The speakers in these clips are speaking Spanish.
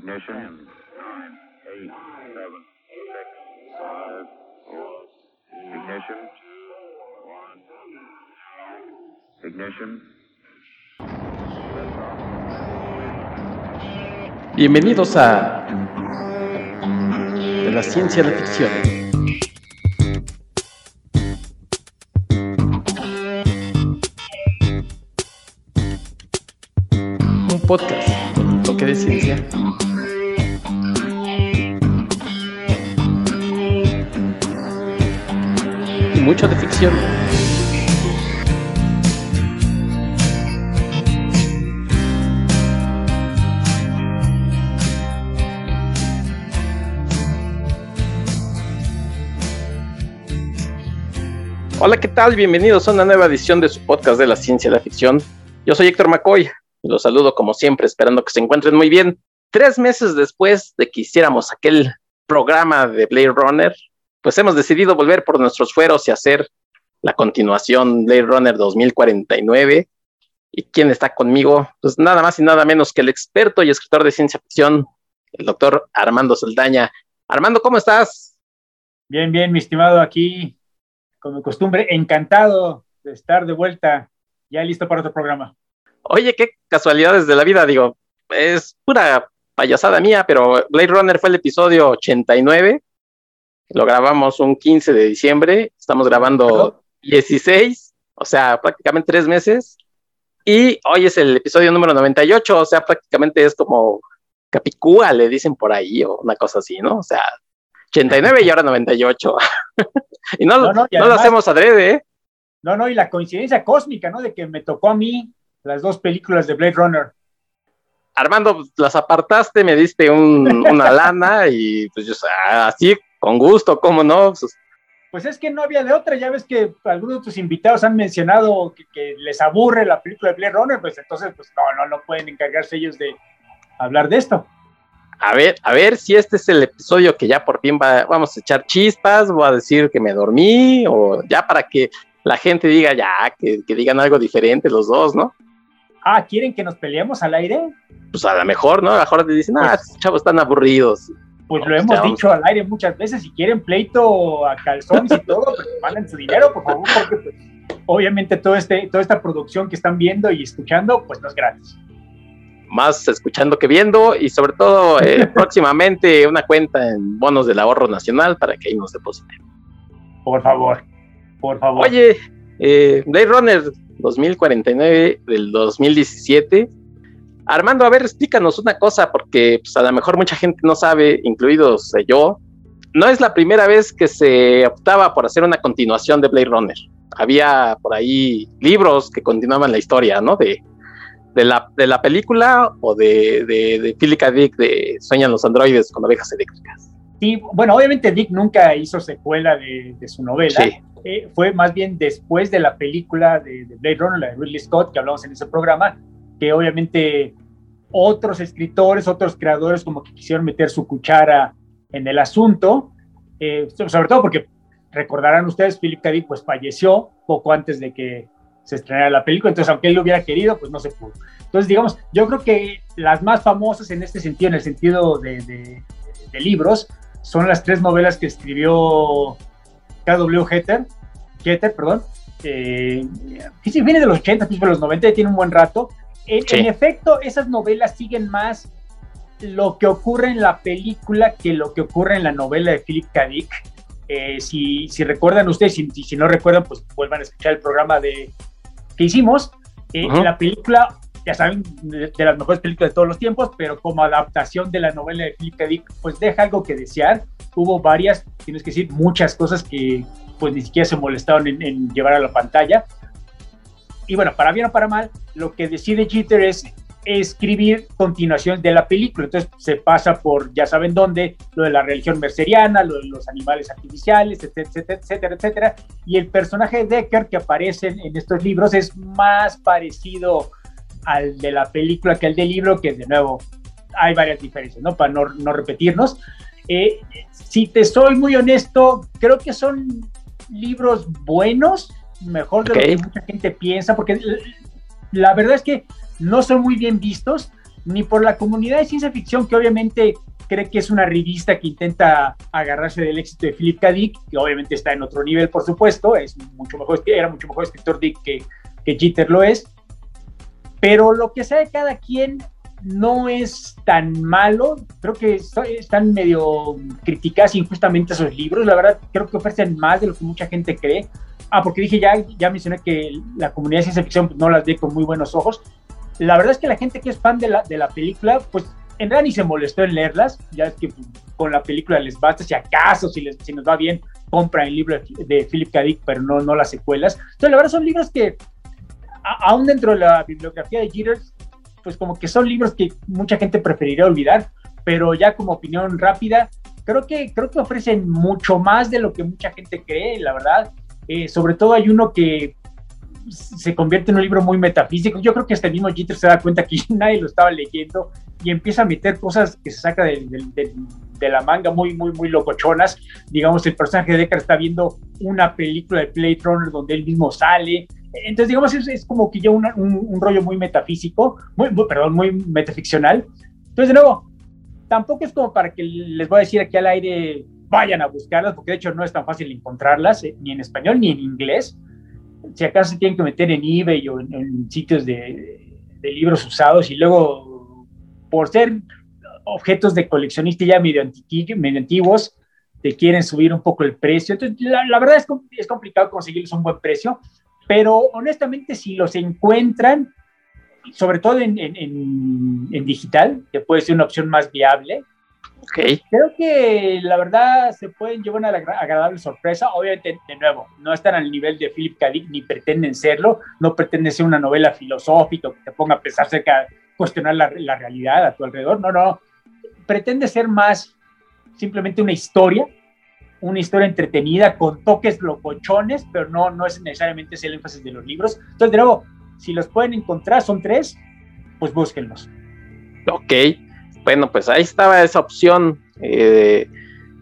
Ignition. Ten, nine, eight, seven, six, five, four. Ignition. One. Ignition. Bienvenidos a De la ciencia de ficción. Un podcast con un toque de ciencia. Y mucho de ficción. Hola, ¿qué tal? Bienvenidos a una nueva edición de su podcast de la ciencia de la ficción. Yo soy Héctor McCoy y los saludo como siempre, esperando que se encuentren muy bien. Tres meses después de que hiciéramos aquel programa de Blade Runner, pues hemos decidido volver por nuestros fueros y hacer la continuación Blade Runner 2049. ¿Y quién está conmigo? Pues nada más y nada menos que el experto y escritor de ciencia ficción, el doctor Armando Saldaña. Armando, ¿cómo estás? Bien, bien, mi estimado, aquí como costumbre, encantado de estar de vuelta, ya listo para otro programa. Oye, qué casualidades de la vida, digo, es pura payasada mía, pero Blade Runner fue el episodio 89, lo grabamos un 15 de diciembre, estamos grabando 16, o sea, prácticamente tres meses, y hoy es el episodio número 98, o sea, prácticamente es como Capicúa, le dicen por ahí, o una cosa así, ¿no? O sea, 89 y ahora 98. y no, no, no, y no lo hacemos adrede, ¿eh? No, no, y la coincidencia cósmica, ¿no? De que me tocó a mí las dos películas de Blade Runner. Armando, pues, las apartaste, me diste un, una lana y pues yo, así, con gusto, ¿cómo no? Pues, pues, es que no había de otra, ya ves que algunos de tus invitados han mencionado que, que, les aburre la película de Blade Runner, pues entonces, pues no, no, no pueden encargarse ellos de hablar de esto a ver, a ver si este es el episodio que ya por fin va, vamos a echar chispas, voy a decir que me dormí, o ya para que la gente diga ya, que, digan algo diferente los dos, ¿no? Ah, ¿quieren que nos peleemos al aire? Pues a lo mejor, ¿no? A lo mejor te dicen, ah, pues, chavos están aburridos. Pues lo hemos dicho al aire muchas veces, si quieren pleito a calzones y todo, pues manden su dinero, por favor, porque pues, obviamente todo este, toda esta producción que están viendo y escuchando, pues no es gratis más escuchando que viendo y sobre todo eh, próximamente una cuenta en bonos del ahorro nacional para que ahí nos depositen. Por favor, por favor. Oye, eh, Blade Runner 2049 del 2017. Armando, a ver, explícanos una cosa, porque pues, a lo mejor mucha gente no sabe, incluidos eh, yo, no es la primera vez que se optaba por hacer una continuación de Blade Runner. Había por ahí libros que continuaban la historia, ¿no? De, de la, de la película o de, de, Philip Dick de Sueñan los androides con ovejas eléctricas? Sí, bueno, obviamente Dick nunca hizo secuela de, de su novela. Eh, fue más bien después de la película de, Blade Runner, la de Ridley Scott, que hablamos en ese programa, que obviamente otros escritores, otros creadores como que quisieron meter su cuchara en el asunto, eh, sobre todo porque recordarán ustedes, Philip K. Dick pues falleció poco antes de que se estrenara la película, entonces aunque él lo hubiera querido, pues no se pudo. Entonces, digamos, yo creo que las más famosas en este sentido, en el sentido de, de, libros, son las tres novelas que escribió K.W. Hetter, Hetter, perdón, eh, viene de los 80, de los 90, tiene un buen rato. En, en, efecto, esas novelas siguen más lo que ocurre en la película que lo que ocurre en la novela de Philip K. Dick. Eh, si, si, recuerdan ustedes, si, si, no recuerdan, pues vuelvan a escuchar el programa de, que hicimos. Eh, en la película, ya saben, de, las mejores películas de todos los tiempos, pero como adaptación de la novela de Philip K. Dick, pues deja algo que desear. Hubo varias, tienes que decir, muchas cosas que pues ni siquiera se molestaron en, en llevar a la pantalla. Y bueno, para bien o para mal, lo que decide Jeter es escribir continuación de la película. Entonces se pasa por, ya saben dónde, lo de la religión merceriana, lo de los animales artificiales, etcétera, etcétera, etcétera. Y el personaje de Decker que aparece en estos libros es más parecido al de la película que al del libro, que de nuevo hay varias diferencias, ¿no? Para no, repetirnos. Eh, si te soy muy honesto, creo que son libros buenos, mejor de lo que mucha gente piensa, porque la verdad es que no son muy bien vistos. ni por la comunidad de ciencia ficción que obviamente cree que es una revista que intenta agarrarse del éxito de Philip K. Dick, que obviamente está en otro nivel, por supuesto, es mucho mejor, era mucho mejor escritor Dick que, que Jeter lo es, pero lo que sea de cada quien no es tan malo, creo que están medio criticadas injustamente esos libros, la verdad creo que ofrecen más de lo que mucha gente cree. Ah, porque dije ya, ya mencioné que la comunidad de ciencia ficción pues, no las ve con muy buenos ojos. La verdad es que la gente que es fan de la, de la película, pues en realidad ni se molestó en leerlas, ya es que pues, con la película les basta, si acaso, si, les, si nos va bien, compran el libro de, Philip K. Dick, pero no, no las secuelas. Entonces, la verdad son libros que, aún dentro de la bibliografía de Jitters, pues como que son libros que mucha gente preferiría olvidar, pero ya como opinión rápida, creo que, creo que ofrecen mucho más de lo que mucha gente cree, la verdad. Eh, sobre todo hay uno que se convierte en un libro muy metafísico. Yo creo que el mismo Jeter se da cuenta que nadie lo estaba leyendo y empieza a meter cosas que se saca de, de, la manga muy, muy, muy locochonas. Digamos, el personaje de Deckard está viendo una película de Runner donde él mismo sale. Entonces, digamos, es, como que ya un, un, rollo muy metafísico, muy, perdón, muy metaficcional. Entonces, de nuevo, tampoco es como para que les voy a decir aquí al aire, vayan a buscarlas, porque de hecho no es tan fácil encontrarlas, eh, ni en español ni en inglés. Si acaso se tienen que meter en eBay o en, sitios de, de, libros usados y luego, por ser objetos de coleccionista ya medio, medio antiguos, te quieren subir un poco el precio. Entonces, la, la verdad es, es complicado conseguirles un buen precio pero honestamente si los encuentran, sobre todo en, digital, que puede ser una opción más viable, okay. creo que la verdad se pueden llevar una agradable sorpresa. Obviamente, de nuevo, no están al nivel de Philip K. Dick, ni pretenden serlo, no pretende ser una novela filosófica que te ponga a pensar cerca, cuestionar la, la realidad a tu alrededor, no, no, pretende ser más simplemente una historia una historia entretenida con toques locochones, pero no, no es necesariamente ese el énfasis de los libros. Entonces, de nuevo, si los pueden encontrar, son tres, pues búsquenlos. Ok, bueno, pues ahí estaba esa opción eh,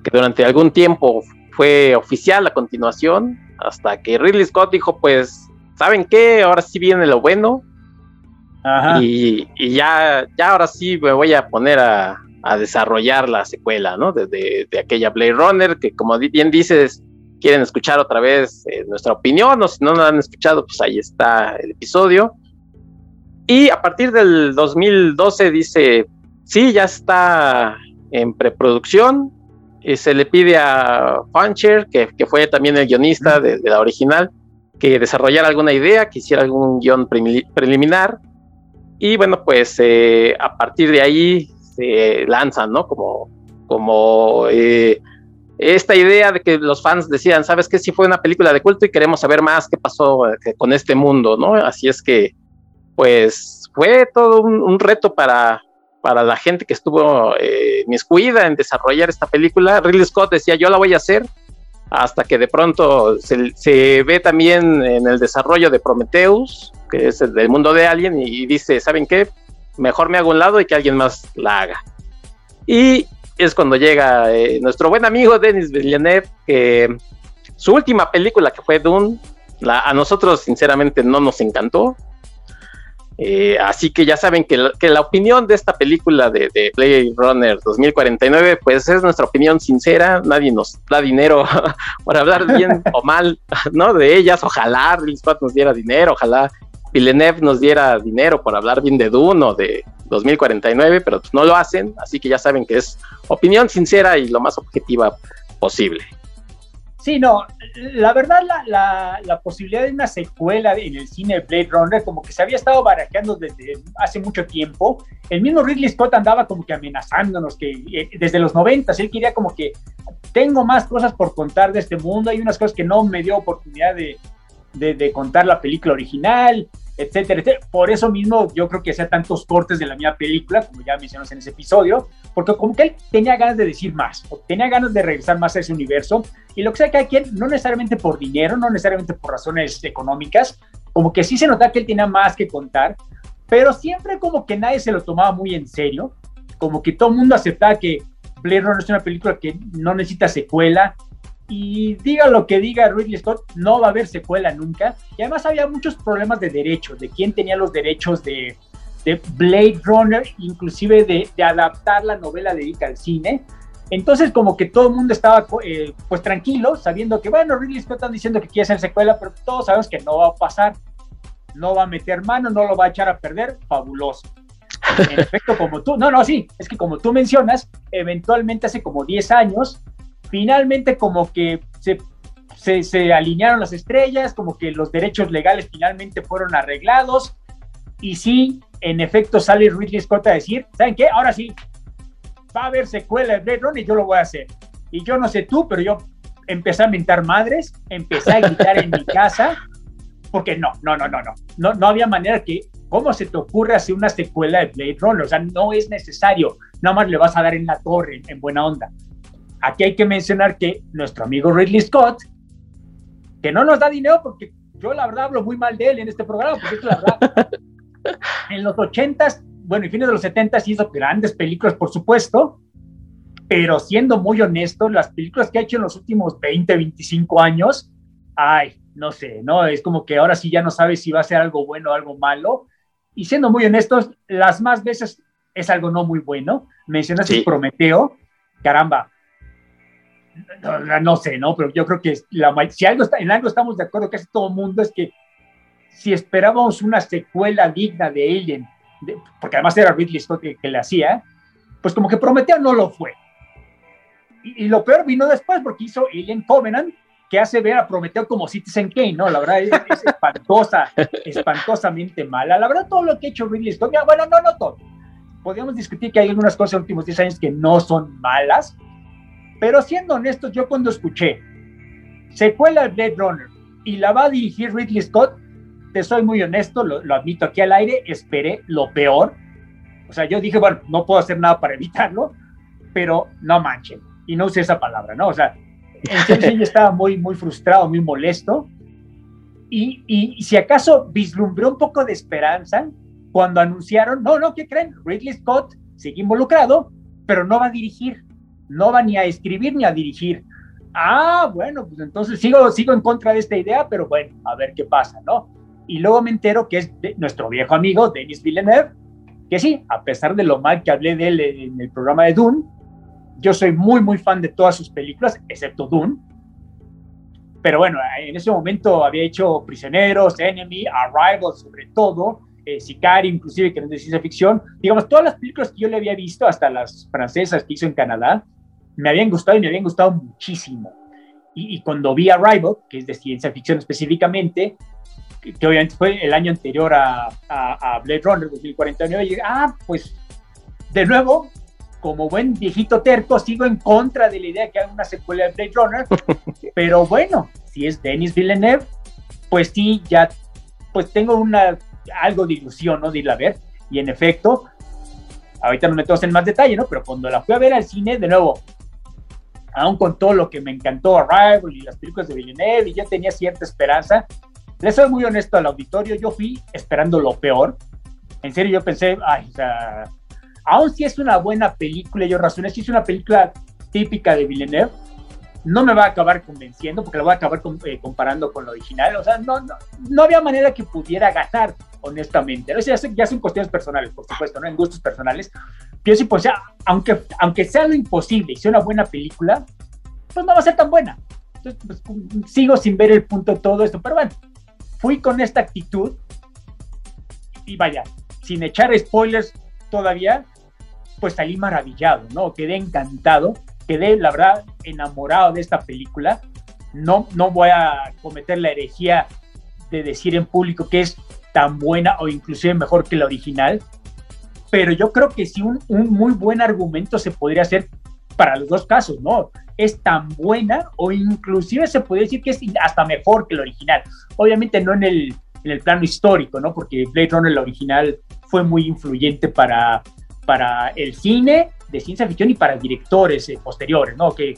que durante algún tiempo fue oficial a continuación, hasta que Ridley Scott dijo, pues, ¿saben qué? Ahora sí viene lo bueno. Y, y, ya, ya ahora sí me voy a poner a, a desarrollar la secuela, ¿no? De, de, aquella Blade Runner, que como bien dices, quieren escuchar otra vez eh, nuestra opinión, o si no la han escuchado, pues ahí está el episodio. Y a partir del 2012 dice, sí, ya está en preproducción, y se le pide a Fancher, que, que fue también el guionista de, la original, que desarrollara alguna idea, que hiciera algún guion preliminar. Y bueno, pues eh, a partir de ahí se lanzan, ¿no? Como, como eh, esta idea de que los fans decían, ¿sabes qué? Si fue una película de culto y queremos saber más qué pasó eh, con este mundo, ¿no? Así es que, pues, fue todo un, reto para, para la gente que estuvo eh, miscuida en desarrollar esta película. Ridley Scott decía, yo la voy a hacer, hasta que de pronto se, se ve también en el desarrollo de Prometheus, que es el del mundo de Alien, y dice, ¿saben qué? Mejor me hago un lado y que alguien más la haga. Y es cuando llega eh, nuestro buen amigo Denis Villeneuve, que su última película que fue Dune, a nosotros sinceramente no nos encantó. Eh, así que ya saben que la, opinión de esta película de, de, Blade Runner 2049, pues es nuestra opinión sincera. Nadie nos da dinero para hablar bien o mal, ¿no? De ellas. Ojalá Ridley Scott nos diera dinero, ojalá Villeneuve nos diera dinero por hablar bien de Dune o de 2049, pero pues no lo hacen, así que ya saben que es opinión sincera y lo más objetiva posible. Sí, no, la verdad la, la, posibilidad de una secuela en el cine de Blade Runner como que se había estado barajeando desde hace mucho tiempo. El mismo Ridley Scott andaba como que amenazándonos que eh, desde los 90 él quería como que tengo más cosas por contar de este mundo, hay unas cosas que no me dio oportunidad de, de, contar la película original, etcétera, etcétera. Por eso mismo yo creo que hacía tantos cortes de la misma película, como ya mencionamos en ese episodio, porque como que él tenía ganas de decir más, tenía ganas de regresar más a ese universo, y lo que sea hay quien, no necesariamente por dinero, no necesariamente por razones económicas, como que sí se nota que él tenía más que contar, pero siempre como que nadie se lo tomaba muy en serio, como que todo el mundo aceptaba que Blade Runner es una película que no necesita secuela, y diga lo que diga Ridley Scott, no va a haber secuela nunca. Y además había muchos problemas de derechos, de quién tenía los derechos de, de Blade Runner, inclusive de, de adaptar la novela de Dick al cine. Entonces, como que todo el mundo estaba eh, pues tranquilo, sabiendo que, bueno, Ridley Scott están diciendo que quiere hacer secuela, pero todos sabemos que no va a pasar. No va a meter mano, no lo va a echar a perder, fabuloso. En efecto, como tú, no, no, sí, es que como tú mencionas, eventualmente hace como 10 años, finalmente como que se, se, se alinearon las estrellas, como que los derechos legales finalmente fueron arreglados, y sí, en efecto sale Ridley Scott a decir, ¿saben qué? Ahora sí, va a haber secuela de Blade Runner y yo lo voy a hacer. Y yo no sé tú, pero yo empecé a mentar madres, empecé a gritar en mi casa, porque no, no, no, no, no, no, no había manera que, ¿cómo se te ocurre hacer una secuela de Blade Runner? O sea, no es necesario, nada más le vas a dar en la torre, en buena onda. Aquí hay que mencionar que nuestro amigo Ridley Scott, que no nos da dinero porque yo la verdad hablo muy mal de él en este programa, porque es la verdad, en los ochentas bueno, y fines de los 70 hizo grandes películas, por supuesto, pero siendo muy honesto, las películas que ha hecho en los últimos 20, 25 años, ay, no sé, ¿no? Es como que ahora sí ya no sabes si va a ser algo bueno o algo malo. Y siendo muy honestos, las más veces es algo no muy bueno. Mencionas el Prometeo, caramba. No, no, sé, ¿no? Pero yo creo que la, si algo está, en algo estamos de acuerdo, casi todo el mundo, es que si esperábamos una secuela digna de Alien porque además era Ridley Scott que, le hacía, pues como que Prometeo no lo fue. Y, lo peor vino después porque hizo Alien Covenant, que hace ver a Prometeo como Citizen Kane, ¿no? La verdad es, espantosa, espantosamente mala. La verdad, todo lo que ha hecho Ridley Scott, bueno, no, no todo. Podríamos discutir que hay algunas cosas en los últimos 10 años que no son malas, pero siendo honestos, yo cuando escuché secuela de Blade Runner y la va a dirigir Ridley Scott, te soy muy honesto, lo, admito aquí al aire, esperé lo peor. O sea, yo dije, bueno, no puedo hacer nada para evitarlo, pero no manchen. Y no usé esa palabra, ¿no? O sea, en serio yo estaba muy, muy frustrado, muy molesto. Y, y, si acaso vislumbré un poco de esperanza cuando anunciaron, no, no, ¿qué creen? Ridley Scott sigue involucrado, pero no va a dirigir, no va ni a escribir ni a dirigir. Ah, bueno, pues entonces sigo, sigo en contra de esta idea, pero bueno, a ver qué pasa, ¿no? Y luego me entero que es nuestro viejo amigo Denis Villeneuve, que sí, a pesar de lo mal que hablé de él en el programa de Dune, yo soy muy, muy fan de todas sus películas, excepto Dune. Pero bueno, en ese momento había hecho Prisioneros, Enemy, Arrival, sobre todo, eh, Sicario, inclusive, que no es de ciencia ficción. Digamos, todas las películas que yo le había visto, hasta las francesas que hizo en Canadá, me habían gustado y me habían gustado muchísimo. Y, y cuando vi Arrival, que es de ciencia ficción específicamente, que, obviamente fue el año anterior a, a, Blade Runner 2049, y ah, pues de nuevo, como buen viejito terco, sigo en contra de la idea de que haga una secuela de Blade Runner, pero bueno, si es Denis Villeneuve, pues sí, ya, pues tengo una, algo de ilusión, ¿no? De irla a ver, y en efecto, ahorita no me metemos en más detalle, ¿no? Pero cuando la fui a ver al cine, de nuevo, aún con todo lo que me encantó Arrival y las películas de Villeneuve, y ya tenía cierta esperanza, les soy muy honesto al auditorio, yo fui esperando lo peor. En serio, yo pensé, ay, o sea, aún si es una buena película, yo razoné, si es una película típica de Villeneuve, no me va a acabar convenciendo porque la voy a acabar eh, comparando con lo original. O sea, no, no, no, había manera que pudiera ganar, honestamente. O sea, ya, son, cuestiones personales, por supuesto, ¿no? En gustos personales. Yo sí, pues, aunque, aunque sea lo imposible y sea una buena película, pues no va a ser tan buena. Entonces, pues, sigo sin ver el punto de todo esto, pero bueno, fui con esta actitud y vaya, sin echar spoilers todavía, pues salí maravillado, ¿no? Quedé encantado, quedé, la verdad, enamorado de esta película. No, no voy a cometer la herejía de decir en público que es tan buena o inclusive mejor que la original, pero yo creo que sí un, un muy buen argumento se podría hacer para los dos casos, ¿no? Es tan buena o inclusive se puede decir que es hasta mejor que la original. Obviamente no en el, en el plano histórico, ¿no? Porque Blade Runner, la original, fue muy influyente para, para el cine de ciencia ficción y para directores eh, posteriores, ¿no? Que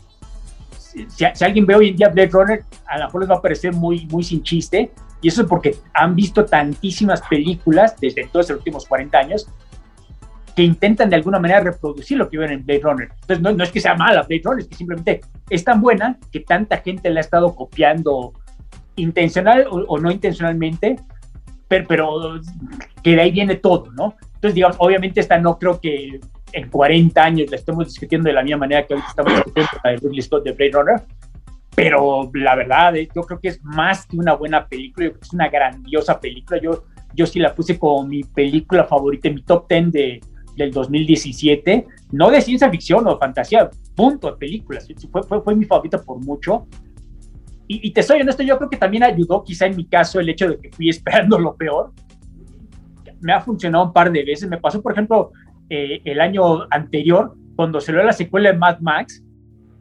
si, si, alguien ve hoy en día Blade Runner, a lo mejor les va a parecer muy, muy sin chiste, y eso es porque han visto tantísimas películas desde todos los últimos 40 años que intentan de alguna manera reproducir lo que ven en Blade Runner. Entonces, no, no, es que sea mala Blade Runner, es que simplemente es tan buena que tanta gente la ha estado copiando intencional o, no intencionalmente, pero, pero, que de ahí viene todo, ¿no? Entonces, digamos, obviamente esta no creo que en 40 años la estemos discutiendo de la misma manera que ahorita estamos discutiendo la de Ridley Scott de Blade Runner, pero la verdad, eh, yo creo que es más que una buena película, yo creo que es una grandiosa película. Yo, yo sí la puse como mi película favorita, mi top 10 de, del 2017, no de ciencia ficción o fantasía, punto de películas. Fue, fue, fue mi favorita por mucho. Y, y, te soy honesto, yo creo que también ayudó quizá en mi caso el hecho de que fui esperando lo peor. Me ha funcionado un par de veces. Me pasó, por ejemplo, eh, el año anterior, cuando se lo la secuela de Mad Max,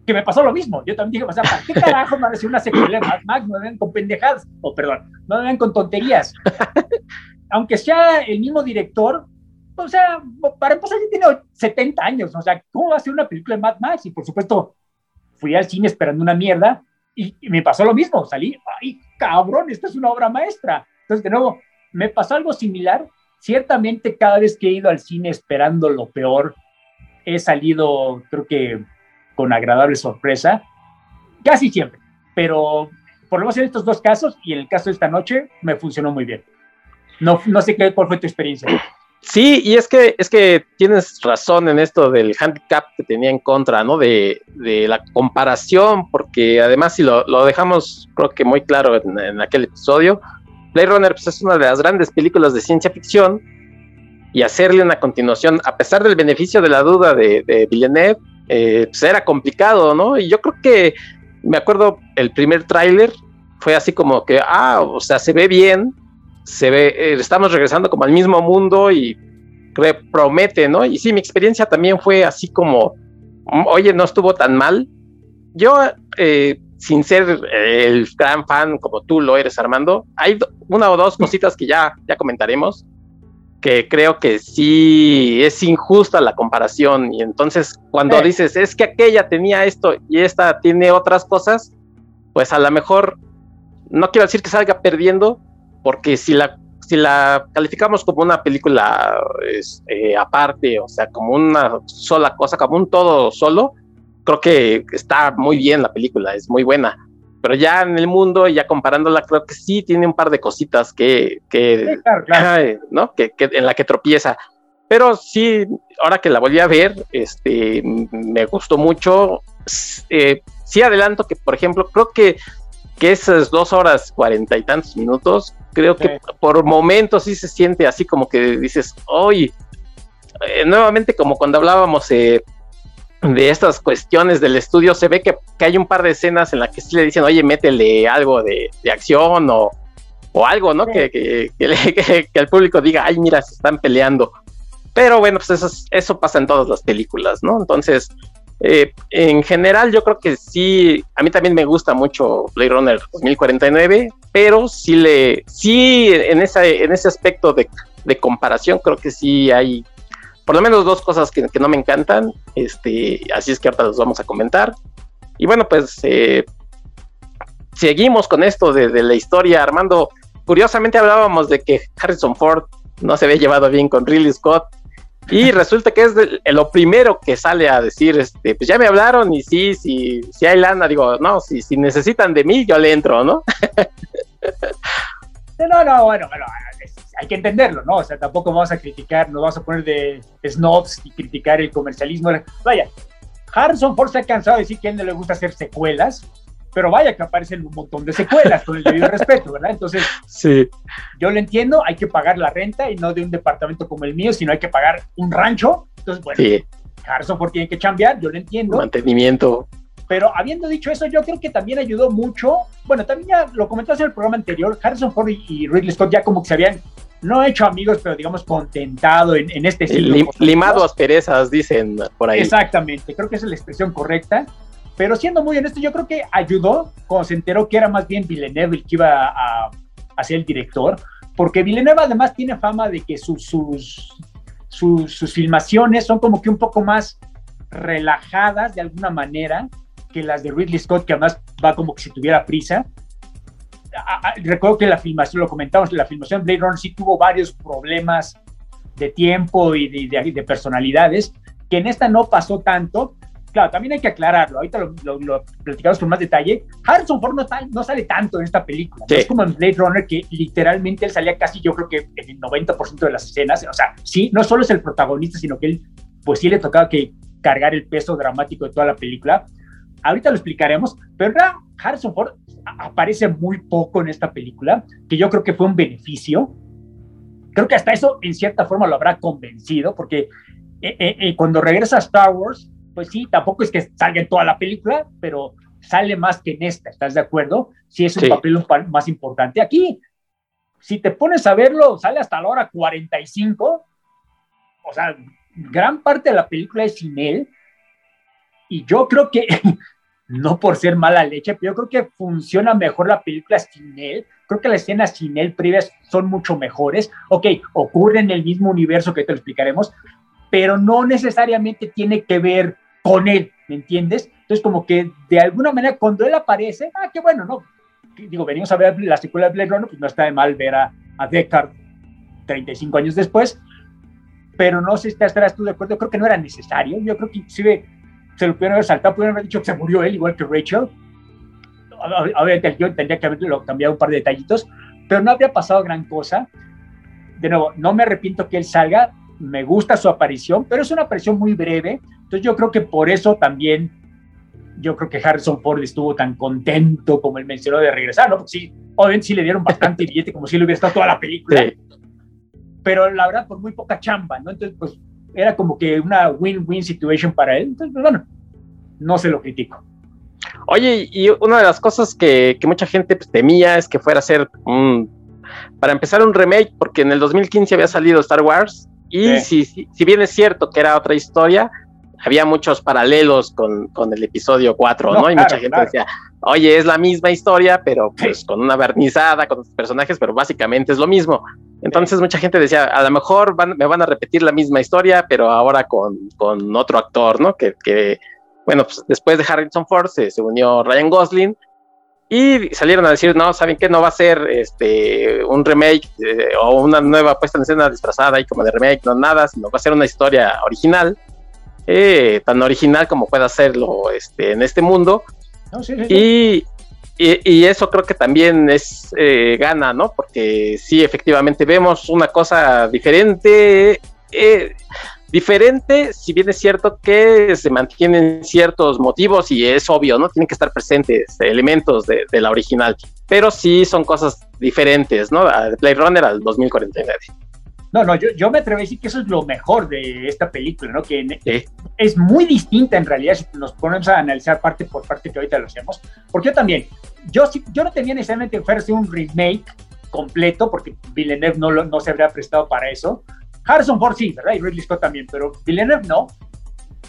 que me pasó lo mismo. Yo también dije, o sea, ¿para qué carajo me hacer una secuela de Mad Max? No me ven con pendejadas, o perdón, no me ven con tonterías. Aunque sea el mismo director, o sea, para empezar, ya tiene 70 años, o sea, ¿cómo va a ser una película de Mad Max? Y por supuesto, fui al cine esperando una mierda y, y me pasó lo mismo, salí, ay, cabrón, esta es una obra maestra. Entonces, de nuevo, me pasó algo similar. Ciertamente, cada vez que he ido al cine esperando lo peor, he salido, creo que con agradable sorpresa, casi siempre, pero por lo menos en estos dos casos y en el caso de esta noche me funcionó muy bien. No, no sé qué, cuál fue tu experiencia. Sí, y es que, es que tienes razón en esto del handicap que tenía en contra, ¿no? De, de la comparación, porque además si lo, dejamos creo que muy claro en, aquel episodio, Blade pues, es una de las grandes películas de ciencia ficción y hacerle una continuación, a pesar del beneficio de la duda de, de Villeneuve, eh, pues era complicado, ¿no? Y yo creo que, me acuerdo, el primer tráiler fue así como que, ah, o sea, se ve bien, se ve, eh, estamos regresando como al mismo mundo y promete, ¿no? Y sí, mi experiencia también fue así como, mm, oye, no estuvo tan mal. Yo, eh, sin ser el gran fan como tú lo eres, Armando, hay una o dos cositas que ya, ya comentaremos que creo que sí es injusta la comparación y entonces cuando sí. dices es que aquella tenía esto y esta tiene otras cosas, pues a lo mejor no quiero decir que salga perdiendo porque si la si la calificamos como una película es, eh, aparte, o sea, como una sola cosa, como un todo solo, creo que está muy bien la película, es muy buena pero ya en el mundo, ya comparándola, creo que sí tiene un par de cositas que, que, sí, claro, claro. ¿no? que, que en la que tropieza. Pero sí, ahora que la volví a ver, este, me gustó mucho. Eh, sí adelanto que, por ejemplo, creo que, que esas dos horas cuarenta y tantos minutos, creo sí. que por momentos sí se siente así como que dices, hoy, eh, nuevamente como cuando hablábamos eh, de estas cuestiones del estudio, se ve que, que, hay un par de escenas en las que sí le dicen, oye, métele algo de, de acción o, o, algo, ¿no? Sí. Que, que, que, el público diga, ay, mira, se están peleando. Pero bueno, pues eso, eso pasa en todas las películas, ¿no? Entonces, eh, en general, yo creo que sí, a mí también me gusta mucho Blade Runner 2049, pero sí le, sí, en, esa, en ese aspecto de, de comparación, creo que sí hay por lo menos dos cosas que, que, no me encantan, este, así es que ahorita los vamos a comentar. Y bueno, pues eh, seguimos con esto de, de, la historia, Armando. Curiosamente hablábamos de que Harrison Ford no se había llevado bien con Ridley Scott. Y resulta que es de, lo primero que sale a decir, este, pues ya me hablaron y sí, sí, si hay lana, digo, no, si, si necesitan de mí, yo le entro, ¿no? no, no, bueno, bueno, hay que entenderlo, ¿no? O sea, tampoco vamos a criticar, nos vamos a poner de snobs y criticar el comercialismo. Vaya, Harrison Ford se ha cansado de decir que a él no le gusta hacer secuelas, pero vaya que aparecen un montón de secuelas, con el debido respeto, ¿verdad? Entonces, sí. yo lo entiendo, hay que pagar la renta y no de un departamento como el mío, sino hay que pagar un rancho. Entonces, bueno, sí. Harrison Ford tiene que cambiar, yo lo entiendo. Mantenimiento. Pero habiendo dicho eso, yo creo que también ayudó mucho. Bueno, también ya lo comentaste en el programa anterior, Harrison Ford y Ridley Scott ya como que se habían no hecho amigos, pero digamos contentado en, en este estilo. Lim, limado asperezas, dicen por ahí. Exactamente, creo que esa es la expresión correcta. Pero siendo muy honesto, yo creo que ayudó cuando se enteró que era más bien Villeneuve el que iba a, a ser el director, porque Villeneuve además tiene fama de que sus, sus, sus, sus filmaciones son como que un poco más relajadas de alguna manera que las de Ridley Scott, que además va como que si tuviera prisa a, a, recuerdo que la filmación, lo comentamos, la filmación de Blade Runner sí tuvo varios problemas de tiempo y de, de, de, personalidades, que en esta no pasó tanto, claro, también hay que aclararlo, ahorita lo, platicamos con más detalle. Harrison Ford no, sale tanto en esta película, es como en Blade Runner que literalmente él salía casi, yo creo que en el 90% de las escenas, o sea, sí, no solo es el protagonista, sino que él, pues sí le tocaba que cargar el peso dramático de toda la película. Ahorita lo explicaremos, pero Harrison Ford aparece muy poco en esta película, que yo creo que fue un beneficio. Creo que hasta eso en cierta forma lo habrá convencido, porque eh, eh, eh, cuando regresa a Star Wars, pues sí, tampoco es que salga en toda la película, pero sale más que en esta, ¿estás de acuerdo? Sí es un papel más importante. Aquí, si te pones a verlo, sale hasta la hora 45, o sea, gran parte de la película es sin él, y yo creo que, no por ser mala leche, pero yo creo que funciona mejor la película sin él. Creo que las escenas sin él previas son mucho mejores. Ok, ocurre en el mismo universo que te lo explicaremos, pero no necesariamente tiene que ver con él, ¿me entiendes? Entonces, como que de alguna manera cuando él aparece, ah, qué bueno, ¿no? Digo, venimos a ver la secuela de Blade Runner, pues no está de mal ver a, a Deckard 35 años después, pero no sé si estarás tú de acuerdo, creo que no era necesario, yo creo que inclusive se lo pudieron haber saltado, pudieron haber dicho que se murió él, igual que Rachel, obviamente yo tendría que haberlo cambiado un par de detallitos, pero no habría pasado gran cosa. De nuevo, no me arrepiento que él salga, me gusta su aparición, pero es una aparición muy breve, entonces yo creo que por eso también, yo creo que Harrison Ford estuvo tan contento como él mencionó de regresar, ¿no? Porque sí, obviamente sí le dieron bastante billete, como si le hubiera estado toda la película, pero la verdad, por muy poca chamba, ¿no? Entonces, pues era como que una win-win situation para él, entonces, pues, bueno, no se lo critico. Oye, y una de las cosas que, que mucha gente pues, temía es que fuera a ser un, para empezar un remake, porque en el 2015 había salido Star Wars y si, si, bien es cierto que era otra historia, había muchos paralelos con, con el episodio 4, ¿no? Y mucha gente decía, oye, es la misma historia, pero pues con una barnizada, con los personajes, pero básicamente es lo mismo. Entonces mucha gente decía, a lo mejor me van a repetir la misma historia, pero ahora con, con otro actor, ¿no? Que, que bueno, pues después de Harrison Ford se, se unió Ryan Gosling y salieron a decir, no, ¿saben qué? No va a ser este, un remake eh, o una nueva puesta en escena disfrazada y como de remake, no nada, sino va a ser una historia original, eh, tan original como pueda hacerlo este, en este mundo. Y, y, eso creo que también es eh, gana, ¿no? Porque sí, efectivamente vemos una cosa diferente diferente, si bien es cierto que se mantienen ciertos motivos y es obvio, ¿no? Tienen que estar presentes elementos de, la original, pero sí son cosas diferentes, ¿no? De Play Runner al 2049. No, no, yo, yo me atrevo a decir que eso es lo mejor de esta película, ¿no? Que es muy distinta en realidad si nos ponemos a analizar parte por parte que ahorita lo hacemos. Porque yo también, yo, yo no tenía necesariamente que fuera un remake completo, porque Villeneuve no, no se habría prestado para eso, Harrison Ford sí, ¿verdad? Y Ridley Scott también, pero Villeneuve no.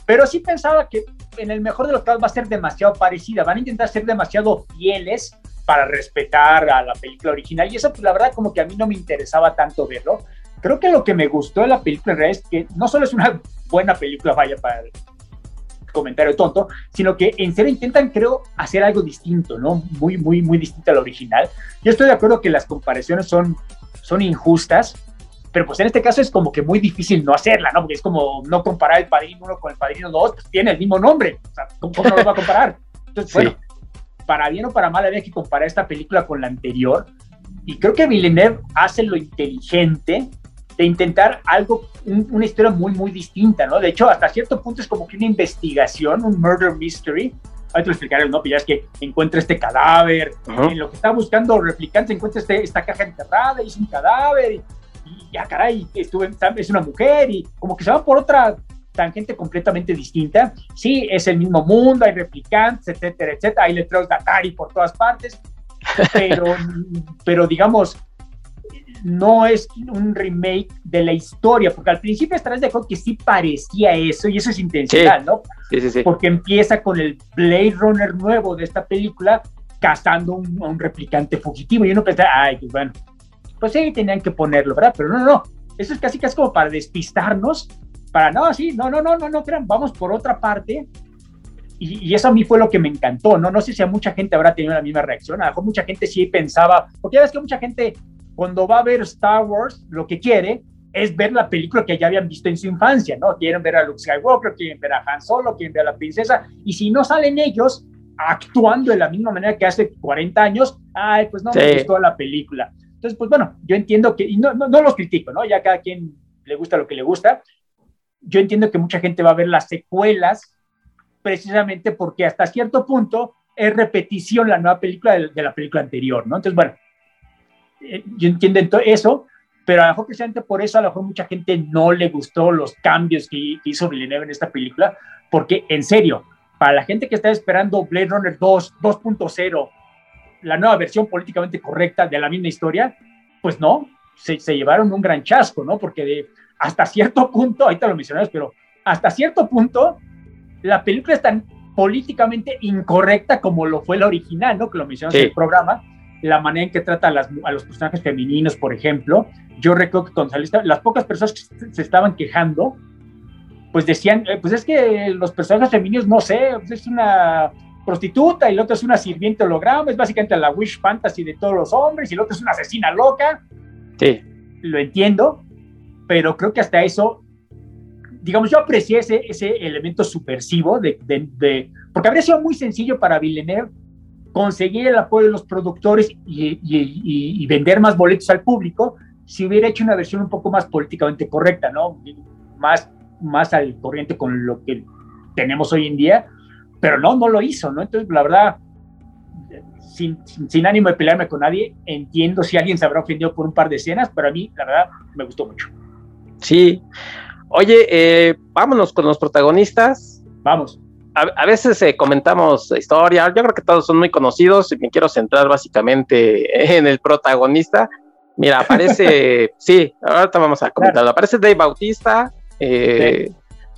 Pero sí pensaba que en el mejor de los casos va a ser demasiado parecida, van a intentar ser demasiado fieles para respetar a la película original y eso pues la verdad como que a mí no me interesaba tanto verlo. Creo que lo que me gustó de la película es que no solo es una buena película, vaya para el comentario tonto, sino que en serio intentan, creo, hacer algo distinto, ¿no? Muy, muy, muy distinto a la original. Yo estoy de acuerdo que las comparaciones son, son injustas, pero pues en este caso es como que muy difícil no hacerla, ¿no? Porque es como no comparar el Padrino 1 con el Padrino 2, pues tiene el mismo nombre, o sea, ¿cómo, no lo va a comparar? Entonces, bueno, para bien o para mal había que comparar esta película con la anterior, y creo que Villeneuve hace lo inteligente de intentar algo, una historia muy, muy distinta, ¿no? De hecho, hasta cierto punto es como que una investigación, un murder mystery, ahorita lo explicaré, ¿no? Pero ya es que encuentra este cadáver, en lo que está buscando replicante encuentra este, esta caja enterrada y es un cadáver, y y ya caray, estuve, es una mujer y como que se va por otra tangente completamente distinta. Sí, es el mismo mundo, hay replicantes, etcétera, etcétera, hay letreros de Atari por todas partes, pero, pero digamos, no es un remake de la historia, porque al principio estarás de acuerdo que sí parecía eso, y eso es intencional, ¿no? Sí, sí, sí. Porque empieza con el Blade Runner nuevo de esta película cazando un, a un replicante fugitivo, y uno piensa, ay, pues bueno, pues sí, tenían que ponerlo, ¿verdad? Pero no, no, no, eso es casi casi como para despistarnos, para, no, sí, no, no, no, no, no, crean, vamos por otra parte. Y, eso a mí fue lo que me encantó, ¿no? No sé si a mucha gente habrá tenido la misma reacción, a lo mejor mucha gente sí pensaba, porque ya ves que mucha gente cuando va a ver Star Wars, lo que quiere es ver la película que ya habían visto en su infancia, ¿no? Quieren ver a Luke Skywalker, quieren ver a Han Solo, quieren ver a la princesa, y si no salen ellos actuando de la misma manera que hace 40 años, ay, pues no me gustó la película. Entonces, pues bueno, yo entiendo que, y no, no, no los critico, ¿no? Ya cada quien le gusta lo que le gusta. Yo entiendo que mucha gente va a ver las secuelas precisamente porque hasta cierto punto es repetición la nueva película de, la película anterior, ¿no? Entonces, bueno, eh, yo entiendo eso, pero a lo mejor precisamente por eso a lo mejor mucha gente no le gustó los cambios que, hizo Villeneuve en esta película, porque en serio, para la gente que está esperando Blade Runner 2, 2.0, la nueva versión políticamente correcta de la misma historia, pues no, se, se llevaron un gran chasco, ¿no? Porque de, hasta cierto punto, ahorita lo mencionas, pero hasta cierto punto, la película es tan políticamente incorrecta como lo fue la original, ¿no? Que lo mencionas en el programa, la manera en que trata a, las, a, los personajes femeninos, por ejemplo. Yo recuerdo que cuando salió, las pocas personas que se estaban quejando, pues decían, eh, pues es que los personajes femeninos, no sé, pues es una prostituta y el otro es una sirviente holograma, es básicamente la wish fantasy de todos los hombres y el otro es una asesina loca. Sí. Lo entiendo, pero creo que hasta eso, digamos, yo aprecié ese, ese elemento subversivo de, de, porque habría sido muy sencillo para Villeneuve conseguir el apoyo de los productores y, y, y, vender más boletos al público si hubiera hecho una versión un poco más políticamente correcta, ¿no? Más, más al corriente con lo que tenemos hoy en día, pero no, no lo hizo, ¿no? Entonces, la verdad, sin, sin, ánimo de pelearme con nadie, entiendo si alguien se habrá ofendido por un par de escenas, pero a mí, la verdad, me gustó mucho. Sí. Oye, eh, vámonos con los protagonistas. Vamos a, veces eh, comentamos historia, yo creo que todos son muy conocidos y me quiero centrar básicamente en el protagonista. Mira, aparece, sí, ahorita vamos a comentarlo. Aparece Dave Bautista, eh,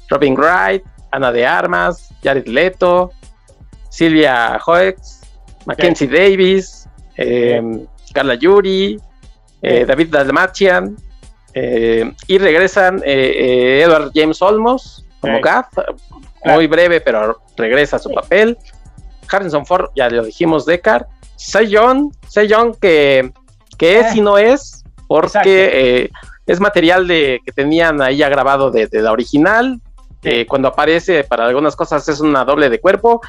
Robin Wright, Ana de Armas, Jared Leto, Silvia Hoeks, Mackenzie Davis, em, Carla Yuri, eh, David Dalmatian, y regresan Edward James Olmos como Gaff, muy breve, pero regresa a su papel. Harrison Ford, ya lo dijimos, Deckard. Sejong, Sejong que, que es y no es, porque eh, es material de, que tenían ahí ya grabado de, la original. cuando aparece para algunas cosas es una doble de cuerpo.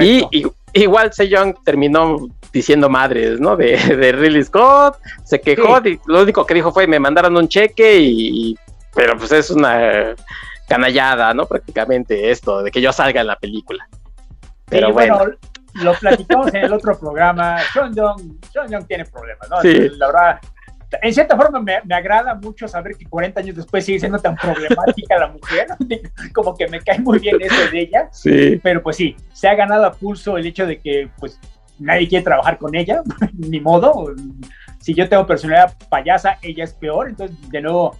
Y, igual Sejong terminó diciendo madres, ¿no? De, de Ridley Scott, se quejó, lo único que dijo fue me mandaron un cheque y pero pues es una canallada, ¿no? Prácticamente esto, de que yo salga en la película. Pero bueno, lo platicamos en el otro programa. Sean Young, Young tiene problemas, ¿no? Sí. La verdad, en cierta forma me, me, agrada mucho saber que 40 años después sigue siendo tan problemática la mujer, como que me cae muy bien eso de ella, sí. pero pues sí, se ha ganado a pulso el hecho de que pues nadie quiere trabajar con ella, ni modo, si yo tengo personalidad payasa, ella es peor, entonces de nuevo,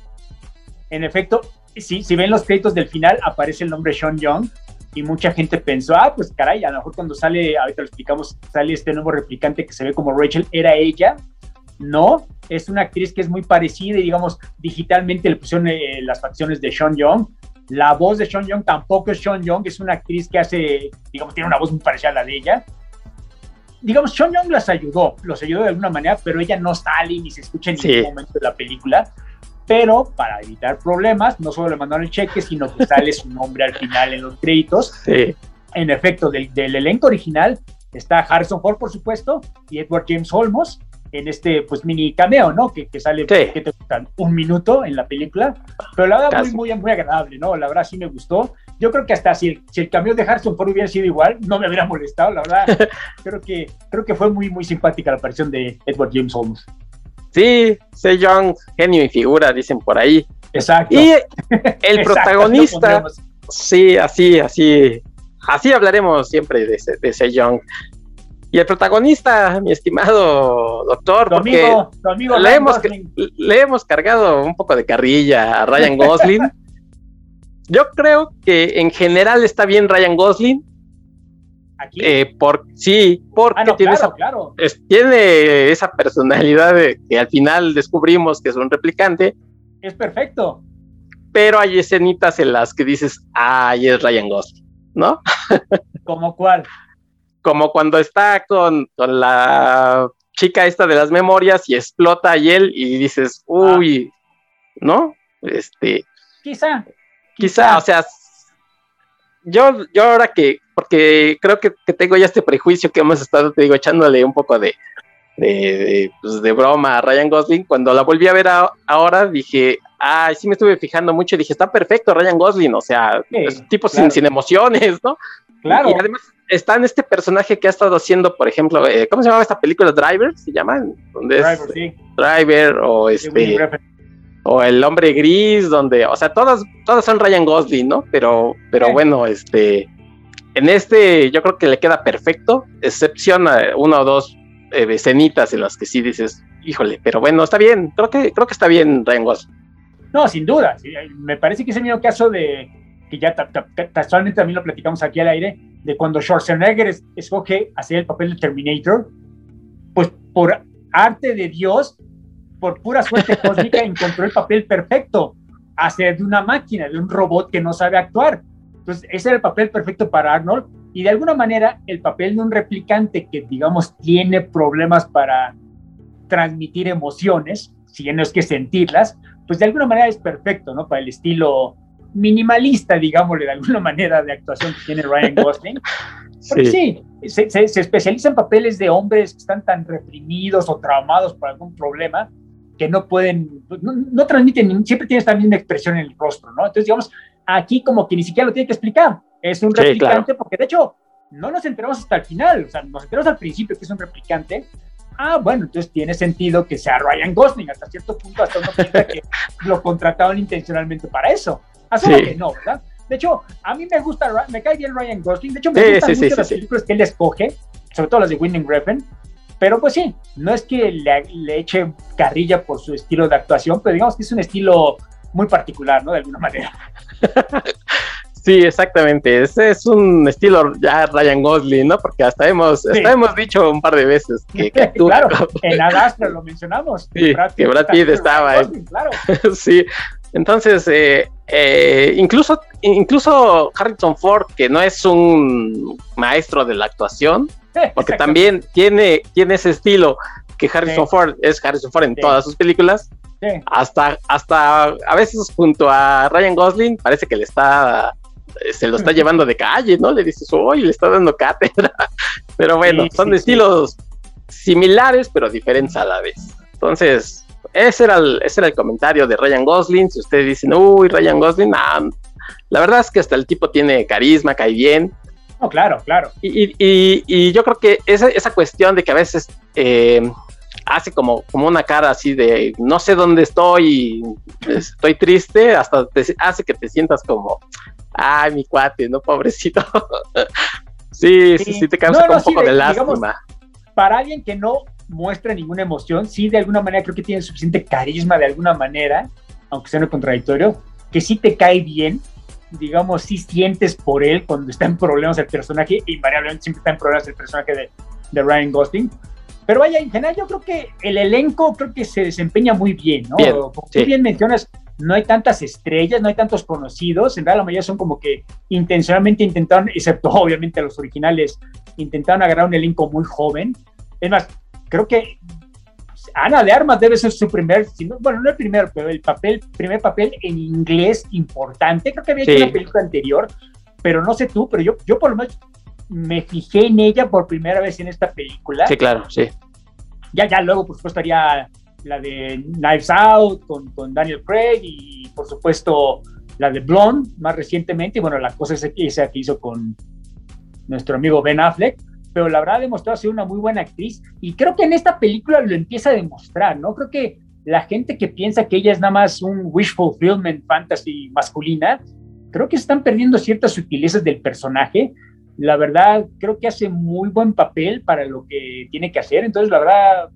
en efecto, si, si ven los créditos del final, aparece el nombre Sean Young y mucha gente pensó, ah, pues caray, a lo mejor cuando sale, ahorita lo explicamos, sale este nuevo replicante que se ve como Rachel, era ella. No, es una actriz que es muy parecida y digamos, digitalmente le pusieron eh, las facciones de Sean Young. La voz de Sean Young tampoco es Sean Young, es una actriz que hace, digamos, tiene una voz muy parecida a la de ella. Digamos, Sean Young las ayudó, los ayudó de alguna manera, pero ella no sale ni se escucha en ningún momento de la película pero para evitar problemas, no solo le mandaron el cheque, sino que sale su nombre al final en los créditos. En efecto, del, del, elenco original está Harrison Ford, por supuesto, y Edward James Olmos en este pues mini cameo, ¿no? Que, que sale que te gustan? un minuto en la película, pero la verdad muy, muy, muy agradable, ¿no? La verdad sí me gustó. Yo creo que hasta si el, si el cameo de Harrison Ford hubiera sido igual, no me hubiera molestado, la verdad. creo, que, creo que fue muy, muy simpática la aparición de Edward James Olmos. Sí, Young, genio y figura, dicen por ahí. Exacto. Y el protagonista, sí, así, así, así hablaremos siempre de, de Young. Y el protagonista, mi estimado doctor, porque le, hemos, le, hemos, cargado un poco de carrilla a Ryan Gosling. Yo creo que en general está bien Ryan Gosling, eh, por, sí, porque ah, tiene, esa, tiene esa personalidad de, que al final descubrimos que es un replicante. Es perfecto. Pero hay escenitas en las que dices, ay, es Ryan Gosling, ¿no? ¿Como cuál? Como cuando está con, con, la chica esta de las memorias y explota y él y dices, uy, ¿no? Este, quizá, quizá, o sea, yo, yo ahora que, porque creo que, tengo ya este prejuicio que hemos estado, te digo, echándole un poco de, de, pues, broma a Ryan Gosling, cuando la volví a ver ahora dije, ay, sí me estuve fijando mucho y dije, está perfecto Ryan Gosling, o sea, es tipo sin, sin, emociones, ¿no? Claro. Y, además está en este personaje que ha estado haciendo, por ejemplo, eh, ¿cómo se llama esta película? Driver, se llama, donde Driver, es sí. Driver o este o el hombre gris, donde, o sea, todas, todas son Ryan Gosling, ¿no? Pero, pero bueno, este, en este yo creo que le queda perfecto, excepción a una o dos eh, escenitas en las que sí dices, híjole, pero bueno, está bien, creo que, creo que está bien Gosling. No, sin duda, me parece que es el mismo caso de, que ya también lo platicamos aquí al aire, de cuando Schwarzenegger escoge hacer el papel de Terminator, pues por arte de Dios, por pura suerte cósmica, encontró el papel perfecto, hacer de una máquina, de un robot que no sabe actuar. Entonces, ese era el papel perfecto para Arnold y de alguna manera el papel de un replicante que, digamos, tiene problemas para transmitir emociones, si no es que sentirlas, pues de alguna manera es perfecto, ¿no? Para el estilo minimalista, digámosle, de alguna manera de actuación que tiene Ryan Gosling. Porque sí, se, se, especializa en papeles de hombres que están tan reprimidos o traumados por algún problema que no pueden, no, transmiten, siempre tiene esta misma expresión en el rostro, ¿no? Entonces, digamos, aquí como que ni siquiera lo tiene que explicar. Es un replicante, porque de hecho no nos enteramos hasta el final, o sea, nos enteramos al principio que es un replicante. Ah, bueno, entonces tiene sentido que sea Ryan Gosling hasta cierto punto, hasta uno piensa que lo contrataron intencionalmente para eso. Así que no, ¿verdad? De hecho, a mí me gusta, me cae bien Ryan Gosling. De hecho, me gustan mucho las películas que él escoge, sobre todo las de Winning Refn. Pero pues sí, no es que le, le, eche carrilla por su estilo de actuación, pero digamos que es un estilo muy particular, ¿no? De alguna manera. Sí, exactamente. Ese es un estilo ya Ryan Gosling, ¿no? Porque hasta hemos, hemos dicho un par de veces que, que Claro, en Adastra lo mencionamos. Sí, que Brad Pitt, estaba ahí. Claro. sí, entonces, eh, eh, incluso, incluso Harrison Ford, que no es un maestro de la actuación, porque también tiene, tiene ese estilo que Harrison Ford es Harrison Ford en todas sus películas. Hasta, hasta a veces junto a Ryan Gosling parece que le está se lo está llevando de calle, ¿no? Le dices, uy, le está dando cátedra. Pero bueno, son estilos similares, pero diferentes a la vez. Entonces, ese era, el, ese era el comentario de Ryan Gosling. Si ustedes dicen, uy, Ryan Gosling, la verdad es que hasta el tipo tiene carisma, cae bien. Oh, claro, claro. Y, yo creo que esa, esa, cuestión de que a veces eh, hace como, como una cara así de no sé dónde estoy, estoy triste, hasta te hace que te sientas como, ay, mi cuate, ¿no? Pobrecito. sí, sí, sí, te causa un poco de, lástima. para alguien que no muestra ninguna emoción, sí, de alguna manera creo que tiene suficiente carisma de alguna manera, aunque sea no contradictorio, que sí te cae bien, digamos, sí sientes por él cuando está en problemas el personaje, invariablemente siempre está en problemas el personaje de, de Ryan Gosling. Pero vaya, en general yo creo que el elenco creo que se desempeña muy bien, ¿no? Como tú bien mencionas, no hay tantas estrellas, no hay tantos conocidos, en realidad la mayoría son como que intencionalmente intentaron, excepto obviamente los originales, intentaron agarrar un elenco muy joven. Es más, creo que Ana de Armas debe ser su primer, bueno, no el primero, pero el papel, primer papel en inglés importante. Creo que había hecho una película anterior, pero no sé tú, pero yo, yo por lo menos me fijé en ella por primera vez en esta película. Sí, claro, sí. Ya, ya luego, por supuesto, haría la de Knives Out con, con, Daniel Craig y por supuesto la de Blonde más recientemente, bueno, la cosa es esa que hizo con nuestro amigo Ben Affleck, pero la verdad ha demostrado ser una muy buena actriz y creo que en esta película lo empieza a demostrar, ¿no? Creo que la gente que piensa que ella es nada más un wish fulfillment fantasy masculina, creo que están perdiendo ciertas sutilezas del personaje. La verdad, creo que hace muy buen papel para lo que tiene que hacer. Entonces, la verdad,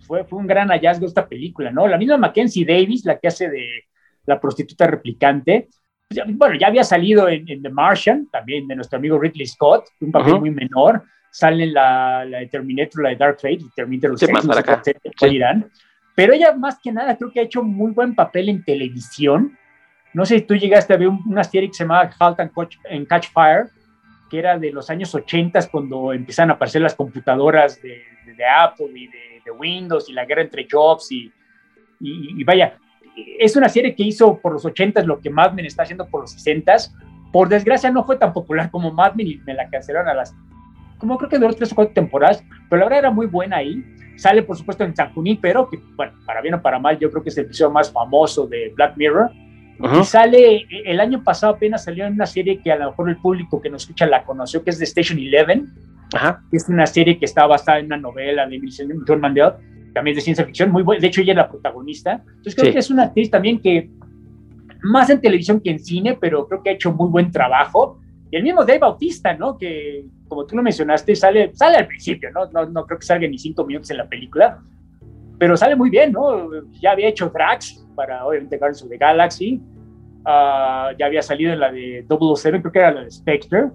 fue, fue un gran hallazgo esta película, ¿no? La misma Mackenzie Davis, la que hace de la prostituta replicante, pues bueno, ya había salido en, The Martian, también de nuestro amigo Ridley Scott, un papel muy menor, sale en la, la, de Terminator, la de Dark Fate, Terminator sí, más para pero ella más que nada creo que ha hecho muy buen papel en televisión. No sé si tú llegaste a ver una serie que se llamaba Halt and Catch, Catch Fire, que era de los años 80 cuando empiezan a aparecer las computadoras de Apple y de Windows y la guerra entre Jobs y, y, vaya, es una serie que hizo por los 80 lo que Mad Men está haciendo por los 60 Por desgracia no fue tan popular como Mad Men y me la cancelaron a las, como creo que duró tres o cuatro temporadas, pero la verdad era muy buena ahí. Sale, por supuesto, en San pero que, bueno, para bien o para mal, yo creo que es el episodio más famoso de Black Mirror. Y sale, el año pasado apenas salió en una serie que a lo mejor el público que nos escucha la conoció, que es de Station Eleven. Ajá. Es una serie que está basada en una novela de John Mandel, también de ciencia ficción, muy buena. De hecho, ella es la protagonista. Entonces, creo que es una actriz también que, más en televisión que en cine, pero creo que ha hecho muy buen trabajo. Y el mismo Dave Bautista, ¿no? Que, como tú lo mencionaste, sale, sale al principio, ¿no? ¿no? No creo que salga ni cinco minutos en la película, pero sale muy bien, ¿no? Ya había hecho Drax para, obviamente, Guardians of the Galaxy. Uh, ya había salido en la de 007, creo que era la de Spectre.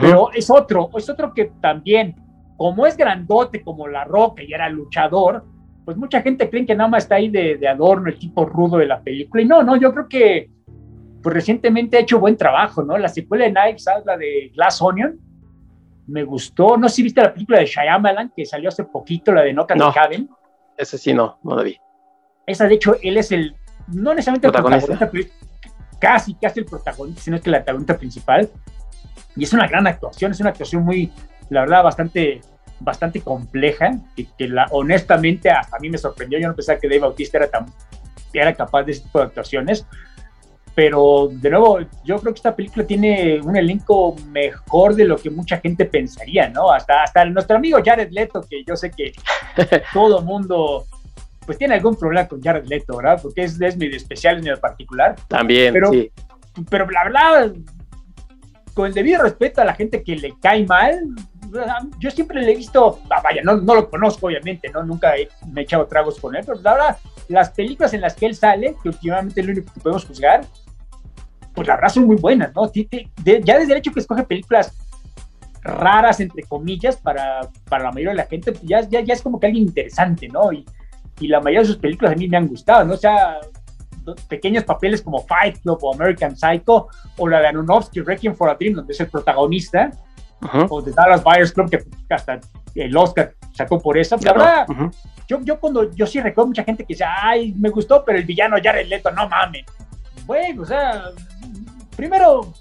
Pero es otro, es otro que también, como es grandote como La Roca y era luchador, pues mucha gente cree que nada más está ahí de, de adorno, el tipo rudo de la película. Y no, no, yo creo que pues recientemente ha hecho buen trabajo, ¿no? La secuela de Knives la de Glass Onion, me gustó. No sé si viste la película de Shyamalan que salió hace poquito, la de No Can Cabin. Ese sí no, no la vi. Esa, de hecho, él es el, no necesariamente el protagonista, casi, casi el protagonista, sino que el protagonista principal. Y es una gran actuación, es una actuación muy, la verdad, bastante, bastante compleja, que, que la, honestamente hasta a mí me sorprendió. Yo no pensaba que Dave Bautista era tan era capaz de ese tipo de actuaciones. Pero de nuevo, yo creo que esta película tiene un elenco mejor de lo que mucha gente pensaría, ¿no? Hasta, hasta nuestro amigo Jared Leto, que yo sé que todo mundo pues tiene algún problema con Jared Leto, ¿verdad? Porque es, es mi especial, es mi particular. También, pero, sí. Pero la verdad, con el debido respeto a la gente que le cae mal, yo siempre le he visto, ah, vaya, no, no lo conozco obviamente, ¿no? Nunca me he echado tragos con él, pero la verdad, las películas en las que él sale, que últimamente es lo único que podemos juzgar, pues la verdad son muy buenas, ¿no? ya desde el hecho que escoge películas raras, entre comillas, para, para la mayoría de la gente, pues ya, ya, ya es como que alguien interesante, ¿no? Y, y la mayoría de sus películas a mí me han gustado, ¿no? O sea, pequeños papeles como Fight Club o American Psycho, o la de Aronofsky, Requiem for a Dream, donde es el protagonista, o de Dallas Buyers Club, que hasta el Oscar sacó por eso. La verdad, yo, yo cuando, yo sí recuerdo mucha gente que dice, ay, me gustó, pero el villano ya Leto, no mames. Bueno, o sea, primero,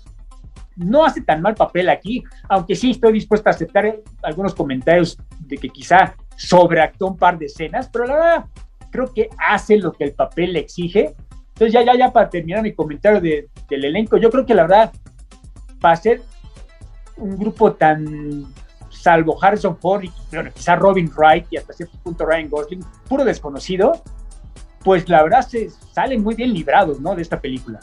no hace tan mal papel aquí, aunque sí estoy dispuesto a aceptar algunos comentarios de que quizá sobreactó un par de escenas, pero la verdad creo que hace lo que el papel le exige. Entonces ya, ya, ya para terminar mi comentario de, del elenco, yo creo que la verdad, para ser un grupo tan salvo Harrison Ford y bueno, quizá Robin Wright y hasta cierto punto Ryan Gosling, puro desconocido, pues la verdad se salen muy bien librados, ¿no? De esta película.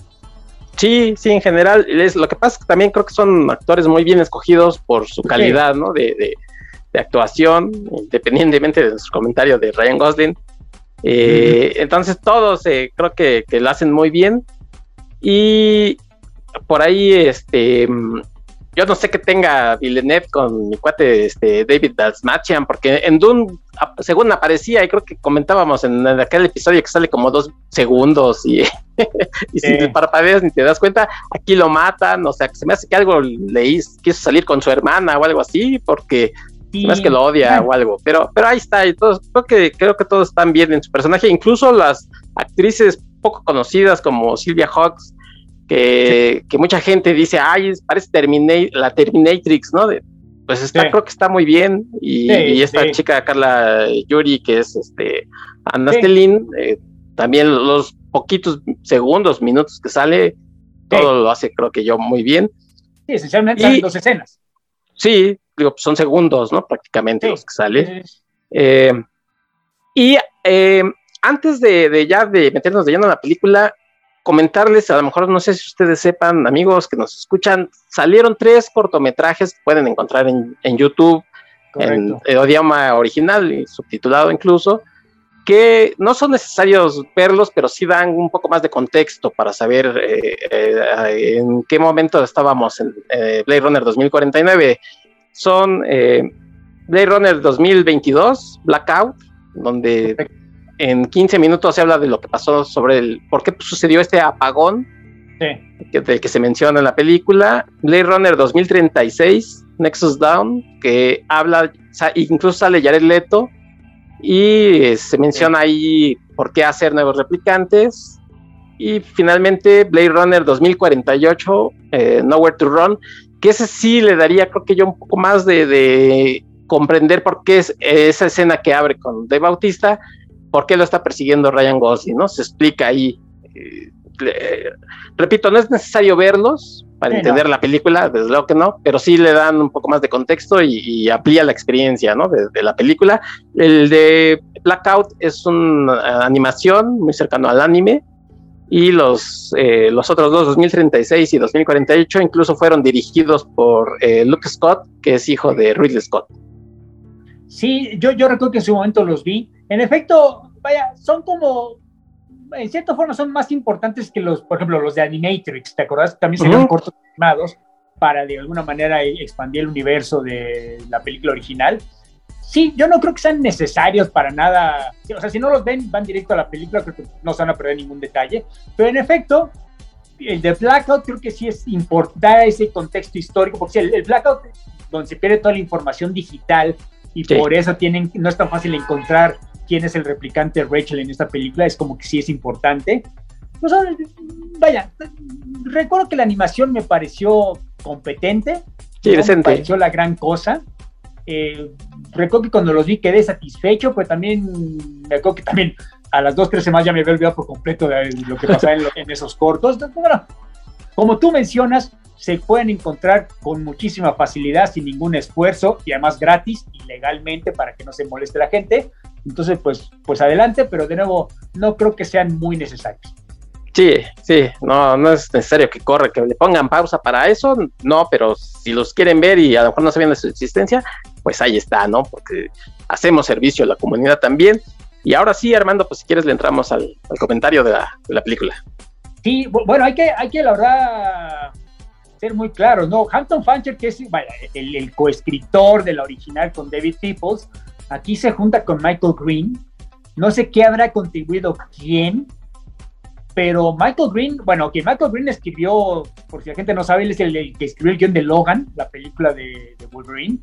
Sí, sí, en general, es, lo que pasa es que también creo que son actores muy bien escogidos por su calidad, ¿no? De, de, actuación, independientemente de su comentario de Ryan Gosling. Eh, entonces todos eh, creo que, que, lo hacen muy bien. Y por ahí, este, yo no sé qué tenga Villeneuve con mi cuate este, David Dalsmachian, porque en Dune, según aparecía, y creo que comentábamos en, aquel episodio que sale como dos segundos y, y si te parpadeas ni te das cuenta, aquí lo matan, o sea, que se me hace que algo le quiso salir con su hermana o algo así, porque me hace que lo odia o algo, pero, pero ahí está, y todos, creo que, creo que todos están bien en su personaje, incluso las actrices poco conocidas como Sylvia Hawks, que, mucha gente dice, ay, parece la Terminatrix, ¿no? pues está, creo que está muy bien. Y, esta chica Carla Yuri, que es este Anna eh, también los poquitos segundos, minutos que sale, todo lo hace, creo que yo, muy bien. Sí, esencialmente dos escenas. Sí, digo, son segundos, ¿no? Prácticamente los que sale. Eh, y eh, antes de, de, ya de meternos de lleno en la película, comentarles, a lo mejor no sé si ustedes sepan, amigos que nos escuchan, salieron tres cortometrajes que pueden encontrar en, YouTube, en el idioma original y subtitulado incluso, que no son necesarios verlos, pero sí dan un poco más de contexto para saber eh, eh, en qué momento estábamos en eh, Blade Runner 2049. Son Blade Runner 2022, Blackout, donde en 15 minutos se habla de lo que pasó sobre el por qué sucedió este apagón que, del que se menciona en la película. Blade Runner 2036, Nexus Down, que habla, incluso sale Jared Leto y eh, se menciona ahí por qué hacer nuevos replicantes. y finalmente Blade Runner 2048, eh, Nowhere to Run, que ese sí le daría, creo que yo, un poco más de, comprender por qué es esa escena que abre con Dave Bautista, por qué lo está persiguiendo Ryan Gosling, ¿no? Se explica ahí. Eh, repito, no es necesario verlos para entender la película, desde luego que no, pero sí le dan un poco más de contexto y, amplía la experiencia, ¿no? De, la película. El de Blackout es una animación muy cercano al anime, y los, eh, los otros dos, 2036 y 2048, incluso fueron dirigidos por eh, Luke Scott, que es hijo de Ridley Scott. Sí, yo, yo recuerdo que en su momento los vi. En efecto, vaya, son como, en cierta forma, son más importantes que los, por ejemplo, los de Animatrix, ¿te acordás? También serían cortos animados para de alguna manera expandir el universo de la película original sí, yo no creo que sean necesarios para nada. O sea, si no los ven, van directo a la película, creo que no se van a perder ningún detalle. Pero en efecto, el de Blackout creo que sí es importante ese contexto histórico, porque el, Blackout, donde se pierde toda la información digital y por eso tienen, no es tan fácil encontrar quién es el replicante Rachel en esta película, es como que sí es importante. Pues, vaya, recuerdo que la animación me pareció competente, sí, decente. me pareció la gran cosa. Eh, recuerdo que cuando los vi quedé satisfecho, pero también me acuerdo que también a las dos, tres semanas ya me había olvidado por completo de lo que pasaba en, esos cortos. bueno, como tú mencionas, se pueden encontrar con muchísima facilidad, sin ningún esfuerzo y además gratis y legalmente para que no se moleste la gente. Entonces, pues, pues adelante, pero de nuevo, no creo que sean muy necesarios. Sí, sí, no, no es necesario que corra, que le pongan pausa para eso, no, pero si los quieren ver y a lo mejor no sabían de su existencia, pues ahí está, ¿no? Porque hacemos servicio a la comunidad también. Y ahora sí, Armando, pues si quieres le entramos al, comentario de la, película. Sí, bueno, hay que, hay que la verdad ser muy claro, ¿no? Hampton Fancher, que es el, el coescritor de la original con David Peoples, aquí se junta con Michael Green. No sé qué habrá contribuido quién, pero Michael Green, bueno, que Michael Green escribió, por si la gente no sabe, él es el, que escribió el guion de Logan, la película de, Wolverine,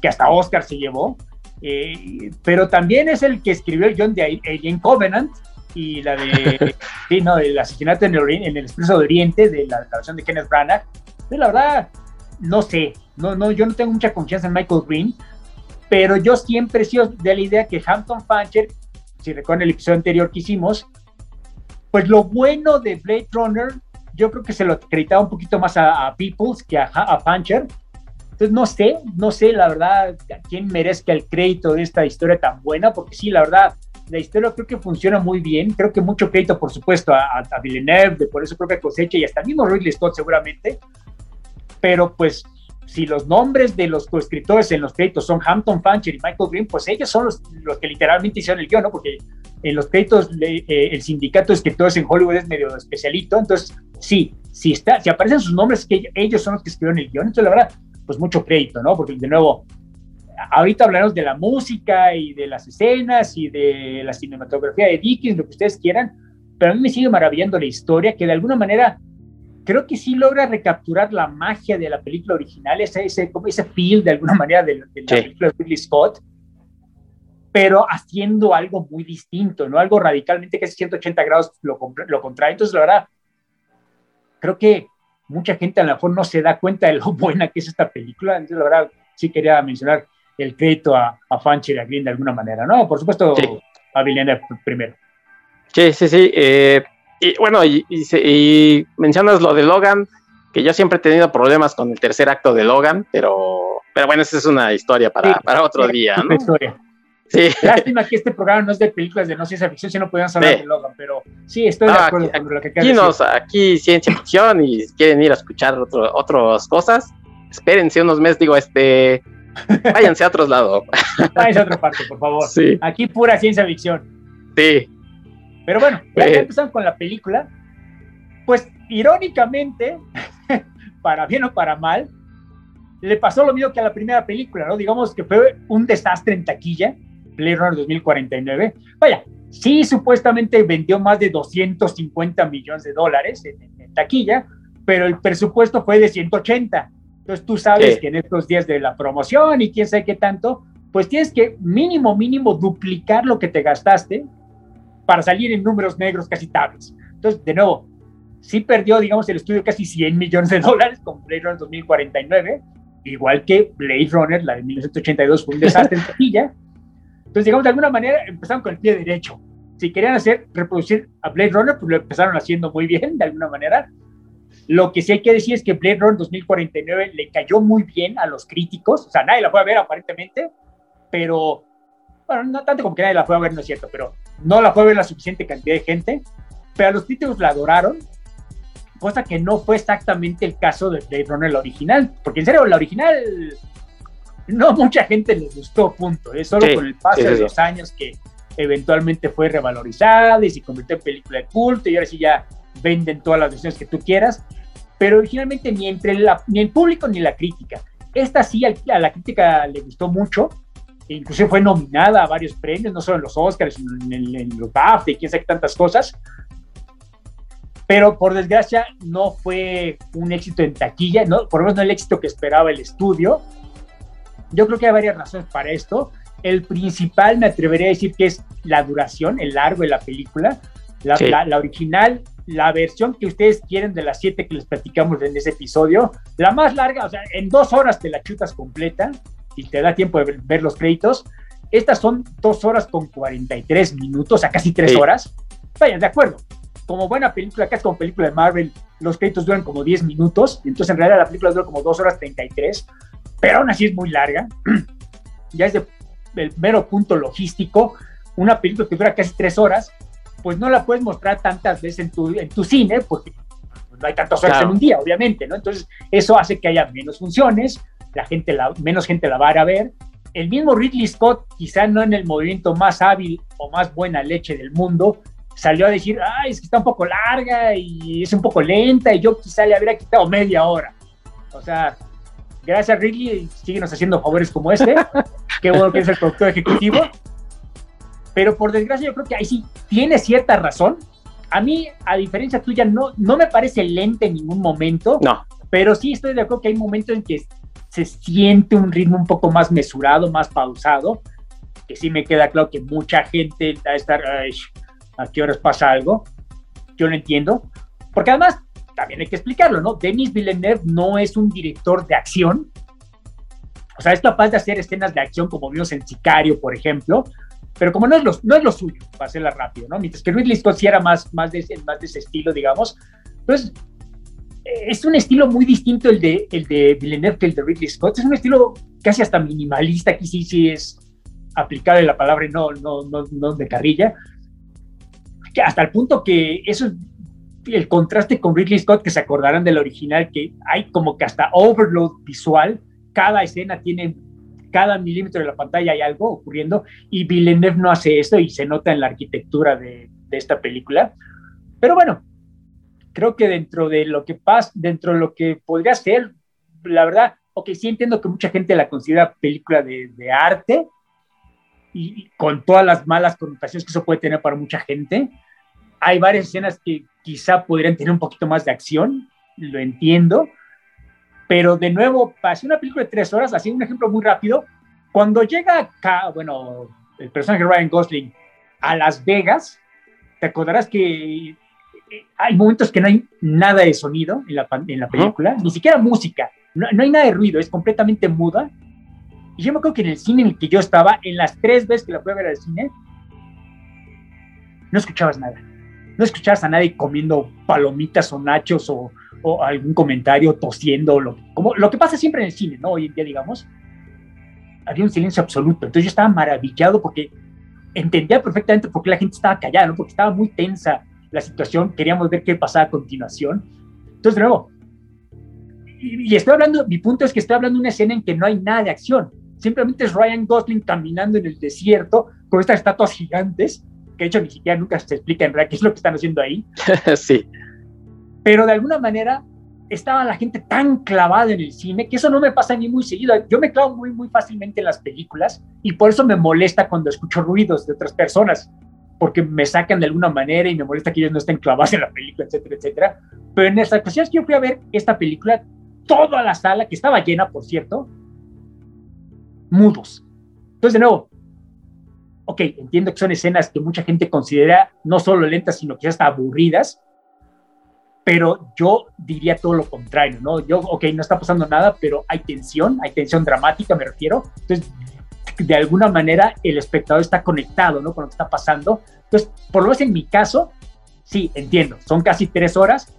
que hasta Oscar se llevó, eh, pero también es el que escribió el guion de Alien Covenant y la de, sí, no, el asesinato en el, en el Expreso de Oriente, de la, versión de Kenneth Branagh. Pero la verdad, no sé, no, no, yo no tengo mucha confianza en Michael Green, pero yo siempre he sido de la idea que Hampton Fancher, si recuerdan el episodio anterior que hicimos, pues lo bueno de Blade Runner, yo creo que se lo acreditaba un poquito más a, Peoples que a, a Puncher. Entonces no sé, no sé la verdad quién merezca el crédito de esta historia tan buena, porque sí, la verdad, la historia creo que funciona muy bien. Creo que mucho crédito, por supuesto, a, a Villeneuve de por su propia cosecha y hasta mismo Ridley Scott seguramente. Pero pues si los nombres de los coescritores en los créditos son Hampton Fancher y Michael Green, pues ellos son los, los que literalmente hicieron el guion, ¿no? Porque en los créditos eh, el sindicato de escritores en Hollywood es medio especialito, entonces sí, si, está, si aparecen sus nombres, que ellos son los que escribieron el guion, entonces la verdad, pues mucho crédito, ¿no? Porque de nuevo, ahorita hablaremos de la música y de las escenas y de la cinematografía de Dickens, lo que ustedes quieran, pero a mí me sigue maravillando la historia, que de alguna manera creo que sí logra recapturar la magia de la película original, ese, ese, ese feel de alguna manera de, la película de Ridley Scott, pero haciendo algo muy distinto, ¿no? Algo radicalmente que es 180 grados lo, lo contrario. Entonces, la verdad, creo que mucha gente a lo mejor no se da cuenta de lo buena que es esta película. Entonces, la verdad, sí quería mencionar el crédito a, a Fancher y a Green de alguna manera, ¿no? Por supuesto, a Villeneuve primero. Sí, sí, sí. Eh, y bueno, y, mencionas lo de Logan, que yo siempre he tenido problemas con el tercer acto de Logan, pero, pero bueno, esa es una historia para, para otro día, ¿no? Historia. Sí. Lástima que este programa no es de películas de no ciencia ficción, si no podíamos hablar de Logan, pero sí, estoy de acuerdo con lo que aquí, nos, aquí ciencia ficción y quieren ir a escuchar otro, otras cosas, espérense unos meses, digo, este, váyanse a otros lados. Váyanse a otra parte, por favor. Sí. Aquí pura ciencia ficción. Sí. Pero bueno, ya, eh. empezamos con la película. Pues irónicamente, para bien o para mal, le pasó lo mismo que a la primera película, ¿no? Digamos que fue un desastre en taquilla, Blade Runner 2049. Vaya, sí, supuestamente vendió más de 250 millones de dólares en, taquilla, pero el presupuesto fue de 180. Entonces tú sabes que en estos días de la promoción y quién sabe qué tanto, pues tienes que mínimo, mínimo duplicar lo que te gastaste para salir en números negros casi tablas. Entonces, de nuevo, sí perdió, digamos, el estudio casi 100 millones de dólares con Blade Runner 2049, igual que Blade Runner, la de 1982, fue un desastre en taquilla. Entonces, digamos, de alguna manera empezaron con el pie derecho. Si querían hacer, reproducir a Blade Runner, pues lo empezaron haciendo muy bien, de alguna manera. Lo que sí hay que decir es que Blade Runner 2049 le cayó muy bien a los críticos, o sea, nadie la fue a ver aparentemente, pero, bueno, no tanto como que nadie la fue a ver, no es cierto, pero no la fue a ver la suficiente cantidad de gente, pero los críticos la adoraron, cosa que no fue exactamente el caso de Blade Runner la original, porque en serio, la original no mucha gente le gustó, punto, es solo con el paso de los años que eventualmente fue revalorizada y se convirtió en película de culto y ahora sí ya venden todas las versiones que tú quieras, pero originalmente ni entre ni el público ni la crítica. Esta sí a, la crítica le gustó mucho, e inclusive fue nominada a varios premios, no solo en los Oscars, sino en, los BAFTA y quién sabe tantas cosas, pero por desgracia no fue un éxito en taquilla, ¿no? por lo menos no el éxito que esperaba el estudio. Yo creo que hay varias razones para esto. El principal, me atrevería a decir que es la duración, el largo de la película. La, la, original, la versión que ustedes quieren de las siete que les platicamos en ese episodio, la más larga, o sea, en dos horas te la chutas completa y te da tiempo de ver, ver los créditos. Estas son dos horas con 43 minutos, o sea, casi tres horas. Vayan, de acuerdo como buena película, casi como película de Marvel, los créditos duran como 10 minutos, entonces en realidad la película dura como 2 horas 33, pero aún así es muy larga. ya es el mero punto logístico, una película que dura casi 3 horas, pues no la puedes mostrar tantas veces en tu, en tu cine, porque no hay tantas horas en un día, obviamente, ¿no? Entonces eso hace que haya menos funciones, la gente la, menos gente la va a ver. El mismo Ridley Scott, quizá no en el movimiento más hábil o más buena leche del mundo, salió a decir, ay, es que está un poco larga y es un poco lenta y yo quizá le habría quitado media hora. O sea, gracias Ridley, síguenos haciendo favores como este. Qué bueno que es el productor ejecutivo. Pero por desgracia yo creo que ahí sí tiene cierta razón. A mí, a diferencia tuya, no, no me parece lenta en ningún momento. No. Pero sí estoy de acuerdo que hay momentos en que se siente un ritmo un poco más mesurado, más pausado. Que sí me queda claro que mucha gente va a estar, a qué horas pasa algo. Yo lo entiendo. Porque además, también hay que explicarlo, ¿no? Denis Villeneuve no es un director de acción. O sea, es capaz de hacer escenas de acción como vimos en Sicario, por ejemplo, pero como no es lo, no es lo suyo, para hacerla rápido, ¿no? Mientras que Ridley Scott sí era más, más, de, más de ese estilo, digamos. Entonces, es un estilo muy distinto el de, el de Villeneuve que el de Ridley Scott. Es un estilo casi hasta minimalista, aquí sí, sí es aplicable la palabra y no, no, no, no de carrilla que hasta el punto que eso es el contraste con Ridley Scott, que se acordarán del original, que hay como que hasta overload visual, cada escena tiene, cada milímetro de la pantalla hay algo ocurriendo, y Villeneuve no hace esto y se nota en la arquitectura de, de esta película. Pero bueno, creo que dentro de lo que pasa, dentro de lo que podría ser, la verdad, ok, sí entiendo que mucha gente la considera película de, de arte, y, con todas las malas connotaciones que eso puede tener para mucha gente. Hay varias escenas que quizá podrían tener un poquito más de acción, lo entiendo, pero de nuevo, hacer una película de tres horas, así un ejemplo muy rápido, cuando llega acá, bueno, el personaje Ryan Gosling a Las Vegas, te acordarás que hay momentos que no hay nada de sonido en la, en la película, ni siquiera música, no, no, hay nada de ruido, es completamente muda. Y yo me acuerdo que en el cine en el que yo estaba, en las tres veces que la fui a ver al cine, no escuchabas nada. No escuchabas a nadie comiendo palomitas o nachos o, o algún comentario tosiendo, lo, como lo que pasa siempre en el cine, ¿no? Hoy en día, digamos. Había un silencio absoluto. Entonces yo estaba maravillado porque entendía perfectamente por qué la gente estaba callada, ¿no? Porque estaba muy tensa la situación, queríamos ver qué pasaba a continuación. Entonces, de nuevo, y, y, estoy hablando, mi punto es que estoy hablando de una escena en que no hay nada de acción simplemente es Ryan Gosling caminando en el desierto con estas estatuas gigantes, que de hecho ni siquiera nunca se explica en realidad qué es lo que están haciendo ahí. sí. Pero de alguna manera estaba la gente tan clavada en el cine que eso no me pasa ni muy seguido. Yo me clavo muy, muy fácilmente en las películas y por eso me molesta cuando escucho ruidos de otras personas, porque me sacan de alguna manera y me molesta que ellos no estén clavados en la película, etcétera, etcétera. Pero en esta ocasión que yo fui a ver esta película, toda la sala, que estaba llena, por cierto, mudos. Entonces, de nuevo, ok, entiendo que son escenas que mucha gente considera no solo lentas, sino que hasta aburridas, pero yo diría todo lo contrario, ¿no? Yo, ok, no está pasando nada, pero hay tensión, hay tensión dramática, me refiero. Entonces, de alguna manera, el espectador está conectado, ¿no? Con lo que está pasando. Entonces, por lo menos en mi caso, sí, entiendo, son casi tres horas,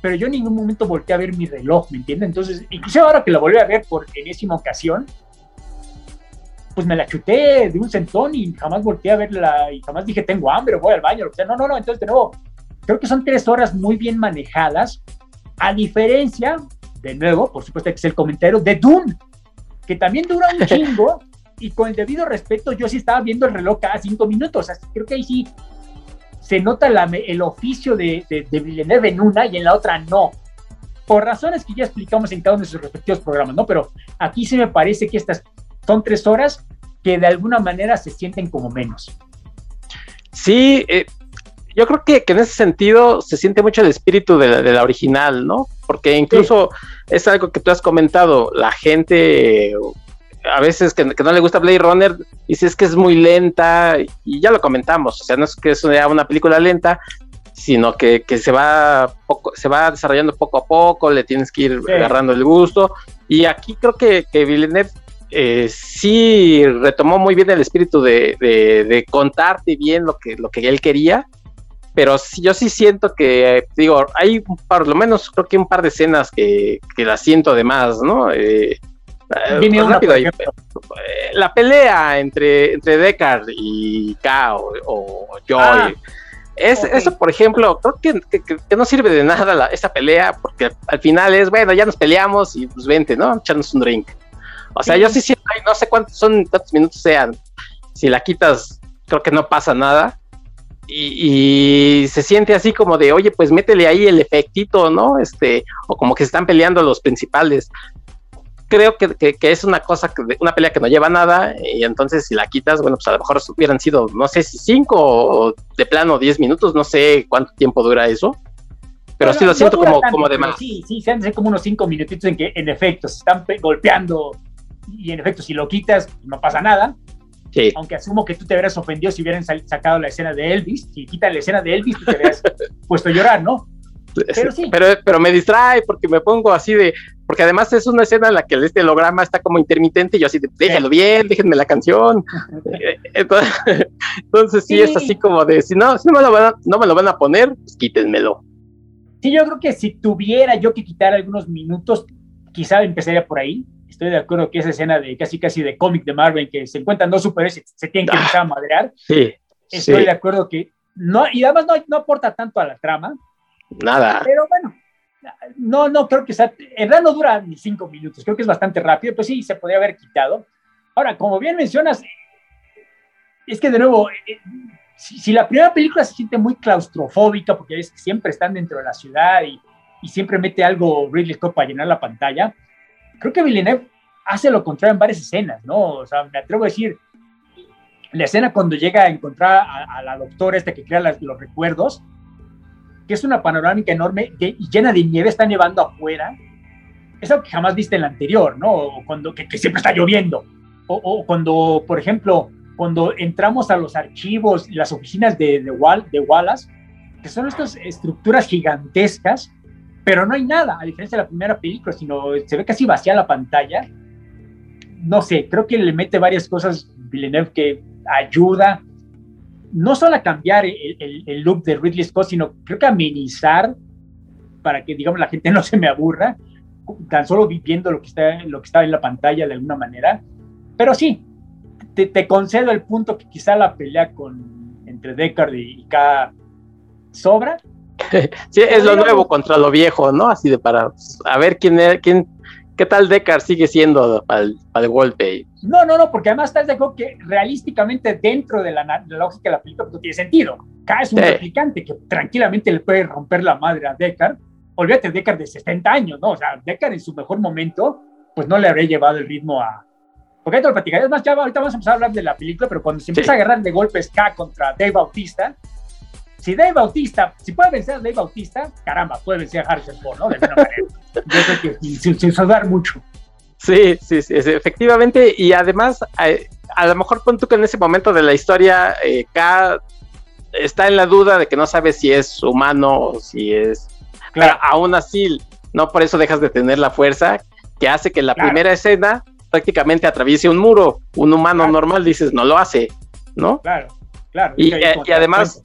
pero yo en ningún momento volteé a ver mi reloj, ¿me entiendes? Entonces, incluso ahora que lo volví a ver por enésima ocasión, pues me la chuté de un centón y jamás volteé a verla y jamás dije tengo hambre o voy al baño, o sea, no, no, no, entonces de nuevo, creo que son tres horas muy bien manejadas, a diferencia, de nuevo, por supuesto que es el comentario de Dune, que también dura un chingo y con el debido respeto yo sí estaba viendo el reloj cada cinco minutos, así creo que ahí sí se nota el oficio de, de, de Villeneuve en una y en la otra no, por razones que ya explicamos en cada uno de sus respectivos programas, ¿no? Pero aquí sí me parece que estas son tres horas que de alguna manera se sienten como menos. Sí, eh, yo creo que, en ese sentido se siente mucho el espíritu de la, original, ¿no? Porque incluso es algo que tú has comentado, la gente a veces que, no le gusta Blade Runner, dice es que es muy lenta, y ya lo comentamos, o sea, no es que sea una película lenta, sino que, se va poco, se va desarrollando poco a poco, le tienes que ir agarrando el gusto, y aquí creo que, que Villeneuve eh, sí retomó muy bien el espíritu de, contarte bien lo que, lo que él quería, pero yo sí siento que, digo, hay por lo menos creo que un par de escenas que, que las siento de más, ¿no? Eh, Viene una, eh, la pelea entre, entre Deckard y K o, Joy. Ah, es, Eso, por ejemplo, creo que, no sirve de nada la, esa pelea, porque al final es, bueno, ya nos peleamos y pues vente, ¿no? Echarnos un drink. O sea, yo sí siento, no sé cuántos son, cuántos minutos sean. Si la quitas, creo que no pasa nada. Y, se siente así como de, oye, pues métele ahí el efectito, ¿no? Este, o como que se están peleando los principales creo que, que, es una cosa, que, una pelea que no lleva nada, y entonces si la quitas, bueno, pues a lo mejor hubieran sido, no sé si cinco o de plano diez minutos, no sé cuánto tiempo dura eso, pero sí lo siento como, como de más. Sí, sí, se han como unos cinco minutitos en que en efecto se están golpeando, y en efecto si lo quitas no pasa nada. Sí. Aunque asumo que tú te hubieras ofendido si hubieran sacado la escena de Elvis, si quitan la escena de Elvis, tú te hubieras puesto a llorar, ¿no? Pero, sí. pero, pero, me distrae porque me pongo así de, porque además es una escena en la que este holograma está como intermitente y yo así de, déjalo bien, déjenme la canción. entonces, sí, es así como de, si no, si no me, lo van a, no me lo van a poner, pues quítenmelo. Sí, yo creo que si tuviera yo que quitar algunos minutos, quizá empezaría por ahí. Estoy de acuerdo que esa escena de casi casi de cómic de Marvel, que se encuentran dos superhéroes y se tienen que empezar a madrear. Sí. Estoy de acuerdo que no, y además no, no aporta tanto a la trama. Nada. Pero bueno, no, no, creo que sea, en realidad no dura ni cinco minutos, creo que es bastante rápido, pues sí, se podría haber quitado. Ahora, como bien mencionas, es que de nuevo, eh, si, la primera película se siente muy claustrofóbica, porque es que siempre están dentro de la ciudad y, y siempre mete algo Ridley Scott para llenar la pantalla, creo que Villeneuve hace lo contrario en varias escenas, ¿no? O sea, me atrevo a decir, la escena cuando llega a encontrar a, la doctora esta que crea los recuerdos, que es una panorámica enorme y llena de nieve, está nevando afuera. Es algo que jamás viste en la anterior, ¿no? O cuando, que, siempre está lloviendo. O, cuando, por ejemplo, cuando entramos a los archivos, las oficinas de, de, de Wallace, que son estas estructuras gigantescas, pero no hay nada, a diferencia de la primera película, sino se ve casi vacía la pantalla. No sé, creo que le mete varias cosas Villeneuve que ayuda no solo a cambiar el, look de Ridley Scott, sino creo que amenizar para que, digamos, la gente no se me aburra, tan solo viviendo lo que está, lo que está en la pantalla de alguna manera. Pero sí, te, concedo el punto que quizá la pelea con, entre Deckard y K sobra. Sí, es lo nuevo contra lo viejo, ¿no? Así de para a ver quién, quién ¿Qué tal Deckard sigue siendo para el, golpe? No, no, no, porque además estás de acuerdo que realísticamente dentro de la, lógica de la película no tiene sentido. K es un replicante que tranquilamente le puede romper la madre a Deckard. Olvídate, Deckard de 70 años, ¿no? O sea, Deckard en su mejor momento, pues no le habría llevado el ritmo a... Porque ahí te lo platicaré. Es más, ya ahorita vamos a empezar a hablar de la película, pero cuando se empieza a agarrar de golpes K contra Dave Bautista, si Dave Bautista, si puede vencer a Dave Bautista, caramba, puede vencer a Harrison Ford, ¿no? De alguna manera. Yo creo que sin, sin mucho. Sí, sí, sí, efectivamente. Y además, a, lo mejor pon tú que en ese momento de la historia, eh, K está en la duda de que no sabe si es humano o si es Pero aún así, no por eso dejas de tener la fuerza que hace que la primera escena prácticamente atraviese un muro. Un humano normal dices, no lo hace, ¿no? Claro, claro. Y, eh, además,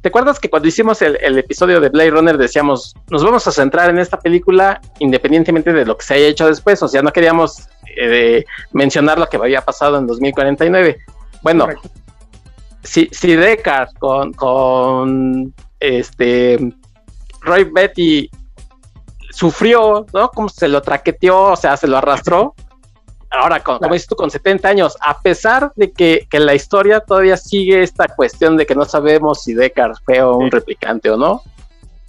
¿te acuerdas que cuando hicimos el, episodio de Blade Runner decíamos, nos vamos a centrar en esta película independientemente de lo que se haya hecho después? O sea, no queríamos eh, mencionar lo que había pasado en 2049. Bueno, si, si Deckard con, con este Roy Betty sufrió, ¿no? Como se lo traqueteó, o sea, se lo arrastró. Ahora, como, dices tú, con 70 años, a pesar de que, que, la historia todavía sigue esta cuestión de que no sabemos si Deckard fue un replicante o no,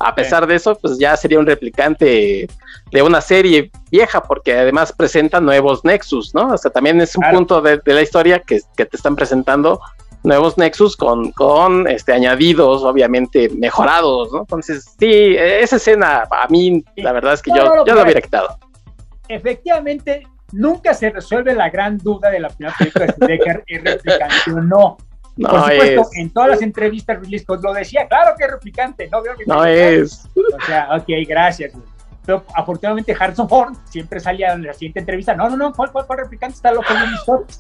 a pesar de eso, pues ya sería un replicante de una serie vieja, porque además presenta nuevos Nexus, ¿no? O sea, también es un punto de, la historia que, que, te están presentando nuevos Nexus con, con este, añadidos, obviamente mejorados, ¿no? Entonces, sí, esa escena, a mí, la verdad es que yo, yo lo hubiera quitado. Efectivamente, nunca se resuelve la gran duda de la primera película de Decker, ¿es replicante o no? No Por supuesto, en todas las entrevistas Ridley Scott lo decía, claro que es replicante, no veo que No es. O sea, ok, gracias. Pero afortunadamente Harrison Ford siempre salía en la siguiente entrevista, no, no, no, ¿cuál, cuál, replicante está loco Ridley Scott?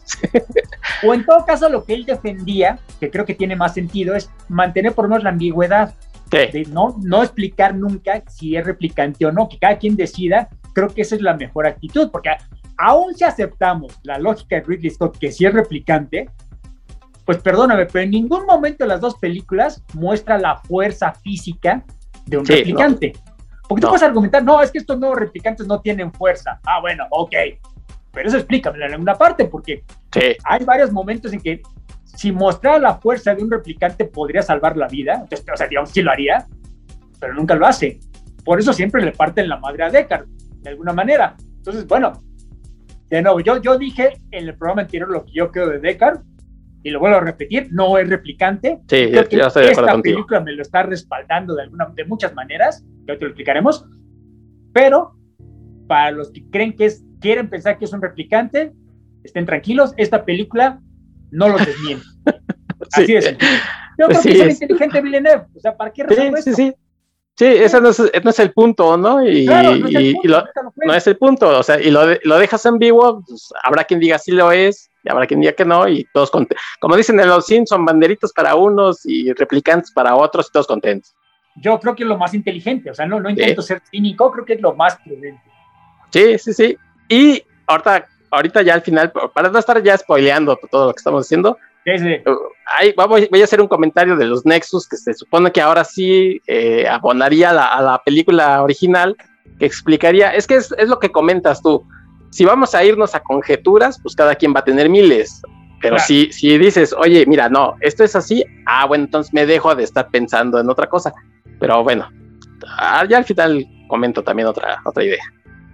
o en todo caso lo que él defendía, que creo que tiene más sentido, es mantener por lo menos la ambigüedad. De no, no explicar nunca si es replicante o no, que cada quien decida, creo que esa es la mejor actitud, porque aún si aceptamos la lógica de Ridley Scott que si es replicante, pues perdóname, pero en ningún momento de las dos películas muestra la fuerza física de un replicante. Porque tú puedes argumentar, no, es que estos nuevos replicantes no tienen fuerza. Ah, bueno, ok. Pero eso explícame en alguna parte, porque hay varios momentos en que si mostrara la fuerza de un replicante podría salvar la vida. Entonces, o sea, digamos, sí lo haría, pero nunca lo hace. Por eso siempre le parten la madre a Deckard, de alguna manera. Entonces, bueno, de nuevo, yo, yo dije en el programa anterior lo que yo creo de Deckard, y lo vuelvo a repetir, no es replicante. Sí, ya, estoy de Esta película me lo está respaldando de, alguna, de muchas maneras, que hoy te lo explicaremos, pero para los que creen que es, quieren pensar que es un replicante, estén tranquilos, esta película no lo desmiente. Así es. Yo creo que es, inteligente Villeneuve, o sea, ¿para qué resolver esto? Sí, sí. Sí, ese no es, no es, el punto, ¿no? Y, no, es el punto, o sea, y lo, lo dejas en vivo, pues, habrá quien diga sí lo es, y habrá quien diga que no, y todos contentos. Como dicen en los Simpson, banderitos para unos y replicantes para otros, y todos contentos. Yo creo que es lo más inteligente, o sea, no, no intento ser cínico, creo que es lo más prudente. Sí, sí, sí. Y ahorita, ahorita ya al final, para no estar ya spoileando todo lo que estamos haciendo, uh, voy a hacer un comentario de los Nexus que se supone que ahora sí eh, abonaría a la, película original, que explicaría, es que es, es, lo que comentas tú, si vamos a irnos a conjeturas, pues cada quien va a tener miles. Pero si, si dices, oye, mira, no, esto es así, ah, bueno, entonces me dejo de estar pensando en otra cosa. Pero bueno, ah, ya al final comento también otra, otra idea.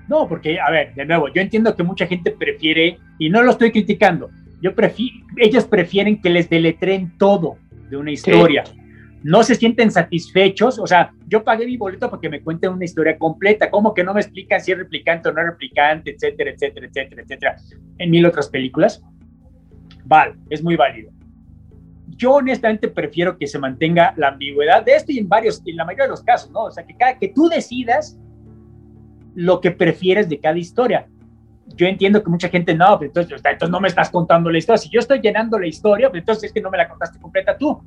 No, porque, a ver, de nuevo, yo entiendo que mucha gente prefiere, y no lo estoy criticando, yo prefiero, ellos prefieren que les deletreen todo de una historia no se sienten satisfechos. O sea, yo pagué mi boleto porque me cuenten una historia completa. ¿Cómo que no me explican si es replicante o no es replicante, etcétera, etcétera, etcétera, etcétera? En mil otras películas. Vale, es muy válido. Yo honestamente prefiero que se mantenga la ambigüedad de esto y en varios, en la mayoría de los casos, ¿no? O sea, que, cada, que tú decidas lo que prefieres de cada historia. Yo entiendo que mucha gente no, pero entonces, entonces no me estás contando la historia. Si yo estoy llenando la historia, pues entonces es que no me la contaste completa tú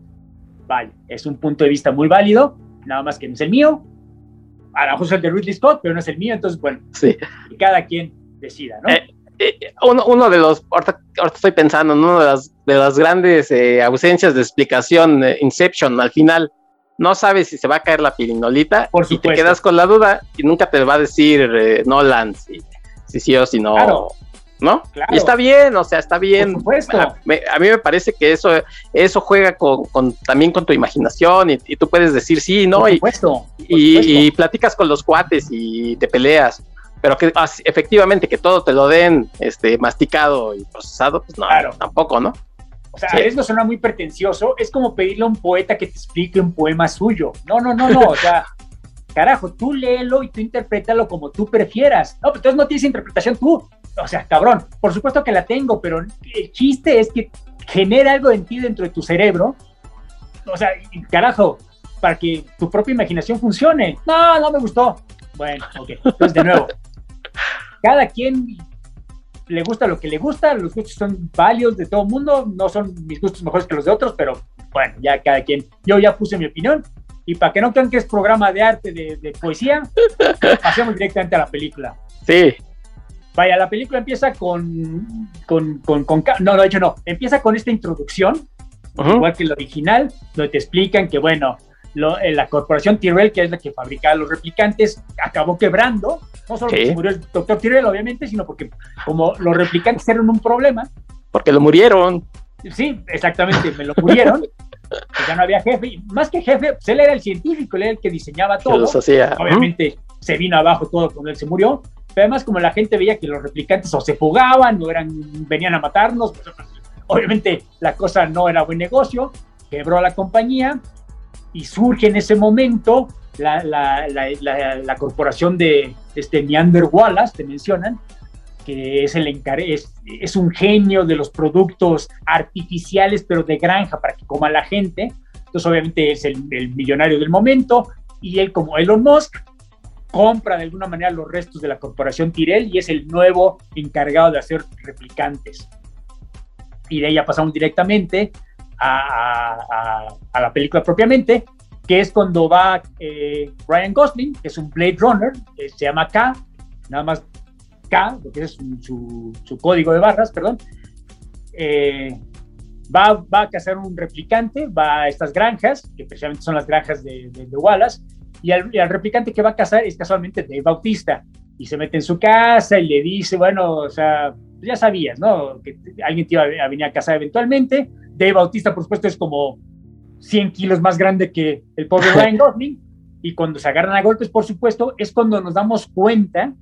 vale, es un punto de vista muy válido, nada más que no es el mío. A lo mejor es el de Ridley Scott, pero no es el mío, entonces, bueno, sí. cada quien decida, ¿no? Eh, eh, uno, de los, ahorita, estoy pensando, en una de las, de las grandes eh, ausencias de explicación, Inception, al final, no sabes si se va a caer la pirinolita Por y te quedas con la duda y nunca te va a decir Nolan si, si sí o si no. Claro. ¿no? Y está bien, o sea, está bien. A, mí me parece que eso, eso juega con, también con tu imaginación y, tú puedes decir sí, ¿no? y, y, platicas con los cuates y te peleas. Pero que efectivamente que todo te lo den este, masticado y procesado, pues no, tampoco, ¿no? O sea, eso suena muy pretencioso. Es como pedirle a un poeta que te explique un poema suyo. No, no, no, no. O sea, carajo, tú léelo y tú interprétalo como tú prefieras. No, pero entonces no tienes interpretación tú o sea, cabrón, por supuesto que la tengo, pero el chiste es que genera algo en ti dentro de tu cerebro. O sea, carajo, para que tu propia imaginación funcione. No, no me gustó. Bueno, ok. Entonces, de nuevo, cada quien le gusta lo que le gusta, los gustos son válidos de todo mundo, no son mis gustos mejores que los de otros, pero bueno, ya cada quien, yo ya puse mi opinión, y para que no crean que es programa de arte, de, poesía, pasemos directamente a la película. Sí. Vaya, la película empieza con, con, con, no, de hecho no, empieza con esta introducción, igual que el original, donde te explican que, bueno, eh, la corporación Tyrell, que es la que fabricaba los replicantes, acabó quebrando. No solo porque murió el doctor Tyrell, obviamente, sino porque como los replicantes eran un problema. Porque lo murieron. Sí, exactamente, me lo murieron. ya no había jefe. Y más que jefe, pues él era el científico, él era el que diseñaba todo. Obviamente se vino abajo todo cuando él se murió. Pero además, como la gente veía que los replicantes o se fugaban o eran, venían a matarnos, pues, obviamente la cosa no era buen negocio. Quebró la compañía y surge en ese momento la, la, la, la corporación de este Neander Wallace, te mencionan, que es, el es, es un genio de los productos artificiales, pero de granja para que coma la gente. Entonces, obviamente, es el, el millonario del momento y él, como Elon Musk, compra de alguna manera los restos de la corporación Tyrell y es el nuevo encargado de hacer replicantes. Y de ahí ya pasamos directamente a, la película propiamente, que es cuando va eh, Ryan Gosling, que es un Blade Runner, que se llama K, nada más K, porque es su, código de barras, perdón. Eh, va, va, a cazar un replicante, va a estas granjas, que precisamente son las granjas de, Wallace, y al, replicante que va a cazar es casualmente Dave Bautista, y se mete en su casa y le dice, bueno, o sea, ya sabías, ¿no? Que alguien te iba a venir a cazar eventualmente, Dave Bautista, por supuesto, es como 100 kilos más grande que el pobre Ryan Gosling. Y cuando se agarran a golpes, por supuesto, es cuando nos damos cuenta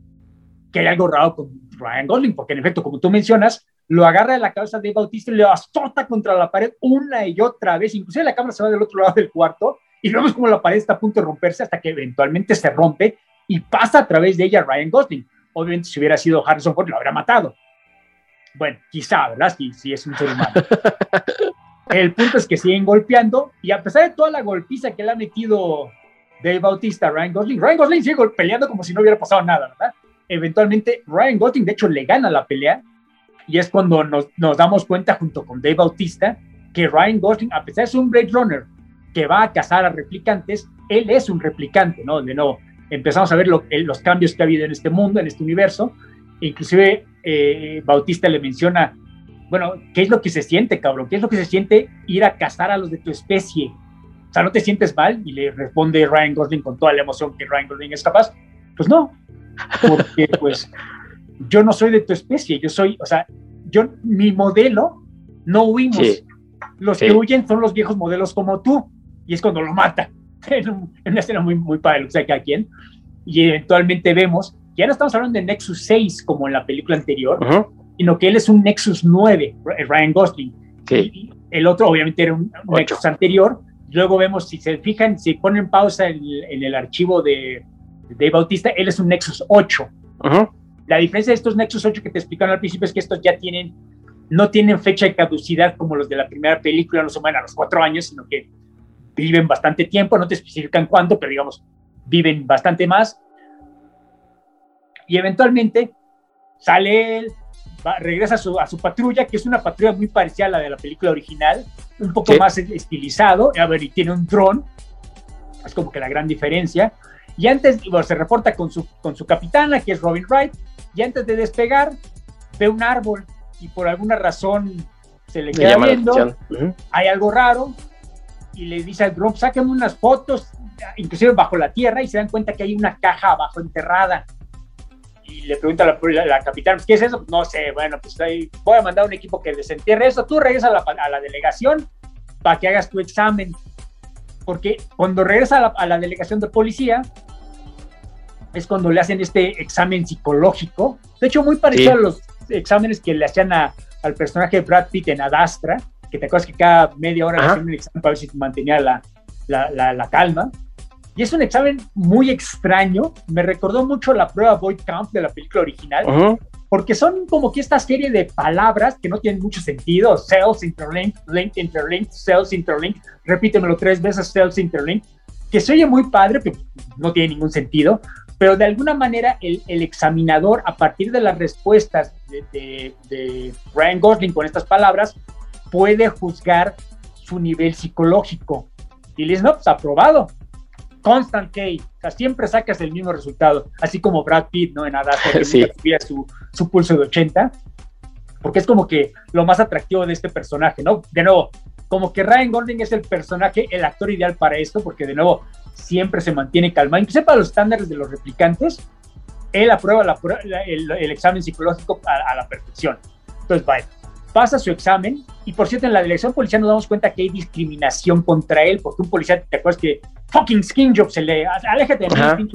que hay algo raro con Ryan Gosling, porque en efecto, como tú mencionas, lo agarra de la cabeza de Bautista y le azota contra la pared una y otra vez. Inclusive la cámara se va del otro lado del cuarto y vemos como la pared está a punto de romperse hasta que eventualmente se rompe y pasa a través de ella Ryan Gosling. Obviamente, si hubiera sido Harrison Ford, lo habría matado. Bueno, quizá, ¿verdad? Si, si es un ser humano. El punto es que siguen golpeando y a pesar de toda la golpiza que le ha metido Dave Bautista a Ryan Gosling, Ryan Gosling sigue peleando como si no hubiera pasado nada, ¿verdad? Eventualmente Ryan Gosling de hecho le gana la pelea y es cuando nos, nos damos cuenta junto con Dave Bautista que Ryan Gosling, a pesar de ser un Blade Runner que va a cazar a replicantes, él es un replicante, ¿no? De nuevo, empezamos a ver los cambios que ha habido en este mundo, en este universo, inclusive eh, Bautista le menciona, bueno, ¿qué es lo que se siente, cabrón? ¿Qué es lo que se siente ir a cazar a los de tu especie? O sea, ¿no te sientes mal? Y le responde Ryan Gosling con toda la emoción que Ryan Gosling es capaz. Pues no, porque pues yo no soy de tu especie, yo soy, o sea, yo, mi modelo, no huimos. Los que huyen son los viejos modelos como tú, y es cuando lo mata. En, una escena muy, muy padre, o sea, cada quien. Y eventualmente vemos ya no estamos hablando de Nexus 6 como en la película anterior, sino que él es un Nexus 9, Ryan Gosling. Sí. el otro obviamente era un Nexus anterior. Luego vemos, si se fijan, si ponen pausa en, el archivo de, de Bautista, él es un Nexus 8. La diferencia de estos Nexus 8 que te explicaron al principio es que estos ya tienen, no tienen fecha de caducidad como los de la primera película, no se mueren a los cuatro años, sino que viven bastante tiempo, no te especifican cuánto, pero digamos, viven bastante más y eventualmente sale él, regresa a su, a su, patrulla, que es una patrulla muy parecida a la de la película original, un poco más estilizado, a ver, y tiene un dron, es como que la gran diferencia. Y antes, bueno, se reporta con su, con su capitana, que es Robin Wright, y antes de despegar, ve un árbol y por alguna razón se le queda viendo, hay algo raro, y le dice al dron, sáquenme unas fotos, inclusive bajo la tierra, y se dan cuenta que hay una caja abajo enterrada. Y le pregunta a la, la, capitana, ¿qué es eso? No sé, bueno, pues ahí voy a mandar un equipo que desentierre eso, tú regresas a la, a la delegación para que hagas tu examen, porque cuando regresa a la, delegación de policía, es cuando le hacen este examen psicológico, de hecho muy parecido a los exámenes que le hacían al personaje de Brad Pitt en Adastra, que te acuerdas que cada media hora le hacían un examen para ver si mantenía la, la calma. Y es un examen muy extraño. Me recordó mucho la prueba Boyd Camp de la película original. Porque son como que esta serie de palabras que no tienen mucho sentido. Cells interlinked, link interlinked, cells interlinked. Repítemelo tres veces, cells interlinked. que se oye muy padre, pero no tiene ningún sentido, pero de alguna manera el, el examinador, a partir de las respuestas de, de, de Ryan Gosling con estas palabras, puede juzgar su nivel psicológico. Y le dice, no, pues aprobado. Constant K, o sea, siempre sacas el mismo resultado, así como Brad Pitt, ¿no? En Adastra, que Sí. su, su pulso de 80, porque es como que lo más atractivo de este personaje, ¿no? De nuevo, como que Ryan Gosling es el personaje, el actor ideal para esto, porque de nuevo, siempre se mantiene calmado, incluso para los estándares de los replicantes, él aprueba la la- el, el examen psicológico a, a la perfección. Entonces, vaya, pasa su examen y por cierto, en la dirección policial nos damos cuenta que hay discriminación contra él, porque un policía, ¿te acuerdas que fucking skin job se le... Aléjate de mí,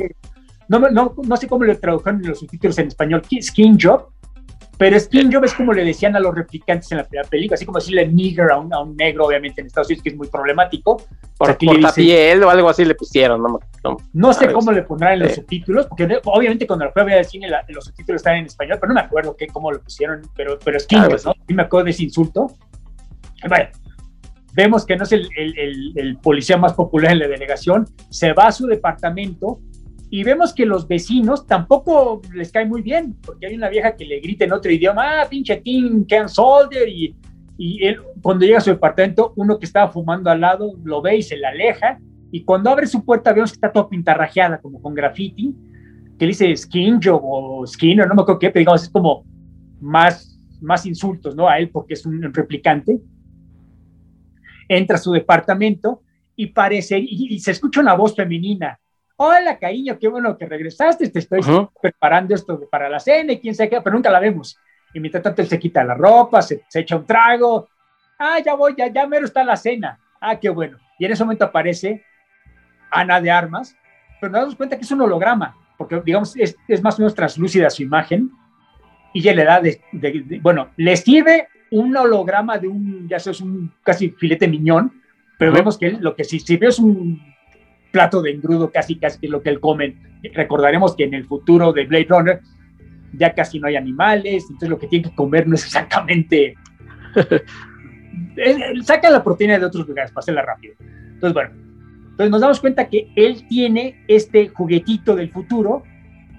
No, no, no sé cómo lo tradujeron en los subtítulos en español, ¿qué- skin job, pero skin job es como le decían a los replicantes en la primera película, así como decirle nigger a un, a un negro, obviamente en Estados Unidos, que es muy problemático. Por Aquí le dicen- portapiel o algo así le pusieron, no, no. no sé cómo le pondrán en los Sí. subtítulos, porque obviamente cuando la fui a ver al cine la- los subtítulos están en español, pero no me acuerdo qué, cómo lo pusieron, pero, pero es Algo King, así. ¿no? Sí me acuerdo de ese insulto. Bueno, vemos que no es el, el- el- el policía más popular en la delegación, se va a su departamento y vemos que los vecinos tampoco les cae muy bien, porque hay una vieja que le grita en otro idioma, ah, pinche Tim, Ken Soldier, y, y él, cuando llega a su departamento, uno que estaba fumando al lado lo ve y se le aleja, y cuando abre su puerta vemos que está toda pintarrajeada, como con graffiti, que le dice skin job o skinner, no me acuerdo qué, pero digamos, es como más, más insultos, ¿no? A él porque es un replicante. Entra a su departamento y parece, y, y se escucha una voz femenina. Hola, cariño, qué bueno que regresaste, te estoy Ujú. preparando esto para la cena y quién sabe qué, pero nunca la vemos. Y mientras tanto él se quita la ropa, se, se echa un trago. Ah, ya voy, ya, ya mero está la cena. Ah, qué bueno. Y en ese momento aparece Ana de Armas, pero nos damos cuenta que es un holograma, porque digamos es, es más o menos translúcida su imagen y ya le da de, de- de- bueno, le sirve un holograma de un, ya sabes, un casi filete miñón, pero Ujú. vemos que él, lo que sí sirvió es un plato de engrudo casi casi que es lo que él come. Recordaremos que en el futuro de Blade Runner ya casi no hay animales, entonces lo que tiene que comer no es exactamente... Saca la proteína de otros lugares hacerla rápido. Entonces, bueno, entonces nos damos cuenta que él tiene este juguetito del futuro,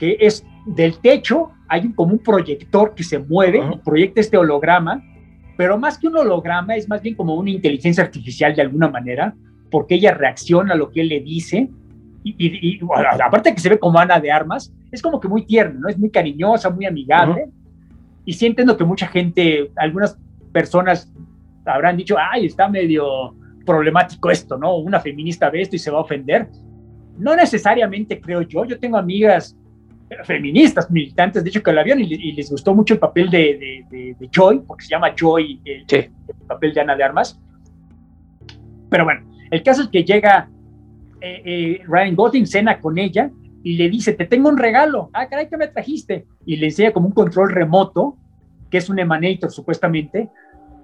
que es del techo, hay un, como un proyector que se mueve Ujú. y proyecta este holograma, pero más que un holograma es más bien como una inteligencia artificial de alguna manera, porque ella reacciona a lo que él le dice, y, y- y, bueno, aparte que se ve como Ana de Armas, es como que muy tierna, ¿no? Es muy cariñosa, muy amigable, y sí entiendo que mucha gente, algunas personas habrán dicho, ay, está medio problemático esto, ¿no? Una feminista ve esto y se va a ofender. No necesariamente creo yo, yo tengo amigas feministas, militantes, de hecho que la vieron y, y les gustó mucho el papel de, de- de- de Joy, porque se llama Joy el, Sí. el papel de Ana de Armas. Pero bueno, el caso es que llega eh, eh, Ryan Gosling, cena con ella y le dice, te tengo un regalo. Ah, caray, ¿qué me trajiste? Y le enseña como un control remoto, que es un emanator supuestamente,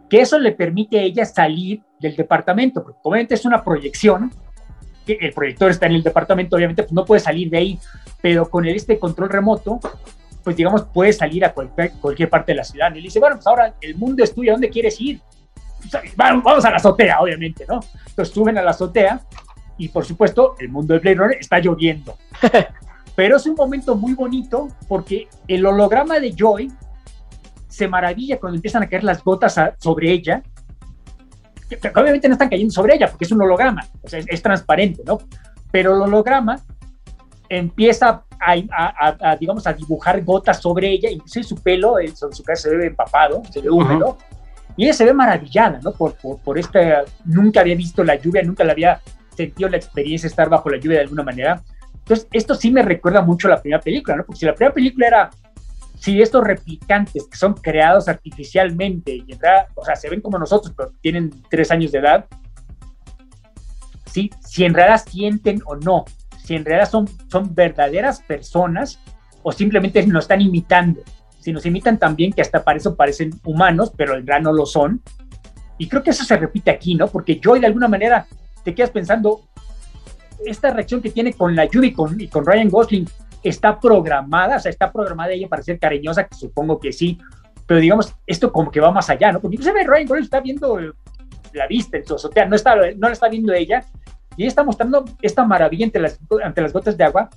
que eso le permite a ella salir del departamento, porque obviamente es una proyección, el proyector está en el departamento, obviamente pues no puede salir de ahí, pero con este control remoto, pues digamos, puede salir a cualquier, cualquier parte de la ciudad. Y le dice, bueno, pues ahora el mundo es tuyo, ¿a dónde quieres ir? Vamos, a la azotea, obviamente, ¿no? Entonces suben a la azotea y por supuesto el mundo de Blade Runner está lloviendo. Pero es un momento muy bonito porque el holograma de Joy se maravilla cuando empiezan a caer las gotas a- sobre ella. Que- que obviamente no están cayendo sobre ella porque es un holograma, o sea, es, es transparente, ¿no? Pero el holograma empieza a, a- a- digamos, a dibujar gotas sobre ella, incluso su pelo, el- sobre su cabeza se ve empapado, se ve húmedo, y ella se ve maravillada, ¿no? Por, por, esta, nunca había visto la lluvia, nunca la había sentido la experiencia de estar bajo la lluvia de alguna manera. Entonces, esto sí me recuerda mucho a la primera película, ¿no? Porque si la primera película era, si estos replicantes que son creados artificialmente, y en realidad, o sea, se ven como nosotros, pero tienen tres años de edad, ¿sí? si en realidad sienten o no, si en realidad son, son verdaderas personas o simplemente nos están imitando. Si nos imitan también, que hasta para eso parecen humanos, pero en realidad no lo son. Y creo que eso se repite aquí, ¿no? Porque Joy de alguna manera te quedas pensando, esta reacción que tiene con la Judy y con, y con Ryan Gosling está programada, o sea, está programada ella para ser cariñosa, que supongo que sí, pero digamos, esto como que va más allá, ¿no? Porque inclusive Ryan Gosling está viendo eh, la vista en su azotea, no, está, no la está viendo ella, y ella está mostrando esta maravilla ante las, ante las gotas de agua,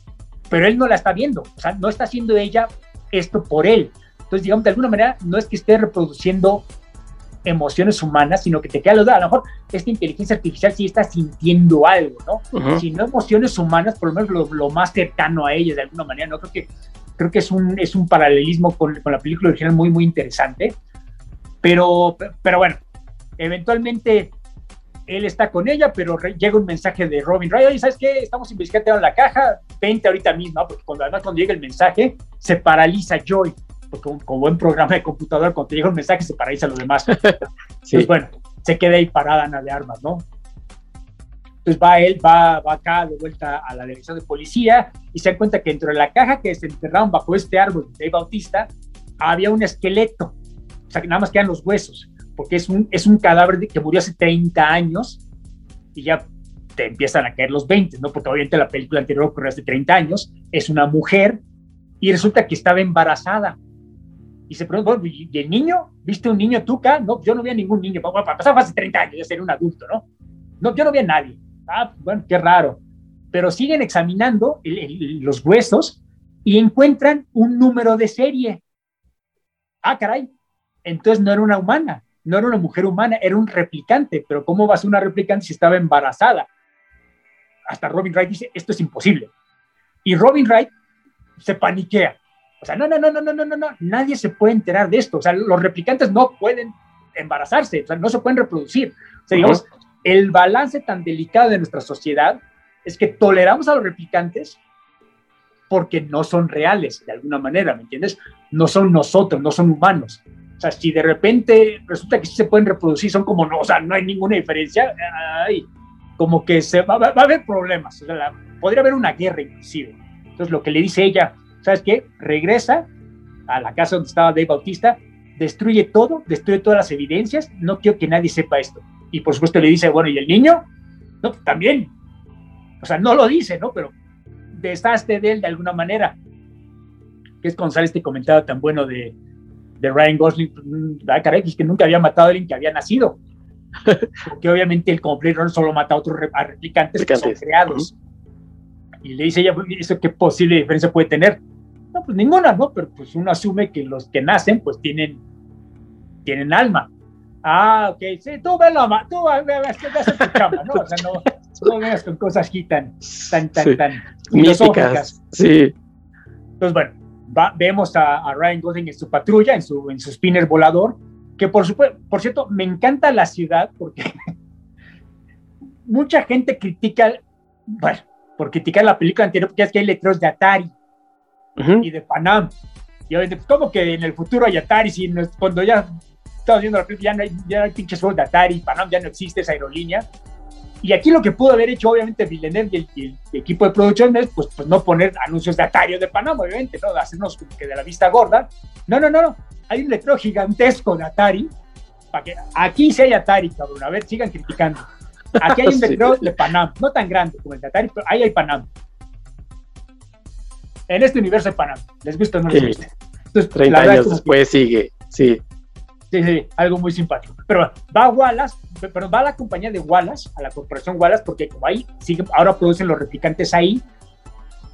pero él no la está viendo, o sea, no está haciendo ella esto por él. Entonces, digamos, de alguna manera, no es que esté reproduciendo emociones humanas, sino que te queda la duda, a lo mejor esta inteligencia artificial sí está sintiendo algo, ¿no? Si no emociones humanas, por lo menos lo, más cercano a ella de alguna manera, ¿no? Creo que, creo que es, un, es un paralelismo con, con la película original muy, muy interesante, pero, pero bueno, eventualmente él está con ella, pero llega un mensaje de Robin oye, ¿sabes qué? Estamos investigando la caja, vente ahorita mismo, porque cuando, además cuando llega el mensaje, se paraliza Joy, porque como, buen programa de computador, cuando te llega un mensaje, se paraliza lo demás. Entonces, bueno, se queda ahí parada Ana de Armas, ¿no? Entonces va él, va, va acá de vuelta a la dirección de policía y se da cuenta que dentro de la caja que se enterraron bajo este árbol de Bautista había un esqueleto, o sea, que nada más quedan los huesos porque es un, es un cadáver que murió hace 30 años y ya te empiezan a caer los 20, ¿no? Porque obviamente la película anterior ocurrió hace 30 años, es una mujer y resulta que estaba embarazada. Y se pregunta, ¿y el niño? ¿Viste un niño acá? No, yo no vi a ningún niño. Pasar hace 30 años, ya sería un adulto, ¿no? No, yo no vi a nadie. Ah, bueno, qué raro. Pero siguen examinando los huesos y encuentran un número de serie. Ah, caray. Entonces no era una humana, no era una mujer humana, era un replicante, pero ¿cómo va a ser una replicante si estaba embarazada? Hasta Robin Wright dice, esto es imposible. Y Robin Wright se paniquea. O sea, no, no, no, no, no, no, no, nadie se puede enterar de esto. O sea, los replicantes no pueden embarazarse, o sea, no se pueden reproducir. O sea, digamos, el balance tan delicado de nuestra sociedad es que toleramos a los replicantes porque no son reales, de alguna manera, ¿me entiendes? No son nosotros, no son humanos. O sea, si de repente resulta que sí se pueden reproducir, son como no, o sea, no hay ninguna diferencia, ay, como que se va, a haber problemas, o sea, podría haber una guerra inclusive. Entonces lo que le dice ella, ¿sabes qué? Regresa a la casa donde estaba Dave Bautista, destruye todo, destruye todas las evidencias, no quiero que nadie sepa esto. Y por supuesto le dice, bueno, ¿y el niño? No, también. O sea, no lo dice, ¿no? Pero deshazte de él de alguna manera. Que es con este comentario tan bueno de, de Ryan Gosling, ah, caray, es que nunca había matado a alguien que había nacido. Porque obviamente el como solo mata a otros replicantes que son creados. Y le dice ella, ¿eso qué posible diferencia puede tener? No, pues ninguna, ¿no? Pero pues uno asume que los que nacen, pues tienen, tienen alma. Ah, ok, sí, tú velo, tú ves tu cama, ¿no? O sea, no, no vengas con cosas aquí tan, tan, tan, tan filosóficas. Sí. Entonces, bueno, vemos a, Ryan Gosling en su patrulla, en su, en su spinner volador, que por supuesto, por cierto, me encanta la ciudad porque mucha gente critica, bueno, por criticar la película anterior, porque es que hay letreros de Atari y de Panam. Y obviamente, pues, ¿cómo que en el futuro hay Atari? Si cuando ya estamos viendo la película, ya no hay, ya hay pinches juegos de Atari, Panam ya no existe esa aerolínea. Y aquí lo que pudo haber hecho, obviamente, Villeneuve y el, equipo de producción es, pues, pues, no poner anuncios de Atari o de Panamá, obviamente, ¿no? Hacernos como que de la vista gorda. No, no, no, no. Hay un letrero gigantesco de Atari. Para que aquí sí hay Atari, cabrón. A ver, sigan criticando. Aquí hay un letrero de Panam, no tan grande como el de Atari, pero ahí hay Panam. En este universo hay Panam. ¿Les gusta o no les gusta? Entonces, 30 años después sigue, sí. Algo muy simpático. Pero va Wallace, pero va a la compañía de Wallace, a la corporación Wallace, porque como ahí sigue, ahora producen los replicantes ahí.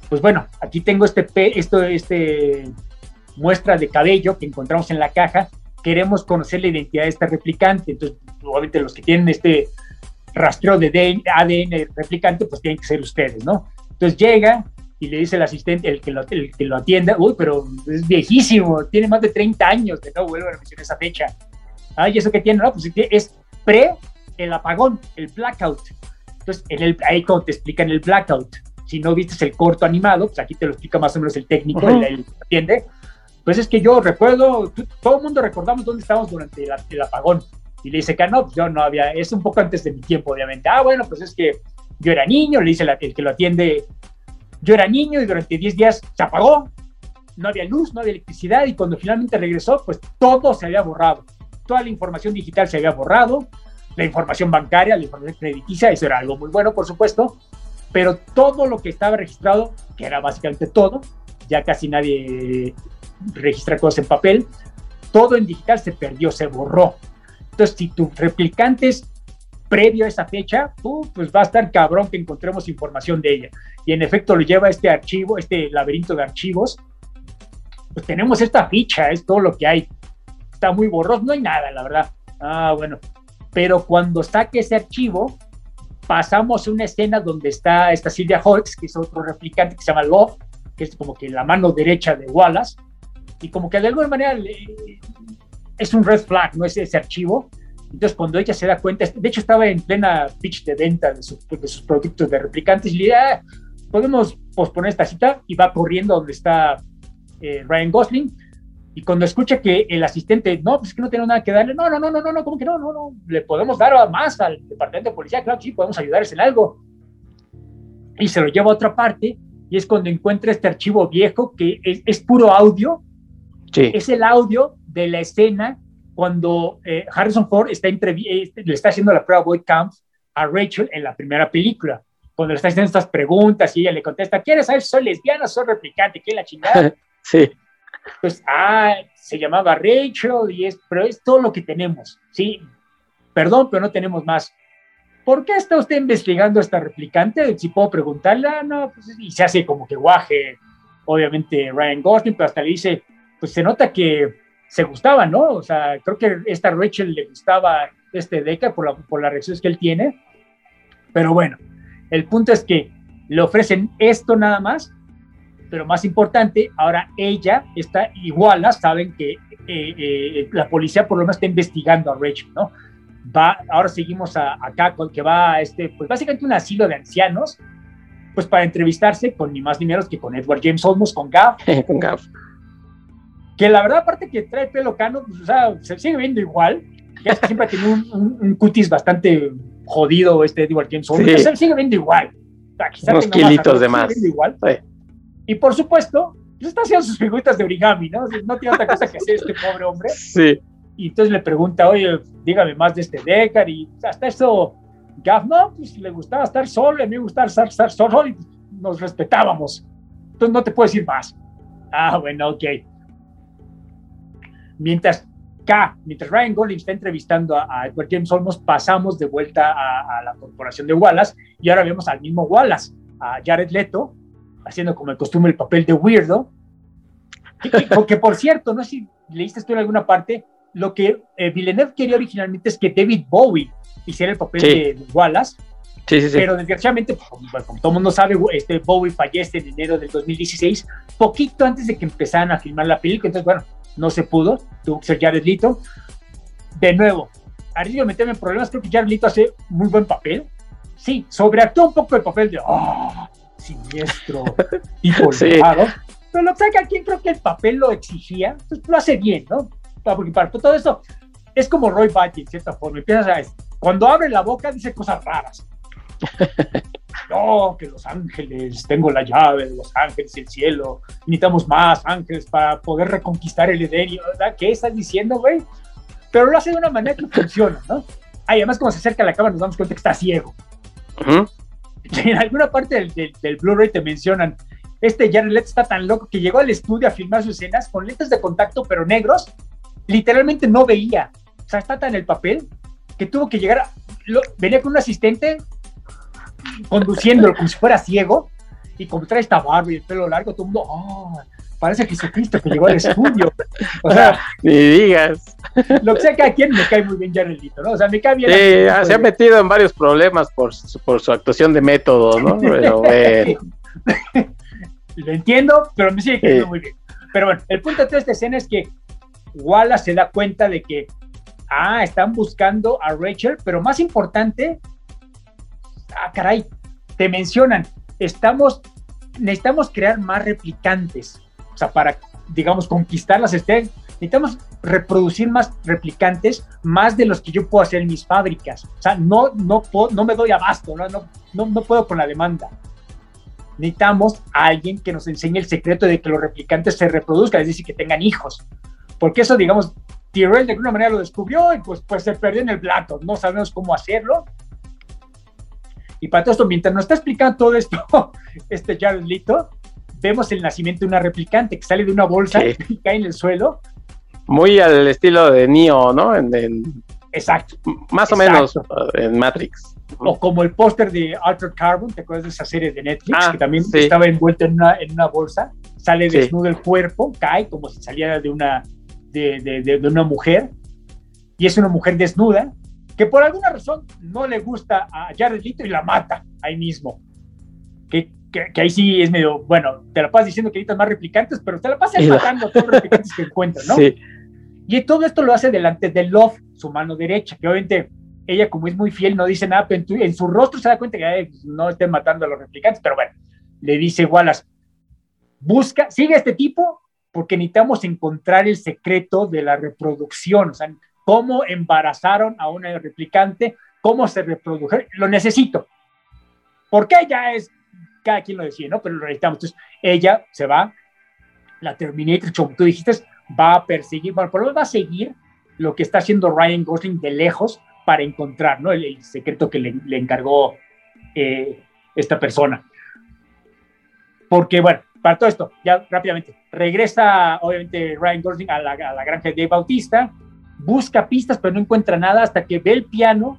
Pues bueno, aquí tengo este, esto, este muestra de cabello que encontramos en la caja. Queremos conocer la identidad de este replicante. Entonces, obviamente los que tienen este rastreo de ADN replicante, pues tienen que ser ustedes, ¿no? Entonces llega, y le dice el asistente, el que lo, el que lo atienda, uy, pero es viejísimo, tiene más de 30 años, de no vuelvo a mencionar esa fecha. Ay, ¿eso que tiene? No, pues es pre el apagón, el blackout. Entonces, en el, ahí cuando te explican el blackout, si no viste el corto animado, pues aquí te lo explica más o menos el técnico, el, atiende. Pues es que yo recuerdo, todo el mundo recordamos dónde estábamos durante el, apagón. Y le dice que no, pues yo no había, es un poco antes de mi tiempo, obviamente. Ah, bueno, pues es que yo era niño, le dice el que lo atiende, yo era niño y durante 10 días se apagó, no había luz, no había electricidad y cuando finalmente regresó, pues todo se había borrado. Toda la información digital se había borrado, la información bancaria, la información crediticia, eso era algo muy bueno, por supuesto, pero todo lo que estaba registrado, que era básicamente todo, ya casi nadie registra cosas en papel, todo en digital se perdió, se borró. Entonces, si tus replicantes previo a esa fecha, uh, pues va a estar cabrón que encontremos información de ella. Y en efecto lo lleva este archivo, este laberinto de archivos. Pues tenemos esta ficha, es todo lo que hay. Está muy borroso, no hay nada, la verdad. Ah, bueno. Pero cuando saque ese archivo, pasamos una escena donde está esta Silvia Holtz, que es otro replicante que se llama Love, que es como que la mano derecha de Wallace, y como que de alguna manera es un red flag, ¿no? Es ese archivo entonces, cuando ella se da cuenta, de hecho estaba en plena pitch de venta de, sus productos de replicantes y le dice, ah, podemos posponer esta cita y va corriendo donde está eh, Ryan Gosling. Y cuando escucha que el asistente, no, pues es que no tengo nada que darle, no, no, no, no, no, no, ¿cómo que no? No, no, le podemos dar más al departamento de policía, claro que sí, podemos ayudarles en algo. Y se lo lleva a otra parte y es cuando encuentra este archivo viejo que es, es puro audio. Sí. Es el audio de la escena cuando eh, Harrison Ford está eh, le está haciendo la prueba Boy Camp a Rachel en la primera película, cuando le está haciendo estas preguntas y ella le contesta, ¿quieres saber si soy lesbiana o soy replicante? ¿Qué la chingada? sí. Pues, ah, se llamaba Rachel y es, pero es todo lo que tenemos, ¿sí? Perdón, pero no tenemos más. ¿Por qué está usted investigando a esta replicante? Si puedo preguntarle, ah, no, pues, y se hace como que guaje, obviamente Ryan Gosling, pero hasta le dice, pues se nota que se gustaban, ¿no? O sea, creo que esta Rachel le gustaba este Deca por, la, por las reacciones que él tiene. Pero bueno, el punto es que le ofrecen esto nada más, pero más importante, ahora ella está igual, saben que eh, eh, la policía por lo menos está investigando a Rachel, ¿no? Va, ahora seguimos a, acá con que va a este, pues básicamente un asilo de ancianos, pues para entrevistarse con ni más ni menos que con Edward James Olmos, con Gav. con Gav que la verdad, aparte que trae pelo cano, pues, o sea, se sigue viendo igual. Ya es que siempre ha tenido un, cutis bastante jodido este Edward James sí. se sigue viendo igual. Unos kilitos de más. Igual. Y por supuesto, pues está haciendo sus figuritas de origami, ¿no? No tiene otra cosa que hacer este pobre hombre. Sí. Y entonces le pregunta, oye, dígame más de este Deckard. Y hasta eso, Gav, no, pues le gustaba estar solo, a mí me gustaba estar, estar solo y nos respetábamos. Entonces no te puedo decir más. Ah, bueno, ok. Mientras K, mientras Ryan Gosling está entrevistando a, Edward James Olmos, pasamos de vuelta a, la corporación de Wallace y ahora vemos al mismo Wallace, a Jared Leto, haciendo como el costumbre el papel de weirdo. Que, por cierto, no sé si leíste esto en alguna parte, lo que eh, Villeneuve quería originalmente es que David Bowie hiciera el papel de Wallace. Sí, sí, sí. Pero desgraciadamente, pues, como, todo el mundo sabe, este Bowie fallece en enero del 2016, poquito antes de que empezaran a filmar la película. Entonces, bueno, no se pudo, tuvo que ser Jared Leto. De nuevo, arriba meterme en problemas, creo que Jared Leto hace muy buen papel. Sí, sobreactúa un poco el papel de oh, siniestro, tipo sí. Pero lo que pasa aquí creo que el papel lo exigía, pues lo hace bien, ¿no? Porque para todo eso es como Roy Batty, en cierta forma. Empiezas a, cuando abre la boca dice cosas raras. No, que los ángeles, tengo la llave de los ángeles y el cielo, necesitamos más ángeles para poder reconquistar el Edén. ¿Verdad? ¿Qué estás diciendo, güey? Pero lo hace de una manera que funciona, ¿no? además, cuando se acerca a la cámara, nos damos cuenta que está ciego. En alguna parte del, del, Blu-ray te mencionan, este Jared Leto está tan loco que llegó al estudio a filmar sus escenas con lentes de contacto, pero negros, literalmente no veía. O sea, está tan en el papel que tuvo que llegar, venía con un asistente conduciéndolo como si fuera ciego, y como trae esta barba y el pelo largo, todo el mundo, oh, parece Jesucristo que llegó al estudio. O sea, ni digas. Lo que sea que a quien me cae muy bien Jaredito, ¿no? O sea, me cae bien. Sí, ah, se ha metido en varios problemas por su, por su actuación de método, ¿no? Pero bueno. Lo entiendo, pero me sigue quedando muy bien. Pero bueno, el punto de toda esta escena es que Wallace se da cuenta de que, ah, están buscando a Rachel, pero más importante, ah, caray, te mencionan, estamos, necesitamos crear más replicantes, o sea, para, digamos, conquistar las estrellas, necesitamos reproducir más replicantes, más de los que yo puedo hacer en mis fábricas. O sea, no, no, no me doy abasto, no, no, no, no puedo con la demanda. Necesitamos a alguien que nos enseñe el secreto de que los replicantes se reproduzcan, es decir, que tengan hijos. Porque eso, digamos, Tyrell de alguna manera lo descubrió y pues, pues se perdió en el plato. No sabemos cómo hacerlo. Y para todo esto, mientras nos está explicando todo esto, este Jared Leto, vemos el nacimiento de una replicante que sale de una bolsa y cae en el suelo. Muy al estilo de Neo, ¿no? En, Exacto. Más o menos en Matrix. O como el póster de Altered Carbon, ¿te acuerdas de esa serie de Netflix? Ah, que también estaba envuelto en una, en una bolsa, sale desnudo el cuerpo, cae como si saliera de una, de, de, de, una mujer, y es una mujer desnuda, que por alguna razón no le gusta a Jared Leto y la mata ahí mismo. Que, que, ahí sí es medio, bueno, te la pasas diciendo que necesitas más replicantes, pero te la pasas matando a todos los replicantes que encuentras, ¿no? Sí. Y todo esto lo hace delante de Love, su mano derecha, que obviamente ella como es muy fiel no dice nada, pero en, su rostro se da cuenta que pues, no estén matando a los replicantes, pero bueno, le dice Wallace, busca, sigue a este tipo porque necesitamos encontrar el secreto de la reproducción, o sea, cómo embarazaron a una replicante, cómo se reprodujeron, lo necesito. Porque ella es, cada quien lo decide, ¿no? Pero lo necesitamos. Entonces, ella se va, la Terminator, como tú dijiste, va a perseguir, bueno, por lo menos va a seguir lo que está haciendo Ryan Gosling de lejos para encontrar, ¿no? El, secreto que le, encargó eh, esta persona. Porque, bueno, para todo esto, ya rápidamente, regresa obviamente Ryan Gosling a la, a la granja de Bautista, busca pistas, pero no encuentra nada hasta que ve el piano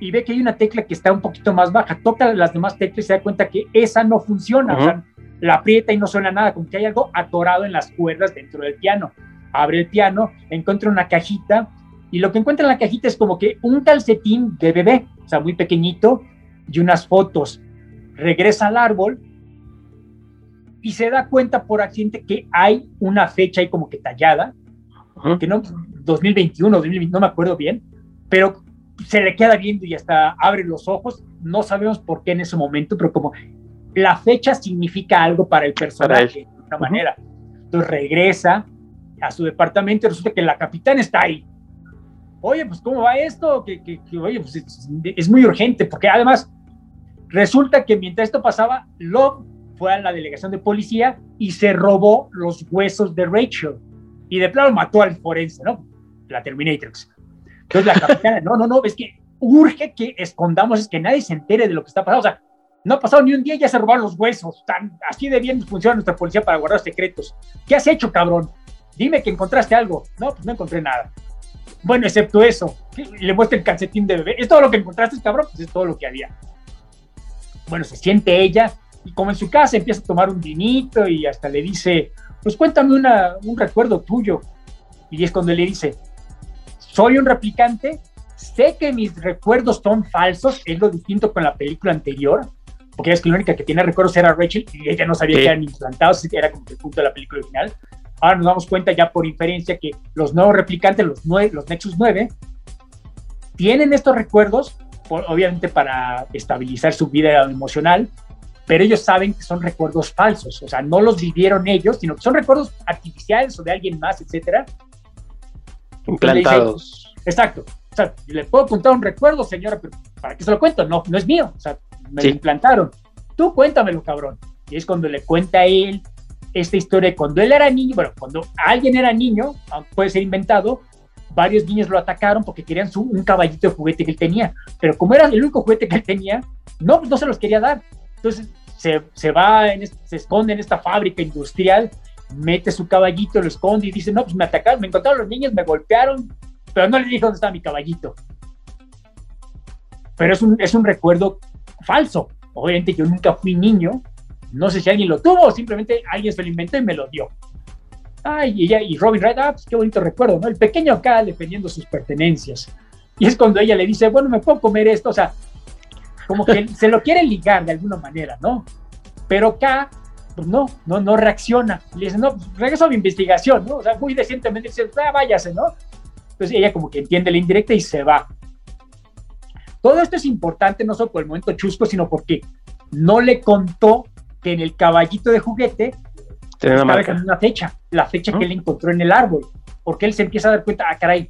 y ve que hay una tecla que está un poquito más baja, toca las demás teclas y se da cuenta que esa no funciona, o sea, la aprieta y no suena nada, como que hay algo atorado en las cuerdas dentro del piano. Abre el piano, encuentra una cajita y lo que encuentra en la cajita es como que un calcetín de bebé, o sea, muy pequeñito, y unas fotos. Regresa al árbol y se da cuenta por accidente que hay una fecha ahí como que tallada, que no, 2021, 2020, no me acuerdo bien, pero se le queda viendo y hasta abre los ojos. No sabemos por qué en ese momento, pero como la fecha significa algo para el personaje de alguna manera. Entonces regresa a su departamento y resulta que la capitana está ahí. Oye, pues ¿cómo va esto? Que, que, oye, pues es, es, muy urgente, porque además resulta que mientras esto pasaba, Love fue a la delegación de policía y se robó los huesos de Rachel. Y de plano mató al forense, ¿no? La Terminatrix. Entonces la capitana, no, no, no, es que urge que escondamos, es que nadie se entere de lo que está pasando. O sea, no ha pasado ni un día y ya se robaron los huesos. Tan, así de bien funciona nuestra policía para guardar secretos. ¿Qué has hecho, cabrón? Dime que encontraste algo. No, pues no encontré nada. Bueno, excepto eso. Le muestra el calcetín de bebé. ¿Es todo lo que encontraste, cabrón? Pues es todo lo que había. Bueno, se siente ella y como en su casa empieza a tomar un vinito y hasta le dice, pues cuéntame un recuerdo tuyo. Y es cuando le dice, soy un replicante, sé que mis recuerdos son falsos, es lo distinto con la película anterior, porque es que la única que tiene recuerdos era Rachel y ella no sabía que eran implantados, era como que el punto de la película original. Ahora nos damos cuenta ya por inferencia que los nuevos replicantes, los, los Nexus 9, tienen estos recuerdos, obviamente para estabilizar su vida emocional, pero ellos saben que son recuerdos falsos, o sea, no los vivieron ellos, sino que son recuerdos artificiales o de alguien más, etcétera, Implantados. exacto. O sea, le puedo contar un recuerdo, señora, pero ¿para qué se lo cuento? No, no es mío. O sea, me lo implantaron. Tú cuéntamelo, cabrón. Y es cuando le cuenta a él esta historia de cuando él era niño, bueno, cuando alguien era niño, puede ser inventado, varios niños lo atacaron porque querían su, un caballito de juguete que él tenía. Pero como era el único juguete que él tenía, no, no se los quería dar. Entonces se, se va, se esconde en esta fábrica industrial mete su caballito, lo esconde y dice, no, pues me atacaron, me encontraron los niños, me golpearon, pero no le dije dónde estaba mi caballito. Pero es un, es un recuerdo falso. Obviamente yo nunca fui niño, no sé si alguien lo tuvo o simplemente alguien se lo inventó y me lo dio. Ay, y, ella, y Robin Wright, ah, pues qué bonito recuerdo, ¿no? El pequeño acá defendiendo sus pertenencias. Y es cuando ella le dice, bueno, me puedo comer esto, o sea, como que se lo quiere ligar de alguna manera, ¿no? Pero K pues no, no, no reacciona. Le dice, no, pues, regreso a mi investigación, ¿no? O sea, muy decentemente dice, ah, váyase, ¿no? Entonces ella como que entiende la indirecta y se va. Todo esto es importante no solo por el momento chusco, sino porque no le contó que en el caballito de juguete estaba una fecha, la fecha que él encontró en el árbol, porque él se empieza a dar cuenta, ah, caray,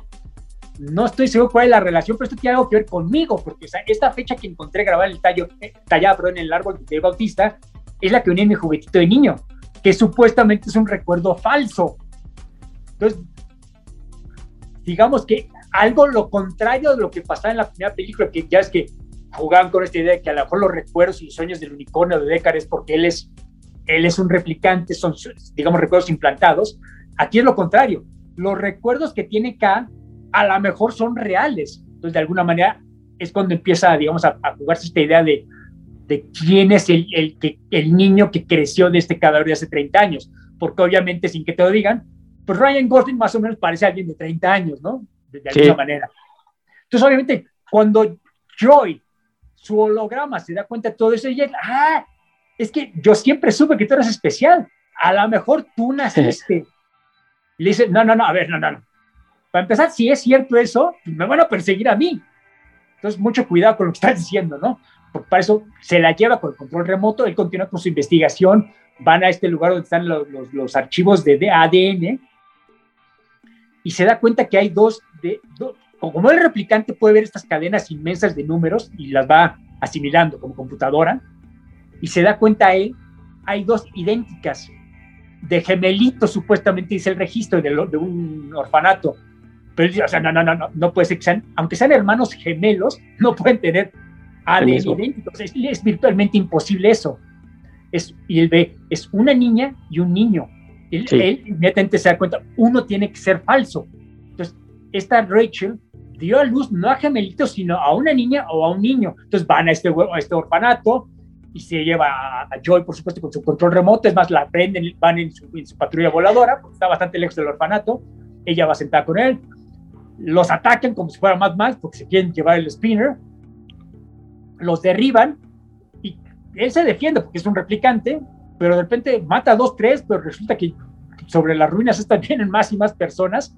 no estoy seguro cuál es la relación, pero esto tiene algo que ver conmigo, porque esta fecha que encontré grabada en el tallo, eh, tallada en el árbol de Bautista, es la que unía mi juguetito de niño, que supuestamente es un recuerdo falso. Entonces, digamos que algo lo contrario de lo que pasaba en la primera película, que ya es que jugaban con esta idea de que a lo mejor los recuerdos y los sueños del unicornio de Deckard es porque él es, él es un replicante, son, digamos, recuerdos implantados. Aquí es lo contrario. Los recuerdos que tiene K a lo mejor son reales. Entonces, de alguna manera, es cuando empieza, digamos, a, jugarse esta idea de, de quién es el, el, el niño que creció de este cadáver de hace 30 años. Porque obviamente, sin que te lo digan, pues Ryan Gosling más o menos parece alguien de 30 años, ¿no? De, alguna manera. Entonces, obviamente, cuando Joy, su holograma, se da cuenta de todo eso, y él, ah, es que yo siempre supe que tú eres especial. A lo mejor tú naciste. Le dice, no, no, no, a ver, no, no, no. Para empezar, si es cierto eso, me van a perseguir a mí. Entonces, mucho cuidado con lo que estás diciendo, ¿no? Para eso se la lleva con el control remoto, él continúa con su investigación, van a este lugar donde están los, los, archivos de, ADN y se da cuenta que hay dos, de, como el replicante puede ver estas cadenas inmensas de números y las va asimilando como computadora, y se da cuenta él, hay dos idénticas de gemelitos, supuestamente dice el registro de, de un orfanato, pero o sea, no, no, no, no, no puede ser que sean, aunque sean hermanos gemelos, no pueden tener ADN idénticos, es, es, virtualmente imposible eso. Es, y él ve, es una niña y un niño. Él, él inmediatamente se da cuenta, uno tiene que ser falso. Entonces, esta Rachel dio a luz no a gemelitos, sino a una niña o a un niño. Entonces van a este, a este orfanato y se lleva a, Joy, por supuesto, con su control remoto. Es más, la prenden, van en su, en su patrulla voladora, porque está bastante lejos del orfanato. Ella va sentada con él los atacan como si fuera más más porque se quieren llevar el spinner, los derriban y él se defiende porque es un replicante, pero de repente mata a dos, tres, pero resulta que sobre las ruinas están vienen más y más personas.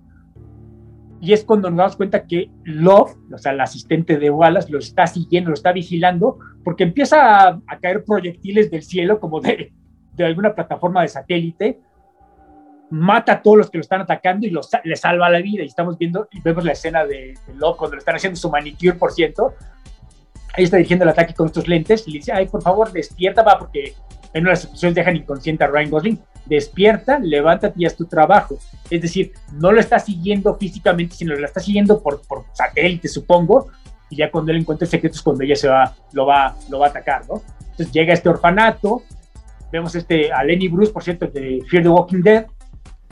Y es cuando nos damos cuenta que Love, o sea, el asistente de Wallace, lo está siguiendo, lo está vigilando, porque empieza a, caer proyectiles del cielo como de, de alguna plataforma de satélite, mata a todos los que lo están atacando y los, le salva la vida. Y estamos viendo y vemos la escena de, Love cuando le están haciendo su manicure, por cierto. Ahí está dirigiendo el ataque con estos lentes y le dice, ay, por favor, despierta, va, porque en una situaciones dejan inconsciente a Ryan Gosling. Despierta, levántate y haz tu trabajo. Es decir, no lo está siguiendo físicamente, sino lo está siguiendo por, por satélite, supongo. Y ya cuando él encuentra secretos, cuando ella se va, lo va, lo va a atacar, ¿no? Entonces llega este orfanato, vemos este, a Lenny Bruce, por cierto, de Fear the Walking Dead,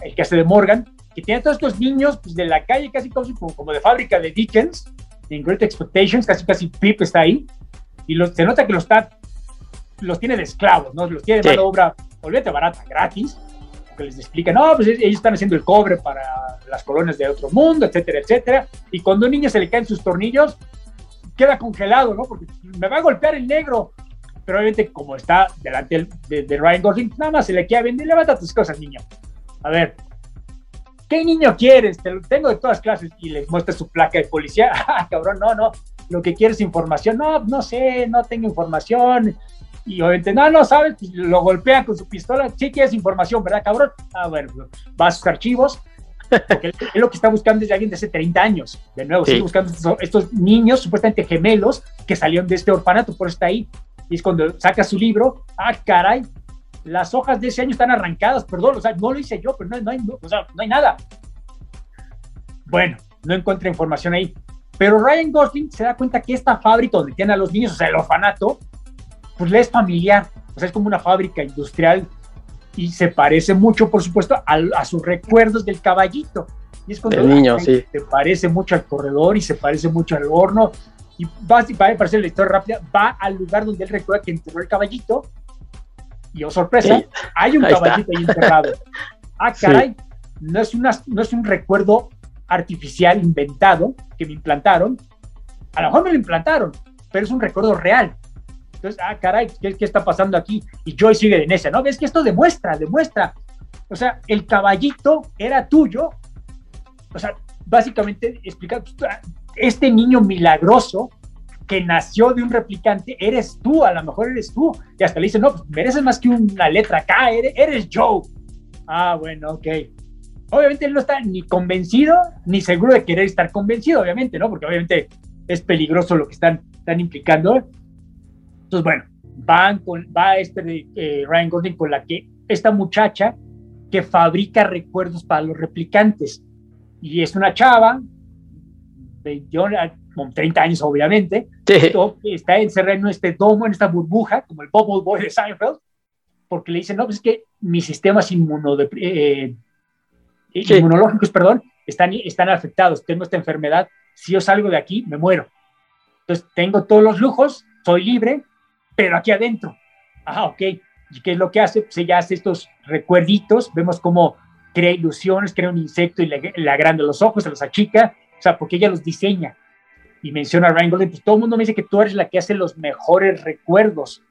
el que hace de Morgan, que tiene a todos estos niños pues, de la calle, casi como, como de fábrica de Dickens, en Great Expectations, casi casi Pip está ahí, y los, se nota que los, está, los tiene de esclavos, ¿no? Los tiene de mano obra, olvídate, barata, gratis, porque les explica, no, pues ellos están haciendo el cobre para las colonias de otro mundo, etcétera, etcétera, y cuando a un niño se le caen sus tornillos, queda congelado, ¿no? Porque me va a golpear el negro, pero obviamente como está delante de, de Ryan Gosling, nada más se le queda bien, y levanta tus cosas, niño a ver, ¿qué niño quieres? Te lo tengo de todas clases y le muestra su placa de policía. Ah, cabrón, no, no, lo que quieres es información. No, no sé, no tengo información. Y obviamente, no, no sabes, lo golpea con su pistola. Sí quieres información, ¿verdad, cabrón? Ah, bueno, pues, va a sus archivos. Porque él, lo que está buscando es de alguien de hace 30 años. De nuevo, sigue buscando estos, estos, niños supuestamente gemelos que salieron de este orfanato, por eso está ahí. Y es cuando saca su libro. Ah, caray, las hojas de ese año están arrancadas, perdón, o sea, no lo hice yo, pero no, hay, o sea, no hay nada. Bueno, no encuentra información ahí. Pero Ryan Gosling se da cuenta que esta fábrica donde tiene a los niños, o sea, el orfanato, pues le es familiar, o sea, es como una fábrica industrial y se parece mucho, por supuesto, a, sus recuerdos del caballito. Y es cuando el niño, sí. se parece mucho al corredor y se parece mucho al horno. Y va, a parecer la historia rápida, va al lugar donde él recuerda que enterró el caballito y oh sorpresa, hay un caballito ahí enterrado. Ah, caray, no, es una, no es un recuerdo artificial inventado que me implantaron. A lo mejor me lo implantaron, pero es un recuerdo real. Entonces, ah, caray, ¿qué, qué está pasando aquí? Y Joy sigue en esa, ¿no? Ves que esto demuestra, demuestra. O sea, el caballito era tuyo. O sea, básicamente explicar, este niño milagroso que nació de un replicante, eres tú, a lo mejor eres tú. Y hasta le dice, no, pues mereces más que una letra K, eres, Joe. Ah, bueno, ok. Obviamente él no está ni convencido, ni seguro de querer estar convencido, obviamente, ¿no? Porque obviamente es peligroso lo que están, están implicando. Entonces, bueno, van con, va este de, eh, Ryan Gosling con la que esta muchacha que fabrica recuerdos para los replicantes. Y es una chava, yo, como 30 años obviamente, está encerrado en este domo, en esta burbuja, como el Bubble Boy de Seinfeld, porque le dicen, no, pues es que mis sistemas eh, inmunológicos, perdón, están, están afectados, tengo esta enfermedad, si yo salgo de aquí, me muero. Entonces, tengo todos los lujos, soy libre, pero aquí adentro. Ah, ok. ¿Y qué es lo que hace? Pues ella hace estos recuerditos, vemos cómo crea ilusiones, crea un insecto y le, le agranda los ojos, se los achica, o sea, porque ella los diseña. Y menciona a Ryan Gosling, pues todo el mundo me dice que tú eres la que hace los mejores recuerdos.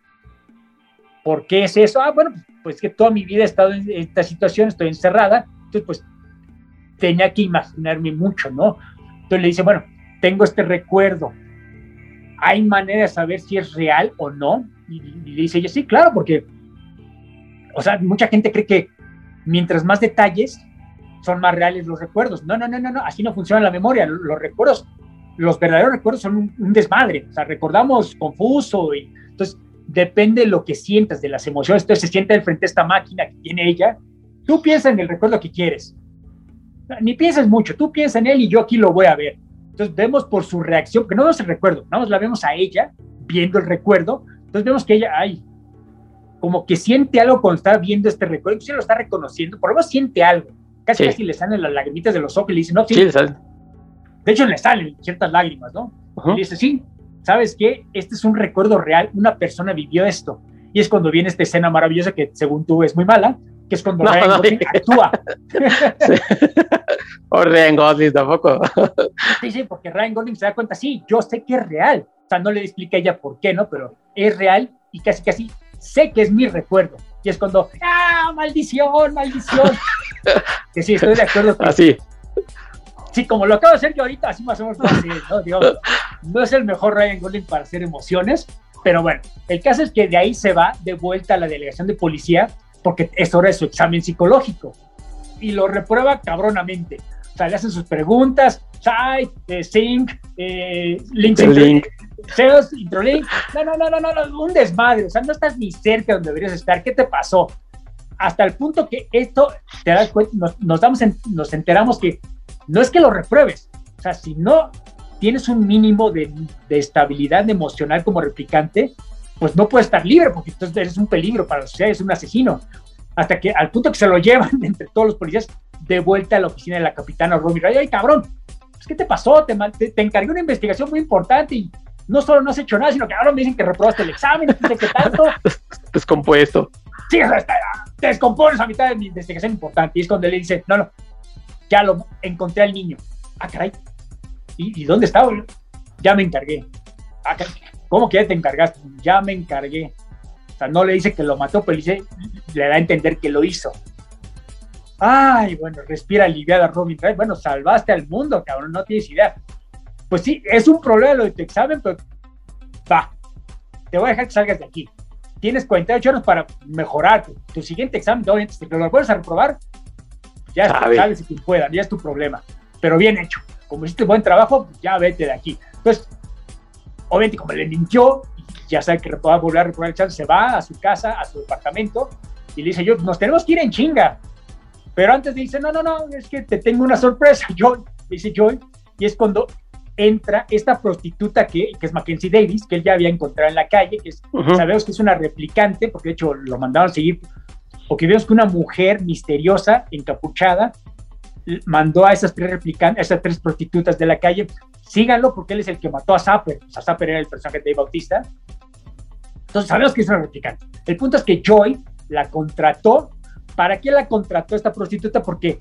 ¿Por qué es eso? Ah, bueno, pues que toda mi vida he estado en esta situación, estoy encerrada, entonces pues tenía que imaginarme mucho, ¿no? Entonces le dice, bueno, tengo este recuerdo, ¿hay manera de saber si es real o no? Y, y le dice ella, sí, claro, porque, o sea, mucha gente cree que mientras más detalles, son más reales los recuerdos. No, no, no, no, no, así no funciona la memoria. Los recuerdos, los verdaderos recuerdos son un, un desmadre. O sea, recordamos confuso y entonces depende de lo que sientas, de las emociones. Entonces se siente al frente de esta máquina que tiene ella. Tú piensas en el recuerdo que quieres. Ni piensas mucho, tú piensas en él y yo aquí lo voy a ver. Entonces vemos por su reacción, que no vemos el recuerdo, no la vemos a ella viendo el recuerdo. Entonces vemos que ella, ay, como que siente algo cuando está viendo este recuerdo, se lo está reconociendo, por lo menos siente algo. Casi, Sí. casi le salen las lagrimitas de los ojos y le dice, no, sí, Sí. De hecho le salen ciertas lágrimas, ¿no? Y dice, sí, ¿sabes qué? Este es un recuerdo real, una persona vivió esto. Y es cuando viene esta escena maravillosa que según tú es muy mala, que es cuando No, Ryan no, Gosling sí. actúa. O Ryan Gosling tampoco. Sí, sí, porque Ryan Gosling se da cuenta, sí, yo sé que es real. O sea, no le explica a ella por qué, ¿no? Pero es real y casi, casi sé que es mi recuerdo. Y es cuando, ¡ah, maldición, maldición! que sí, estoy de acuerdo con Así. Sí, como lo acabo de hacer yo ahorita, así más o menos. así, ¿no? Digo, no es el mejor Ryan Gosling para hacer emociones, pero bueno, el caso es que de ahí se va de vuelta a la delegación de policía porque es hora de su examen psicológico y lo reprueba cabronamente. O sea, le hacen sus preguntas, site, eh, sync, eh, links, El link. SEOs, introlink. No, no, no, no, no, no, un desmadre. O sea, no estás ni cerca donde deberías estar. ¿Qué te pasó? Hasta el punto que esto, te das cuenta, nos, nos, damos en- nos enteramos que no es que lo repruebes. O sea, si no tienes un mínimo de, de estabilidad emocional como replicante, pues no puedes estar libre porque entonces eres un peligro para la sociedad, eres un asesino. Hasta que al punto que se lo llevan entre todos los policías de vuelta a la oficina de la capitana Romy Ray. Ay, cabrón, pues, ¿qué te pasó? Te, man- te, te encargué una investigación muy importante y no solo no has hecho nada, sino que ahora me dicen que reprobaste el examen, no sé qué tanto. Descompuesto. Sí, o sea, está- te descompones a mitad de mi investigación importante. Y es cuando le dice, no, no, ya lo encontré al niño. Ah, caray. ¿Y, y dónde güey? Ya me encargué. Ah, caray. ¿Cómo que ya te encargaste? Ya me encargué. O sea, no le dice que lo mató, pero le, dice, le da a entender que lo hizo. Ay, bueno, respira aliviada Robin. Bueno, salvaste al mundo, cabrón, no tienes idea. Pues sí, es un problema lo de tu examen, pero va, te voy a dejar que salgas de aquí. Tienes 48 horas para mejorar tu, siguiente examen. Obviamente, si lo vuelves a reprobar, ya Sabe. sabes si quien pueda, ya es tu problema. Pero bien hecho. Como hiciste buen trabajo, ya vete de aquí. Entonces, obviamente, como le mintió, ya sabe que va a volver a reprobar el examen, se va a su casa, a su departamento, y le dice, yo, nos tenemos que ir en chinga. Pero antes dice, no, no, no, es que te tengo una sorpresa, Joy. Dice Joy, y es cuando entra esta prostituta que, que es Mackenzie Davis, que él ya había encontrado en la calle, que es, Ujú. sabemos que es una replicante, porque de hecho lo mandaron a seguir, porque vemos que una mujer misteriosa, encapuchada, mandó a esas tres replicantes, a esas tres prostitutas de la calle, síganlo porque él es el que mató a Zapper, o sea, Zapper era el personaje de Bautista, entonces sabemos que es una replicante. El punto es que Joy la contrató. ¿Para qué la contrató esta prostituta? Porque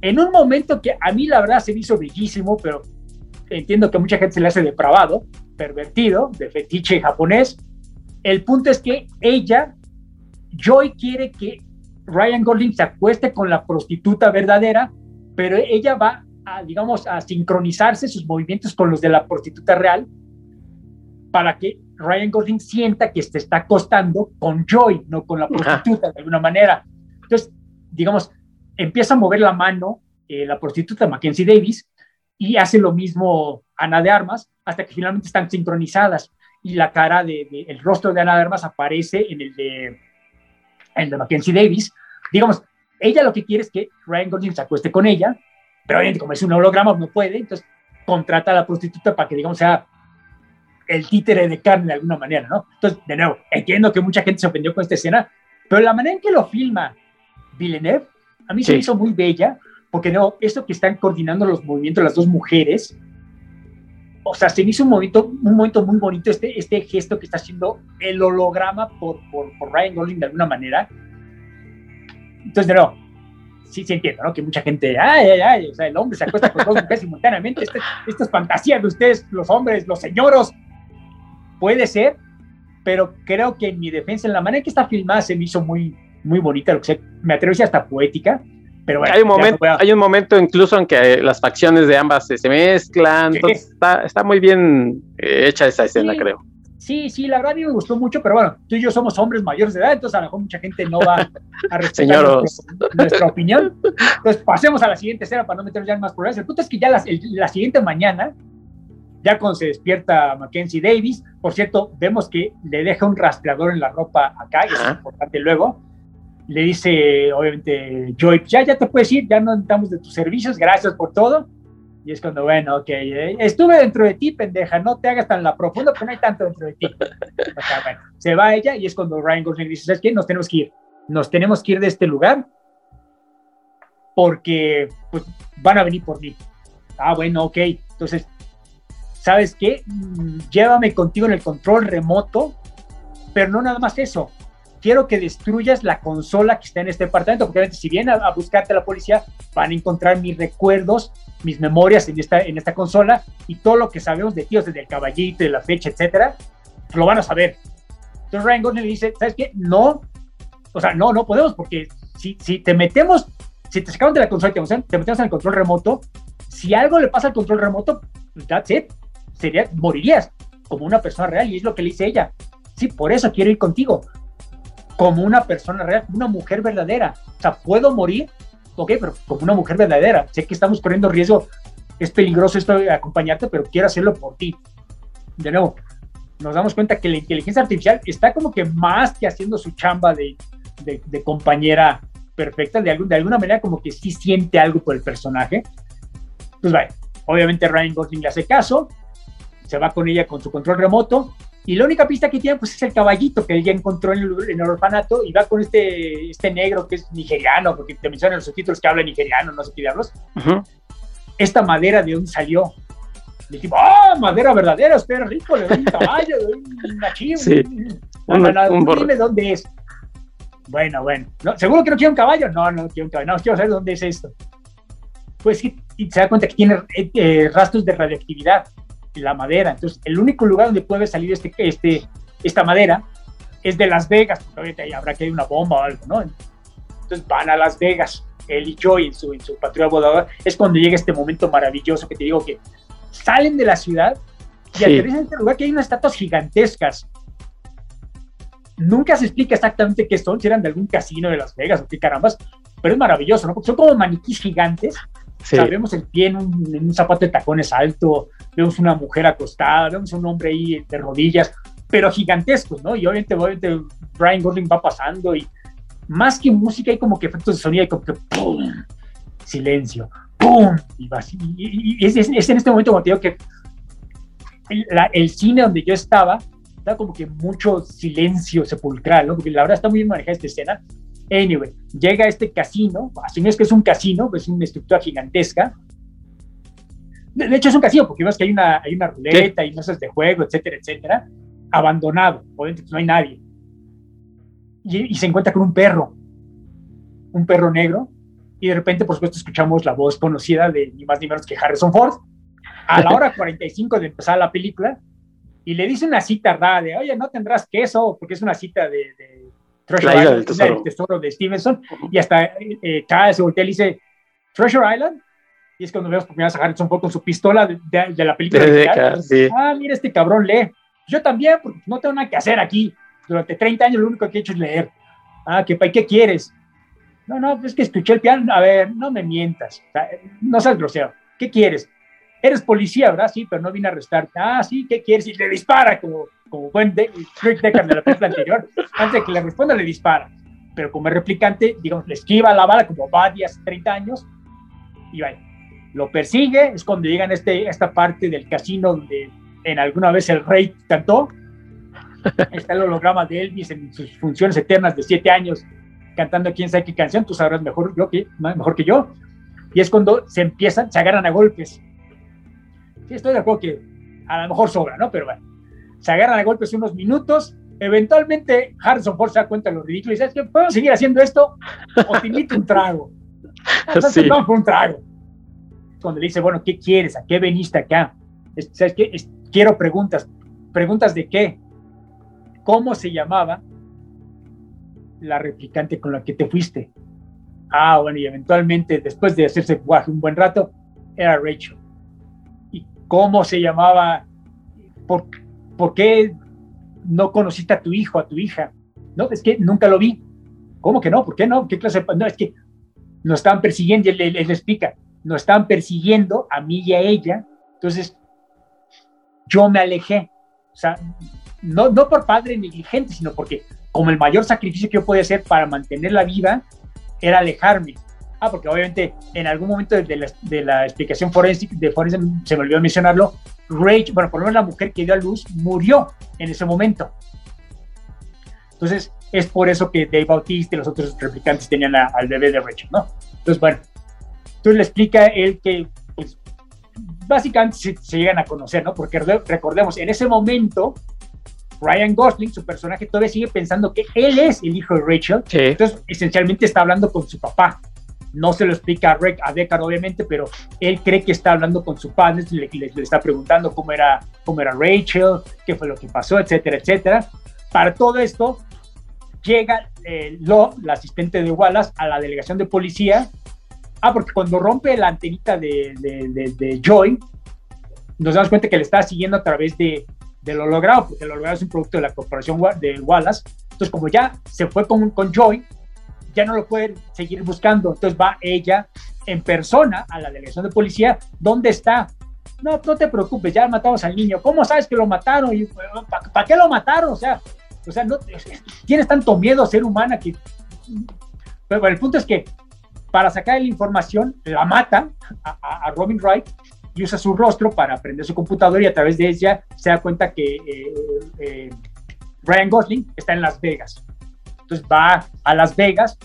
en un momento que a mí la verdad se me hizo bellísimo, pero entiendo que a mucha gente se le hace depravado, pervertido, de fetiche japonés. El punto es que ella, Joy quiere que Ryan Gosling se acueste con la prostituta verdadera, pero ella va a, digamos, a sincronizarse sus movimientos con los de la prostituta real para que Ryan Gosling sienta que se está acostando con Joy, no con la prostituta, de alguna manera. Entonces, digamos, empieza a mover la mano eh, la prostituta Mackenzie Davis y hace lo mismo Ana de Armas hasta que finalmente están sincronizadas y la cara de, de- el rostro de Ana de Armas aparece en el de el de Mackenzie Davis. Digamos, ella lo que quiere es que Ryan Gosling se acueste con ella, pero obviamente como es un holograma no puede, entonces contrata a la prostituta para que digamos sea el títere de carne de alguna manera, ¿no? Entonces, de nuevo, entiendo que mucha gente se ofendió con esta escena, pero la manera en que lo filma Villeneuve, a mí se Sí. me hizo muy bella, porque no, esto que están coordinando los movimientos las dos mujeres, o sea, se me hizo un momento, un momento muy bonito este, este gesto que está haciendo el holograma por, por, por Ryan Gosling de alguna manera. Entonces, de nuevo, sí se entiende, ¿no? Que mucha gente, ay, ay, ay, o sea, el hombre se acuesta con dos mujeres simultáneamente, estas esta fantasías de ustedes, los hombres, los señoros, puede ser, pero creo que en mi defensa, en la manera en que está filmada, se me hizo muy, muy bonita, lo que sea, me atrevo a decir hasta poética, pero bueno, hay, un momento, hay un momento incluso en que las facciones de ambas se, mezclan, entonces está, está, muy bien eh, hecha esa escena, creo. Sí, sí, la verdad a mí me gustó mucho, pero bueno, tú y yo somos hombres mayores de edad, entonces a lo mejor mucha gente no va a respetar nuestra opinión. Entonces pasemos a la siguiente escena para no meternos ya en más problemas. El punto es que ya la, la siguiente mañana, ya cuando se despierta Mackenzie Davis, por cierto, vemos que le deja un rastreador en la ropa acá, y es importante luego, le dice, obviamente, Joy, ya, ya te puedes ir, ya no necesitamos de tus servicios, gracias por todo. Y es cuando, bueno, ok, eh, estuve dentro de ti, pendeja, no te hagas tan la profunda porque no hay tanto dentro de ti. O sea, bueno, se va ella y es cuando Ryan Gosling dice, ¿sabes qué? Nos tenemos que ir, nos tenemos que ir de este lugar porque pues, van a venir por mí. Ah, bueno, ok. Entonces, ¿sabes qué? Mm, llévame contigo en el control remoto, pero no nada más eso quiero que destruyas la consola que está en este departamento, porque si vienen a, buscarte a la policía, van a encontrar mis recuerdos, mis memorias en esta, en esta consola y todo lo que sabemos de ti, desde el caballito, de la fecha, etcétera, lo van a saber. Entonces Ryan Gosling le dice, ¿sabes qué? No, o sea, no, no podemos, porque si, si te metemos, si te sacamos de la consola y te, te metemos en el control remoto, si algo le pasa al control remoto, that's it, sería, morirías como una persona real, y es lo que le dice ella. Sí, por eso quiero ir contigo, como una persona real, una mujer verdadera. O sea, puedo morir, ok, pero como una mujer verdadera. Sé que estamos corriendo riesgo, es peligroso esto de acompañarte, pero quiero hacerlo por ti. De nuevo, nos damos cuenta que la inteligencia artificial está como que más que haciendo su chamba de, de, compañera perfecta, de, de alguna manera como que sí siente algo por el personaje. Pues vaya, obviamente Ryan Gosling le hace caso, se va con ella con su control remoto, y la única pista que tiene pues es el caballito que él ya encontró en el, orfanato y va con este, este negro que es nigeriano, porque te mencionan los subtítulos que habla nigeriano, no sé qué diablos. Esta madera de dónde salió. Le dijimos, ¡ah, madera verdadera! Espera rico, le doy un caballo, le doy un machivo. Sí. dime dónde es. Bueno, bueno. ¿Seguro que no quiero un caballo? No, no quiero un caballo. No, quiero saber dónde es esto. Pues sí, y se da cuenta que tiene eh, eh, rastros de radioactividad la madera. Entonces, el único lugar donde puede salir este, este, esta madera es de Las Vegas, porque ahorita ahí habrá que hay una bomba o algo, ¿no? Entonces van a Las Vegas, él y Joy en su, en su patrulla voladora. Es cuando llega este momento maravilloso que te digo que salen de la ciudad y aterrizan en este lugar que hay unas estatuas gigantescas. Nunca se explica exactamente qué son, si eran de algún casino de Las Vegas o qué carambas, pero es maravilloso, ¿no? Porque son como maniquís gigantes vemos el pie en un, zapato de tacones alto, vemos una mujer acostada, vemos un hombre ahí de rodillas, pero gigantescos, ¿no? Y obviamente, obviamente Brian Gosling va pasando y más que música hay como que efectos de sonido, hay como que ¡pum! Silencio, ¡pum! Y, y, es, en este momento como te digo que el, cine donde yo estaba, estaba como que mucho silencio sepulcral, ¿no? Porque la verdad está muy bien manejada esta escena Anyway, llega este casino, así no es que es un casino, es una estructura gigantesca. De, hecho, es un casino porque vemos que hay una, hay una ruleta, hay mesas de juego, etcétera, etcétera. Abandonado, pues, no hay nadie. Y, se encuentra con un perro, un perro negro, y de repente, por supuesto, escuchamos la voz conocida de ni más ni menos que Harrison Ford. A la hora 45 de empezar la película, y le dice una cita rara de, oye, no tendrás queso, porque es una cita de Treasure Island, el tesoro de Stevenson, y hasta eh, eh cada se voltea y dice, Treasure Island, y es cuando vemos por primera vez a Harrison Ford con su pistola de, de, la película. De Ah, mira, este cabrón lee. Yo también, porque no tengo nada que hacer aquí. Durante 30 años lo único que he hecho es leer. Ah, ¿qué, ¿qué quieres? No, no, es que escuché el piano. A ver, no me mientas. no seas grosero. ¿Qué quieres? Eres policía, ¿verdad? Sí, pero no vine a arrestarte. Ah, sí, ¿qué quieres? Y le dispara como como buen de Rick Deckard de la película anterior, antes de que le responda le dispara. Pero como es replicante, digamos, le esquiva la bala como va hace 30 años y vaya. Lo persigue, es cuando llegan a este, esta parte del casino donde en alguna vez el rey cantó. Está el holograma de Elvis en sus funciones eternas de 7 años cantando quién sabe qué canción, tú sabrás mejor, yo que, mejor que yo. Y es cuando se empiezan, se agarran a golpes. Sí, estoy de acuerdo que a lo mejor sobra, ¿no? Pero bueno, se agarran a golpes unos minutos. Eventualmente Harrison Ford se da cuenta de lo ridículo y dice, que ¿puedo seguir haciendo esto? O te invito un trago. Entonces, vamos por un trago. Cuando le dice, bueno, ¿qué quieres? ¿A qué veniste acá? ¿Sabes qué? quiero preguntas. ¿Preguntas de qué? ¿Cómo se llamaba la replicante con la que te fuiste? Ah, bueno, y eventualmente, después de hacerse guaje un buen rato, era Rachel. ¿Y cómo se llamaba? ¿Por, ¿Por qué no conociste a tu hijo, a tu hija? No, es que nunca lo vi. ¿Cómo que no? ¿Por qué no? ¿Qué clase de.? No, es que nos estaban persiguiendo y él, les explica, nos estaban persiguiendo a mí y a ella. Entonces, yo me alejé. O sea, no, no por padre negligente, sino porque como el mayor sacrificio que yo podía hacer para mantenerla viva era alejarme. Ah, porque obviamente en algún momento de la, de la explicación forense, de forense se me olvidó mencionarlo, Rachel, bueno, por lo menos la mujer que dio a luz murió en ese momento. Entonces, es por eso que Dave Bautista y los otros replicantes tenían al bebé de Rachel, ¿no? Entonces, bueno, entonces le explica él que, pues, básicamente se, llegan a conocer, ¿no? Porque recordemos, en ese momento, Ryan Gosling, su personaje, todavía sigue pensando que él es el hijo de Rachel. Entonces, esencialmente está hablando con su papá. No se lo explica a, Rick, a Deckard, obviamente, pero él cree que está hablando con su padre, le, le, le, está preguntando cómo era, cómo era Rachel, qué fue lo que pasó, etcétera, etcétera. Para todo esto, llega eh, Love, la asistente de Wallace, a la delegación de policía. Ah, porque cuando rompe la antenita de, de, Joy, nos damos cuenta que le está siguiendo a través de, del holograma, porque el holograma es un producto de la corporación de Wallace. Entonces, como ya se fue con, con Joy, ya no lo pueden seguir buscando. Entonces va ella en persona a la delegación de policía. ¿Dónde está? No, no te preocupes, ya matamos al niño. ¿Cómo sabes que lo mataron? ¿Para qué lo mataron? O sea, o sea, no, tienes tanto miedo a ser humana que... Pero el punto es que para sacar la información, la mata a, Robin Wright y usa su rostro para prender su computadora y a través de ella se da cuenta que eh, eh, Ryan Gosling está en Las Vegas. Entonces va a Las Vegas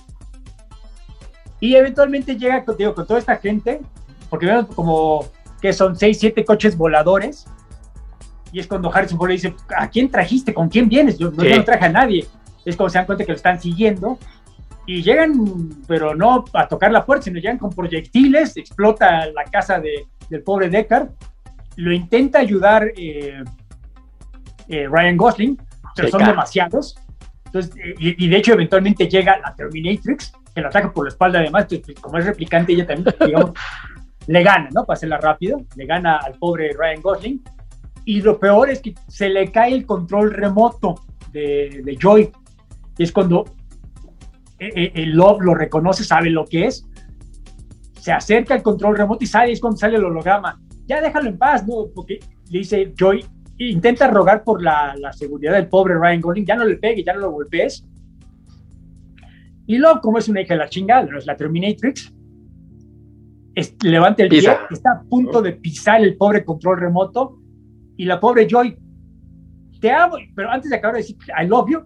y eventualmente llega contigo con toda esta gente, porque vemos como que son seis, siete coches voladores y es cuando Harrison Ford le dice, ¿a quién trajiste? ¿Con quién vienes? Yo, no traje a nadie. Es cuando se dan cuenta que lo están siguiendo y llegan, pero no a tocar la puerta, sino llegan con proyectiles, explota la casa de, del pobre Deckard, lo intenta ayudar eh, eh, Ryan Gosling, pero son demasiados. Entonces, y, de hecho, eventualmente llega la Terminatrix, que lo ataca por la espalda además, entonces, como es replicante, ella también, digamos, le gana, ¿no? Para hacerla rápido, le gana al pobre Ryan Gosling y lo peor es que se le cae el control remoto de, de Joy. Y es cuando eh, eh, el Love lo reconoce, sabe lo que es, se acerca al control remoto y sale, es cuando sale el holograma. Ya déjalo en paz, ¿no? Porque le dice Joy, intenta rogar por la, la seguridad del pobre Ryan Gosling, ya no le pegue, ya no lo golpees. Y Love, como es una hija de la chingada, no es la Terminatrix, levanta el pie, está a punto de pisar el pobre control remoto y la pobre Joy, te amo, pero antes de acabar de decir I love you,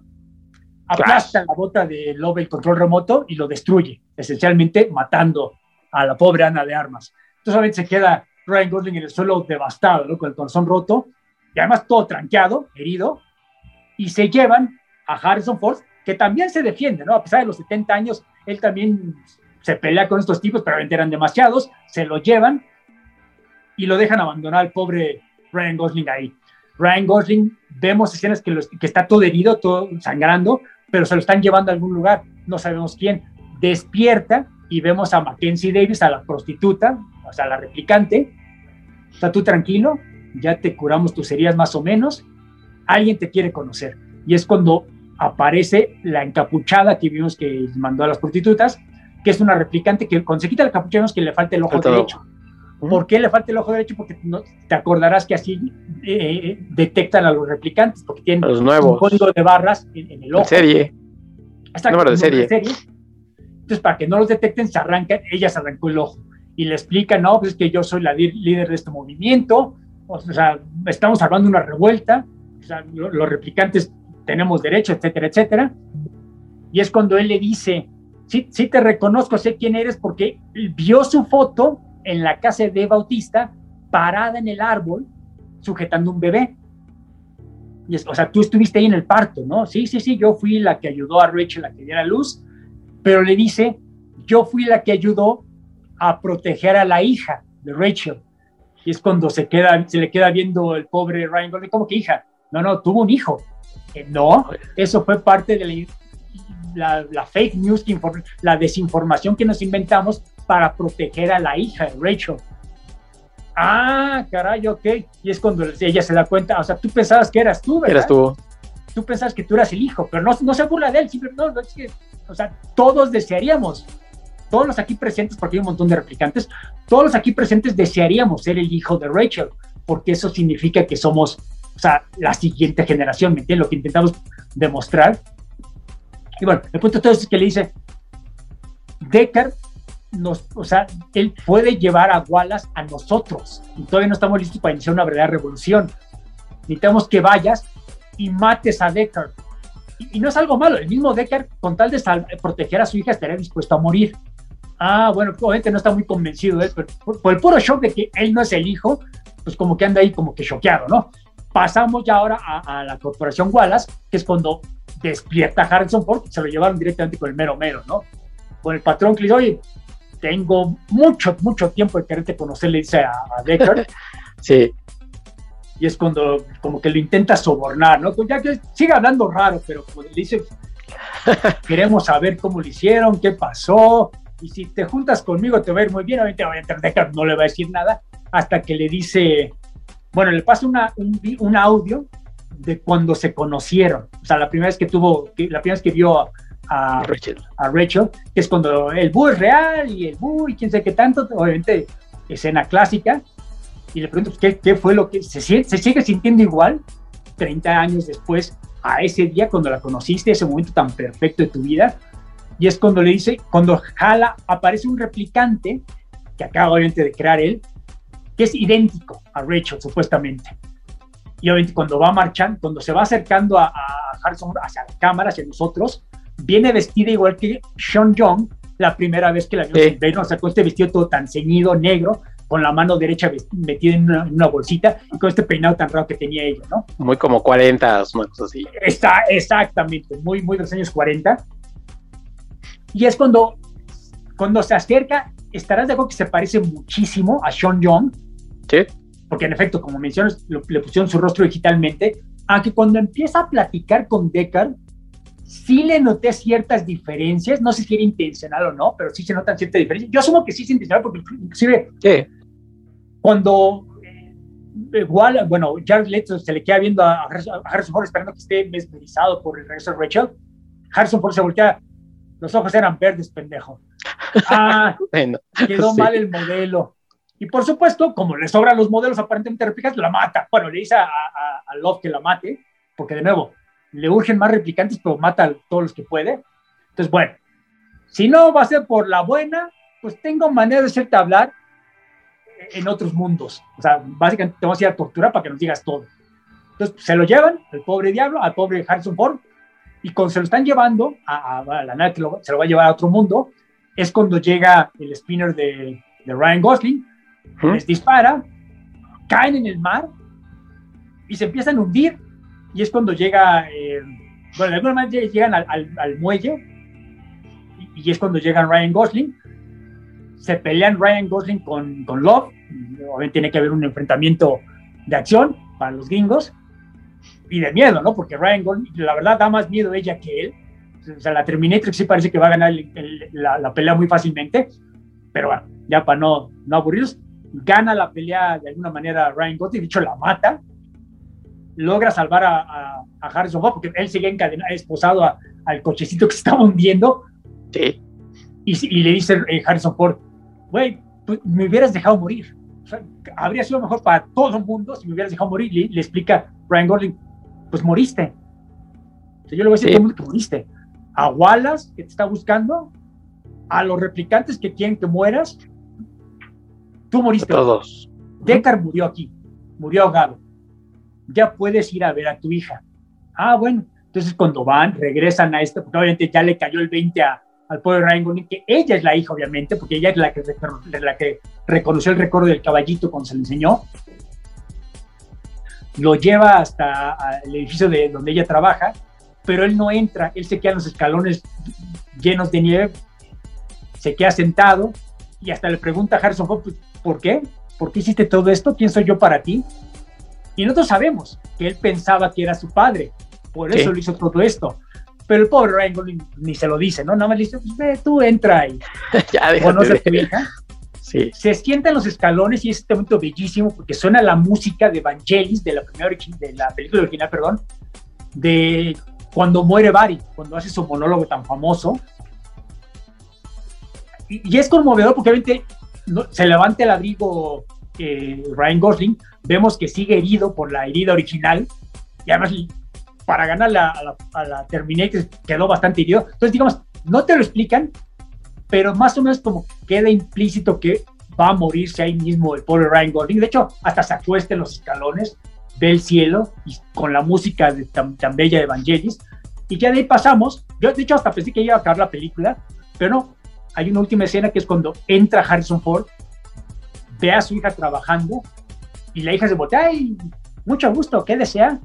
aplasta la bota de Love el control remoto y lo destruye, esencialmente matando a la pobre Ana de Armas. Entonces solamente se queda Ryan Gosling en el suelo devastado, ¿no? con el corazón roto, y además todo tranqueado, herido, y se llevan a Harrison Ford, que también se defiende, ¿no? A pesar de los 70 años, él también se pelea con estos tipos, pero eran demasiados, se lo llevan y lo dejan abandonar al pobre Ryan Gosling ahí. Ryan Gosling, vemos escenas que, que está todo herido, todo sangrando, pero se lo están llevando a algún lugar, no sabemos quién. Despierta y vemos a Mackenzie Davis, a la prostituta, o sea, a la replicante. Está tú tranquilo, ya te curamos tus heridas más o menos, alguien te quiere conocer. Y es cuando aparece la encapuchada que vimos que mandó a las prostitutas, que es una replicante que cuando se quita el capuchón es que le falta el ojo derecho. ¿Por qué le falta el ojo derecho? Porque no, te acordarás que así eh, detectan a los replicantes, porque tienen un código de barras en, el ojo. En serie. Número de serie. Entonces, para que no los detecten, se arrancan, ella se arrancó el ojo y le explica, no, pues es que yo soy la líder de este movimiento, o sea, estamos hablando de una revuelta, o sea, los replicantes tenemos derecho, etcétera, etcétera. Y es cuando él le dice sí, sí te reconozco, sé quién eres porque vio su foto en la casa de Bautista parada en el árbol sujetando un bebé. Y es, o sea, tú estuviste ahí en el parto, ¿no? Sí, sí, sí, yo fui la que ayudó a Rachel a que diera luz, pero le dice, yo fui la que ayudó a proteger a la hija de Rachel. Y es cuando se, queda, se le queda viendo el pobre Ryan Gosling, como que hija, no, no, tuvo un hijo. Eh, no, eso fue parte de la, la, fake news, que la desinformación que nos inventamos para proteger a la hija de Rachel. Ah, caray, ok. Y es cuando ella se da cuenta, o sea, tú pensabas que eras tú, ¿verdad? Eras tú. Tú pensabas que tú eras el hijo, pero no, no se burla de él, simplemente, no, no, es que, o sea, todos desearíamos todos los aquí presentes, porque hay un montón de replicantes, todos los aquí presentes desearíamos ser el hijo de Rachel, porque eso significa que somos, o sea, la siguiente generación, ¿me entiendes? Lo que intentamos demostrar. Y bueno, el punto de todo es que le dice, Deckard nos, o sea, él puede llevar a Wallace a nosotros, y todavía no estamos listos para iniciar una verdadera revolución. Necesitamos que vayas y mates a Deckard. Y, no es algo malo, el mismo Deckard, con tal de proteger a su hija, estaría dispuesto a morir. Ah, bueno, obviamente no está muy convencido de pero por, el puro shock de que él no es el hijo, pues como que anda ahí como que choqueado, ¿no? Pasamos ya ahora a, la corporación Wallace, que es cuando despierta Harrison Ford, se lo llevaron directamente con el mero mero, ¿no? Con el patrón que le dice, oye, tengo mucho, mucho tiempo de quererte conocer, le dice a, a Deckard. sí. Y es cuando como que lo intenta sobornar, ¿no? Pues ya que sigue hablando raro, pero como le dice, queremos saber cómo lo hicieron, qué pasó, y si te juntas conmigo te va a ir muy bien, obviamente Deckard no le va a decir nada hasta que le dice, bueno, le pasa una, un, audio de cuando se conocieron, o sea, la primera vez que tuvo, la primera vez que vio a, Rachel. a Rachel, que es cuando el búho es real y el búho y quién sabe qué tanto, obviamente escena clásica, y le pregunto, ¿qué, qué fue lo que se, se sigue sintiendo igual 30 años después a ese día cuando la conociste, ese momento tan perfecto de tu vida? Y es cuando le dice, cuando jala, aparece un replicante que acaba obviamente de crear él, que es idéntico a Rachel, supuestamente. Y obviamente cuando va marchando, cuando se va acercando a, Harrison hacia la cámara, hacia nosotros, viene vestida igual que Sean Young la primera vez que la vimos sí. en sacó este vestido todo tan ceñido, negro, con la mano derecha metida en una, bolsita y con este peinado tan raro que tenía ella, ¿no? Muy como 40, una cosa así. Está, exactamente, muy, muy de los años 40. Y es cuando, cuando se acerca, estarás de acuerdo que se parece muchísimo a Sean Young. Sí. Porque en efecto, como mencionas, le pusieron su rostro digitalmente. Aunque cuando empieza a platicar con Deckard, sí le noté ciertas diferencias. No sé si era intencional o no, pero sí se notan ciertas diferencias. Yo asumo que sí es intencional porque inclusive sí. cuando igual, eh, bueno, Jared Leto se le queda viendo a Harrison Ford esperando que esté mesmerizado por el regreso de Rachel. Harrison Ford se voltea, los ojos eran verdes, pendejo. Ah, quedó mal el modelo. Y por supuesto, como le sobran los modelos aparentemente replicantes, la mata. Bueno, le dice a, a, Love que la mate, porque de nuevo, le urgen más replicantes, pero mata a todos los que puede. Entonces, bueno, si no va a ser por la buena, pues tengo manera de hacerte hablar en otros mundos. O sea, básicamente te vamos a ir a torturar para que nos digas todo. Entonces, se lo llevan, al pobre diablo, al pobre Harrison Ford, y cuando se lo están llevando a, la nave que se lo va a llevar a otro mundo, es cuando llega el spinner de, de Ryan Gosling, les dispara, caen en el mar y se empiezan a hundir. Y es cuando llega, eh, bueno, de alguna manera llegan al, al, muelle y, es cuando llegan Ryan Gosling. Se pelean Ryan Gosling con, con Love. Obviamente tiene que haber un enfrentamiento de acción para los gringos y de miedo, ¿no? Porque Ryan Gosling, la verdad, da más miedo ella que él. O sea, la Terminator sí parece que va a ganar la, pelea muy fácilmente, pero bueno, ya para no, no aburrirlos, gana la pelea de alguna manera Ryan Gosling, de hecho la mata, logra salvar a, a, Harrison Ford, porque él sigue encadenado, esposado al cochecito que se estaba hundiendo. Sí. Y, le dice eh, Harrison Ford, güey, pues, me hubieras dejado morir. O sea, habría sido mejor para todo el mundo si me hubieras dejado morir. Le, le explica Ryan Gosling, pues moriste. O sea, yo le voy a decir a todo el mundo que moriste. A Wallace, que te está buscando, a los replicantes que quieren que mueras, tú moriste. A todos. Deckard murió aquí, murió ahogado. Ya puedes ir a ver a tu hija. Ah, bueno. Entonces, cuando van, regresan a esto, porque obviamente ya le cayó el 20 a, al pobre Ryan que ella es la hija, obviamente, porque ella es la que, la que reconoció el recuerdo del caballito cuando se le enseñó. Lo lleva hasta el edificio de donde ella trabaja, pero él no entra, él se queda en los escalones llenos de nieve, se queda sentado y hasta le pregunta a Harrison Ford, pues, ¿por qué? ¿Por qué hiciste todo esto? ¿Quién soy yo para ti? Y nosotros sabemos que él pensaba que era su padre, por eso lo hizo todo esto. Pero el pobre Ryan Gosling ni se lo dice, ¿no? Nada más le dice, ve, tú entra ahí. ya, conoce a tu hija. Sí. Se sienta en los escalones y es este momento bellísimo porque suena la música de Vangelis, de la, primera, de la película original, perdón, de cuando muere Barry, cuando hace su monólogo tan famoso. Y, es conmovedor porque obviamente se levanta el abrigo eh, Ryan Gosling, vemos que sigue herido por la herida original y además para ganar la, a, la, Terminator quedó bastante herido. Entonces, digamos, no te lo explican, pero más o menos como queda implícito que va a morirse ahí mismo el pobre Ryan Gosling. De hecho, hasta se acuesta en los escalones, ve el cielo y con la música de, tan, bella de Evangelis. Y ya de ahí pasamos. Yo, de hecho, hasta pensé que iba a acabar la película, pero no. Hay una última escena que es cuando entra Harrison Ford, ve a su hija trabajando y la hija se voltea, ¡ay! Mucho gusto, ¿qué desea?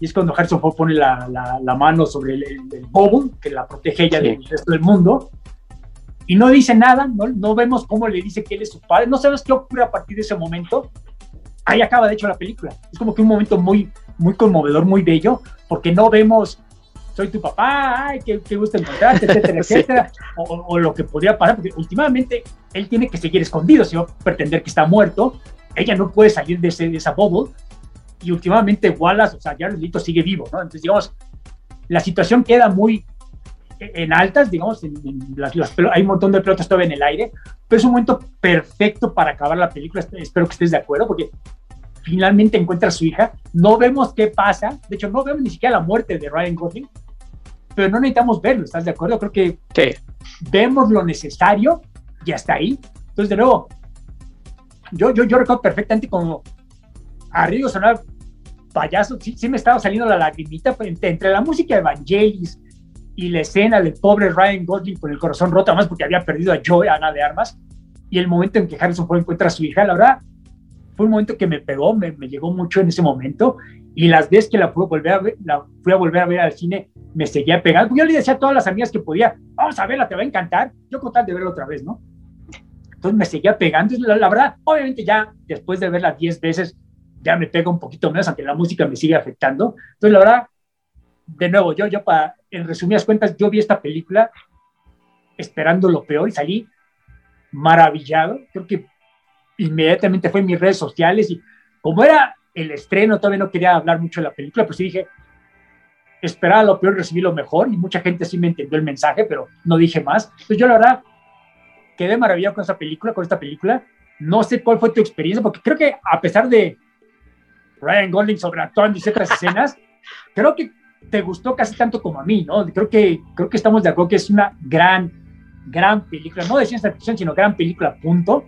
y es cuando Harrison Ford pone la, la, mano sobre el, el, que la protege ella del resto del mundo, y no dice nada, no, no vemos cómo le dice que él es su padre, no sabes qué ocurre a partir de ese momento. Ahí acaba, de hecho, la película. Es como que un momento muy, muy conmovedor, muy bello, porque no vemos, soy tu papá, ay, qué, qué gusto encontrarte, etcétera, etcétera, o, o, lo que podría pasar, porque últimamente él tiene que seguir escondido, si va a pretender que está muerto, ella no puede salir de, ese, de esa bubble, y últimamente Wallace, o sea, ya Lito sigue vivo, ¿no? Entonces, digamos, la situación queda muy en altas, digamos, en, las, hay un montón de pelotas todavía en el aire, pero es un momento perfecto para acabar la película, espero que estés de acuerdo, porque finalmente encuentra a su hija, no vemos qué pasa, de hecho no vemos ni siquiera la muerte de Ryan Gosling, pero no necesitamos verlo, ¿estás de acuerdo? Creo que vemos lo necesario y hasta ahí. Entonces, de nuevo, yo, yo, yo recuerdo perfectamente como arriba sonaba payaso, sí, sí, me estaba saliendo la lagrimita pues, entre, la música de Evangelis y la escena del pobre Ryan Gosling con el corazón roto, además porque había perdido a Joy, Ana de Armas, y el momento en que Harrison Ford encuentra a su hija, la verdad, fue un momento que me pegó, me, llegó mucho en ese momento, y las veces que la a volver a ver, la fui a volver a ver al cine, me seguía pegando. Yo le decía a todas las amigas que podía, vamos a verla, te va a encantar. Yo con tal de verla otra vez, ¿no? Entonces me seguía pegando. La, la verdad, obviamente ya después de verla 10 veces, ya me pega un poquito menos, aunque la música me sigue afectando. Entonces, la verdad, de nuevo, yo, yo para, en resumidas cuentas, yo vi esta película esperando lo peor y salí maravillado. Creo que inmediatamente fue en mis redes sociales y como era el estreno, todavía no quería hablar mucho de la película, pues sí dije, esperaba lo peor, recibí lo mejor y mucha gente sí me entendió el mensaje, pero no dije más. Entonces yo la verdad quedé maravillado con esta película, con esta película. No sé cuál fue tu experiencia, porque creo que a pesar de Ryan Gosling sobreactuando y ciertas escenas, creo que te gustó casi tanto como a mí, ¿no? Creo que, creo que estamos de acuerdo que es una gran, gran película, no de ciencia ficción, sino gran película, punto.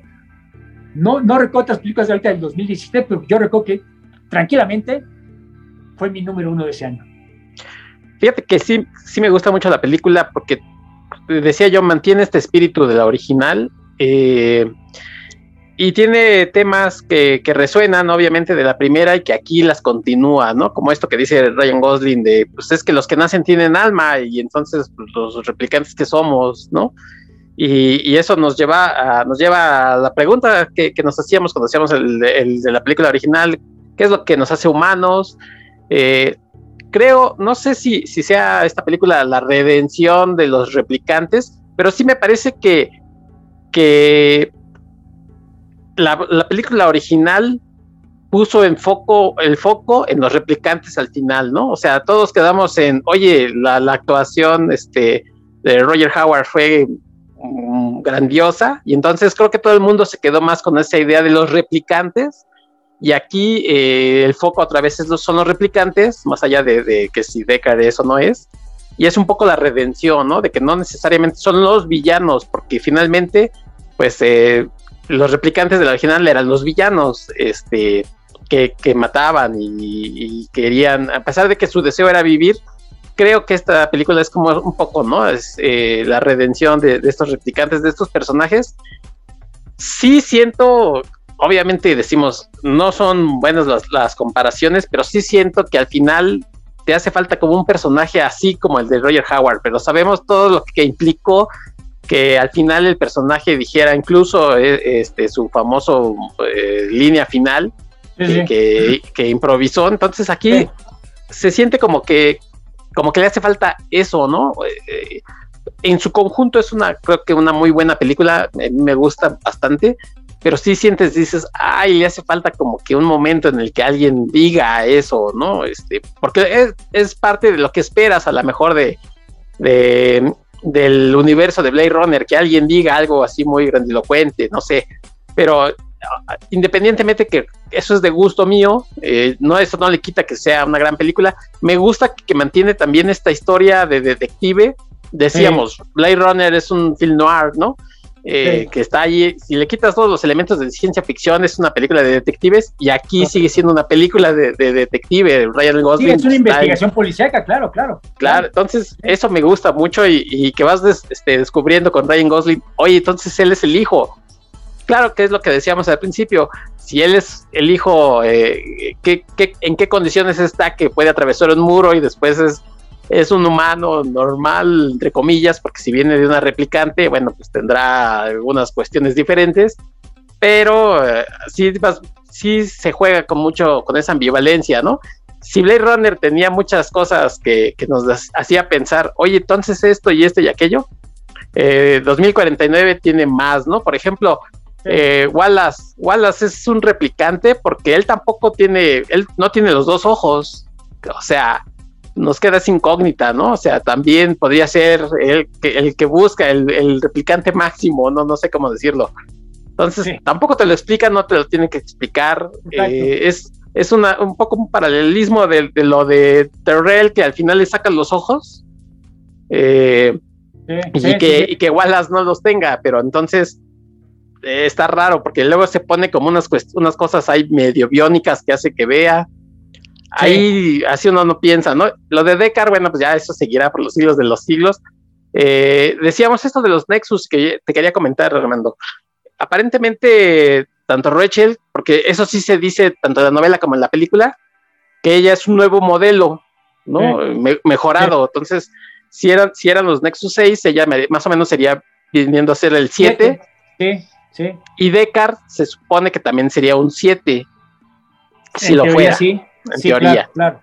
No, no recuerdo otras películas de ahorita del 2017, pero yo recuerdo que tranquilamente fue mi número uno de ese año. Fíjate que sí, sí me gusta mucho la película porque decía yo, mantiene este espíritu de la original. Eh, y tiene temas que, que, resuenan obviamente de la primera y que aquí las continúa, ¿no? Como esto que dice Ryan Gosling de, pues es que los que nacen tienen alma y entonces pues, los replicantes que somos, ¿no? Y, eso nos lleva, a, nos lleva a la pregunta que, que nos hacíamos cuando hacíamos el, el, de la película original, ¿qué es lo que nos hace humanos? Eh, creo, no sé si, si sea esta película la redención de los replicantes, pero sí me parece que, que la, película original puso en foco, el foco en los replicantes al final, ¿no? O sea, todos quedamos en, oye, la, actuación este, de Roger Howard fue mm, grandiosa, y entonces creo que todo el mundo se quedó más con esa idea de los replicantes, y aquí eh, el foco otra vez son los replicantes, más allá de, que si Deckard eso no es, y es un poco la redención, ¿no? De que no necesariamente son los villanos, porque finalmente, pues eh, los replicantes de la original eran los villanos, este, que, mataban y, querían, a pesar de que su deseo era vivir, creo que esta película es como un poco, ¿no? Es eh, la redención de, estos replicantes, de estos personajes. Sí siento, obviamente decimos, no son buenas las, comparaciones, pero sí siento que al final te hace falta como un personaje así como el de Roger Howard, pero sabemos todo lo que implicó que al final el personaje dijera incluso eh, este, su famoso eh, línea final Que, que, improvisó. Entonces aquí se siente como que como que le hace falta eso, ¿no? Eh, en su conjunto es una, creo que una muy buena película, me gusta bastante, pero sí sientes, dices, ay, le hace falta como que un momento en el que alguien diga eso, ¿no? Este, porque es, parte de lo que esperas a lo mejor de, de, del universo de Blade Runner, que alguien diga algo así muy grandilocuente, no sé, pero independientemente que eso es de gusto mío, eh, no eso no le quita que sea una gran película. Me gusta que mantiene también esta historia de detective. Decíamos, Blade Runner es un film noir, ¿no? Eh, que está ahí. Si le quitas todos los elementos de ciencia ficción, es una película de detectives y aquí sigue siendo una película de, detective. Ryan Gosling. es una investigación policíaca, claro, claro. Claro, entonces eso me gusta mucho y, que vas este, descubriendo con Ryan Gosling. Oye, entonces él es el hijo claro que es lo que decíamos al principio, si él es el hijo, eh, en qué condiciones está que puede atravesar un muro y después es, es un humano normal, entre comillas, porque si viene de una replicante, bueno, pues tendrá algunas cuestiones diferentes, pero eh, sí, sí se juega con mucho, con esa ambivalencia, ¿no? Si Blade Runner tenía muchas cosas que, que nos hacía pensar, oye, entonces esto y esto y aquello, 2049 eh, tiene más, ¿no? Por ejemplo, eh, Wallace, Wallace es un replicante porque él tampoco tiene, él no tiene los dos ojos, o sea, nos queda esa incógnita, ¿no? O sea, también podría ser el que, el que busca el, replicante máximo, no, no sé cómo decirlo. Entonces, tampoco te lo explica, no te lo tienen que explicar. Eh, es, es una, un poco un paralelismo de, lo de Terrell, que al final le sacan los ojos. Eh, y, que, y que Wallace no los tenga, pero entonces eh, está raro porque luego se pone como unas, unas cosas ahí medio biónicas que hace que vea. Ahí así uno no piensa, ¿no? Lo de Deckard, bueno, pues ya eso seguirá por los siglos de los siglos. Eh, decíamos esto de los Nexus que te quería comentar, Armando. Aparentemente, tanto Rachel, porque eso sí se dice tanto en la novela como en la película, que ella es un nuevo modelo, ¿no? mejorado. Entonces, si eran, si eran los Nexus 6, ella más o menos sería viniendo a ser el 7. Sí. Y Descartes se supone que también sería un 7, si lo fuera. Sí, en teoría. Claro,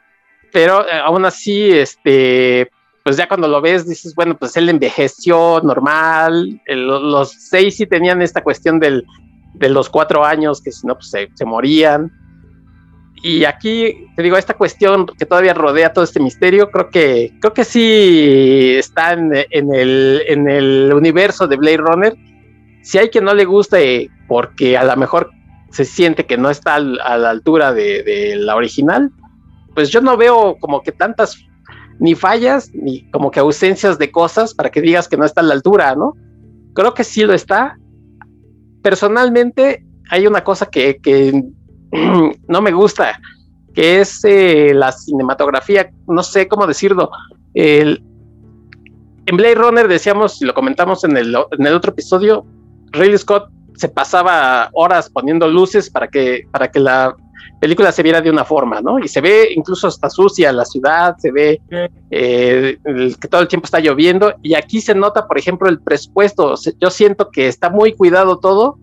Pero eh, aún así, este, pues ya cuando lo ves, dices, bueno, pues él envejeció normal. los seis sí tenían esta cuestión del, de los cuatro años, que si no, pues se, morían. Y aquí, te digo, esta cuestión que todavía rodea todo este misterio, creo que, creo que sí está en, el, en el universo de Blade Runner si hay quien no le guste porque a lo mejor se siente que no está a la altura de, la original, pues yo no veo como que tantas ni fallas ni como que ausencias de cosas para que digas que no está a la altura, ¿no? Creo que sí lo está. Personalmente hay una cosa que, no me gusta, que es eh, la cinematografía, no sé cómo decirlo. en Blade Runner decíamos, y lo comentamos en el, en el otro episodio, Ridley Scott se pasaba horas poniendo luces para que, para que la película se viera de una forma, ¿no? Y se ve incluso hasta sucia la ciudad, se ve eh, que todo el tiempo está lloviendo y aquí se nota, por ejemplo, el presupuesto. Yo siento que está muy cuidado todo,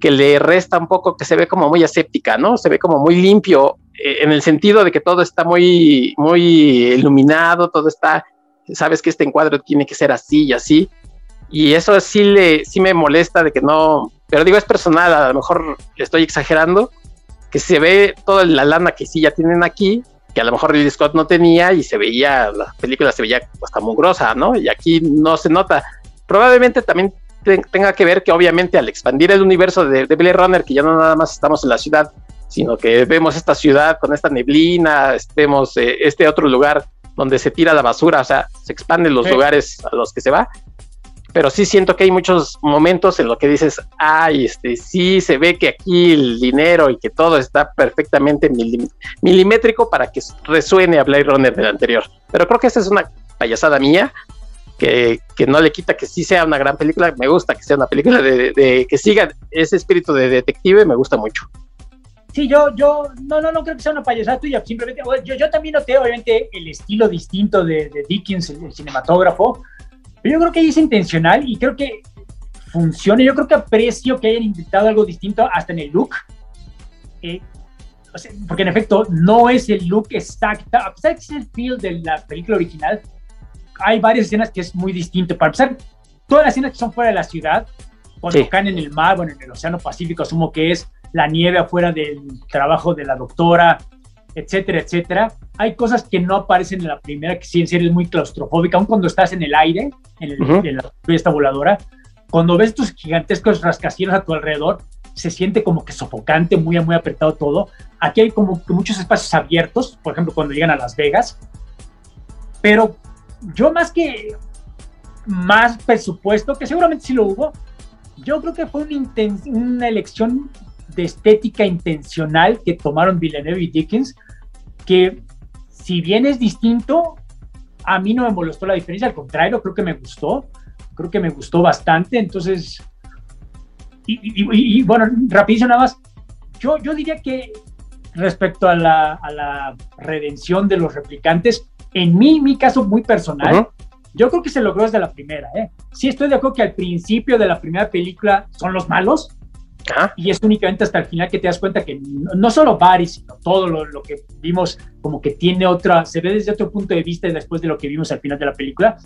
que le resta un poco, que se ve como muy aséptica, ¿no? Se ve como muy limpio eh, en el sentido de que todo está muy, muy iluminado, todo está, sabes que este encuadro tiene que ser así y así y eso sí, le, sí me molesta de que no, pero digo, es personal, a lo mejor estoy exagerando, que se ve toda la lana que sí ya tienen aquí, que a lo mejor Ridley Scott no tenía y se veía, la película se veía hasta mugrosa, ¿no? Y aquí no se nota. Probablemente también tenga que ver que obviamente al expandir el universo de, de Blade Runner, que ya no nada más estamos en la ciudad, sino que vemos esta ciudad con esta neblina, vemos eh, este otro lugar donde se tira la basura, o sea, se expanden los lugares a los que se va, pero sí siento que hay muchos momentos en los que dices, ay, este, sí se ve que aquí el dinero y que todo está perfectamente milimétrico para que resuene a Blade Runner del anterior. Pero creo que esa es una payasada mía. Que, no le quita que sí sea una gran película, me gusta que sea una película de, que siga ese espíritu de detective, me gusta mucho. Sí, yo, yo, no, no, no creo que sea una payasada tuya, simplemente, yo, yo también noté, obviamente, el estilo distinto de, Dickens, el cinematógrafo, yo creo que es intencional y creo que funciona. Yo creo que aprecio que hayan intentado algo distinto hasta en el look. Eh, porque en efecto no es el look exacto, a pesar de que es el feel de la película original, hay varias escenas que es muy distinto. Para empezar, todas las escenas que son fuera de la ciudad, cuando caen en el mar, bueno, en el Océano Pacífico, asumo que es la nieve afuera del trabajo de la doctora, etcétera, etcétera. Hay cosas que no aparecen en la primera, que sí en serio es muy claustrofóbica, aun cuando estás en el aire, en, el, la fiesta voladora, cuando ves tus gigantescos rascacielos a tu alrededor, se siente como que sofocante, muy, muy apretado todo. Aquí hay como que muchos espacios abiertos, por ejemplo, cuando llegan a Las Vegas. Pero yo más que más presupuesto, que seguramente sí lo hubo, yo creo que fue una, una elección de estética intencional que tomaron Villeneuve y Dickens que si bien es distinto, a mí no me molestó la diferencia, al contrario, creo que me gustó, creo que me gustó bastante, entonces, y, bueno, rapidísimo nada más, yo, yo diría que respecto a la, a la redención de los replicantes, en mi, mi caso muy personal, yo creo que se logró desde la primera, ¿eh? Sí estoy de acuerdo que al principio de la primera película son los malos, y es únicamente hasta el final que te das cuenta que no, solo Barry, sino todo lo, que vimos como que tiene otra, se ve desde otro punto de vista después de lo que vimos al final de la película.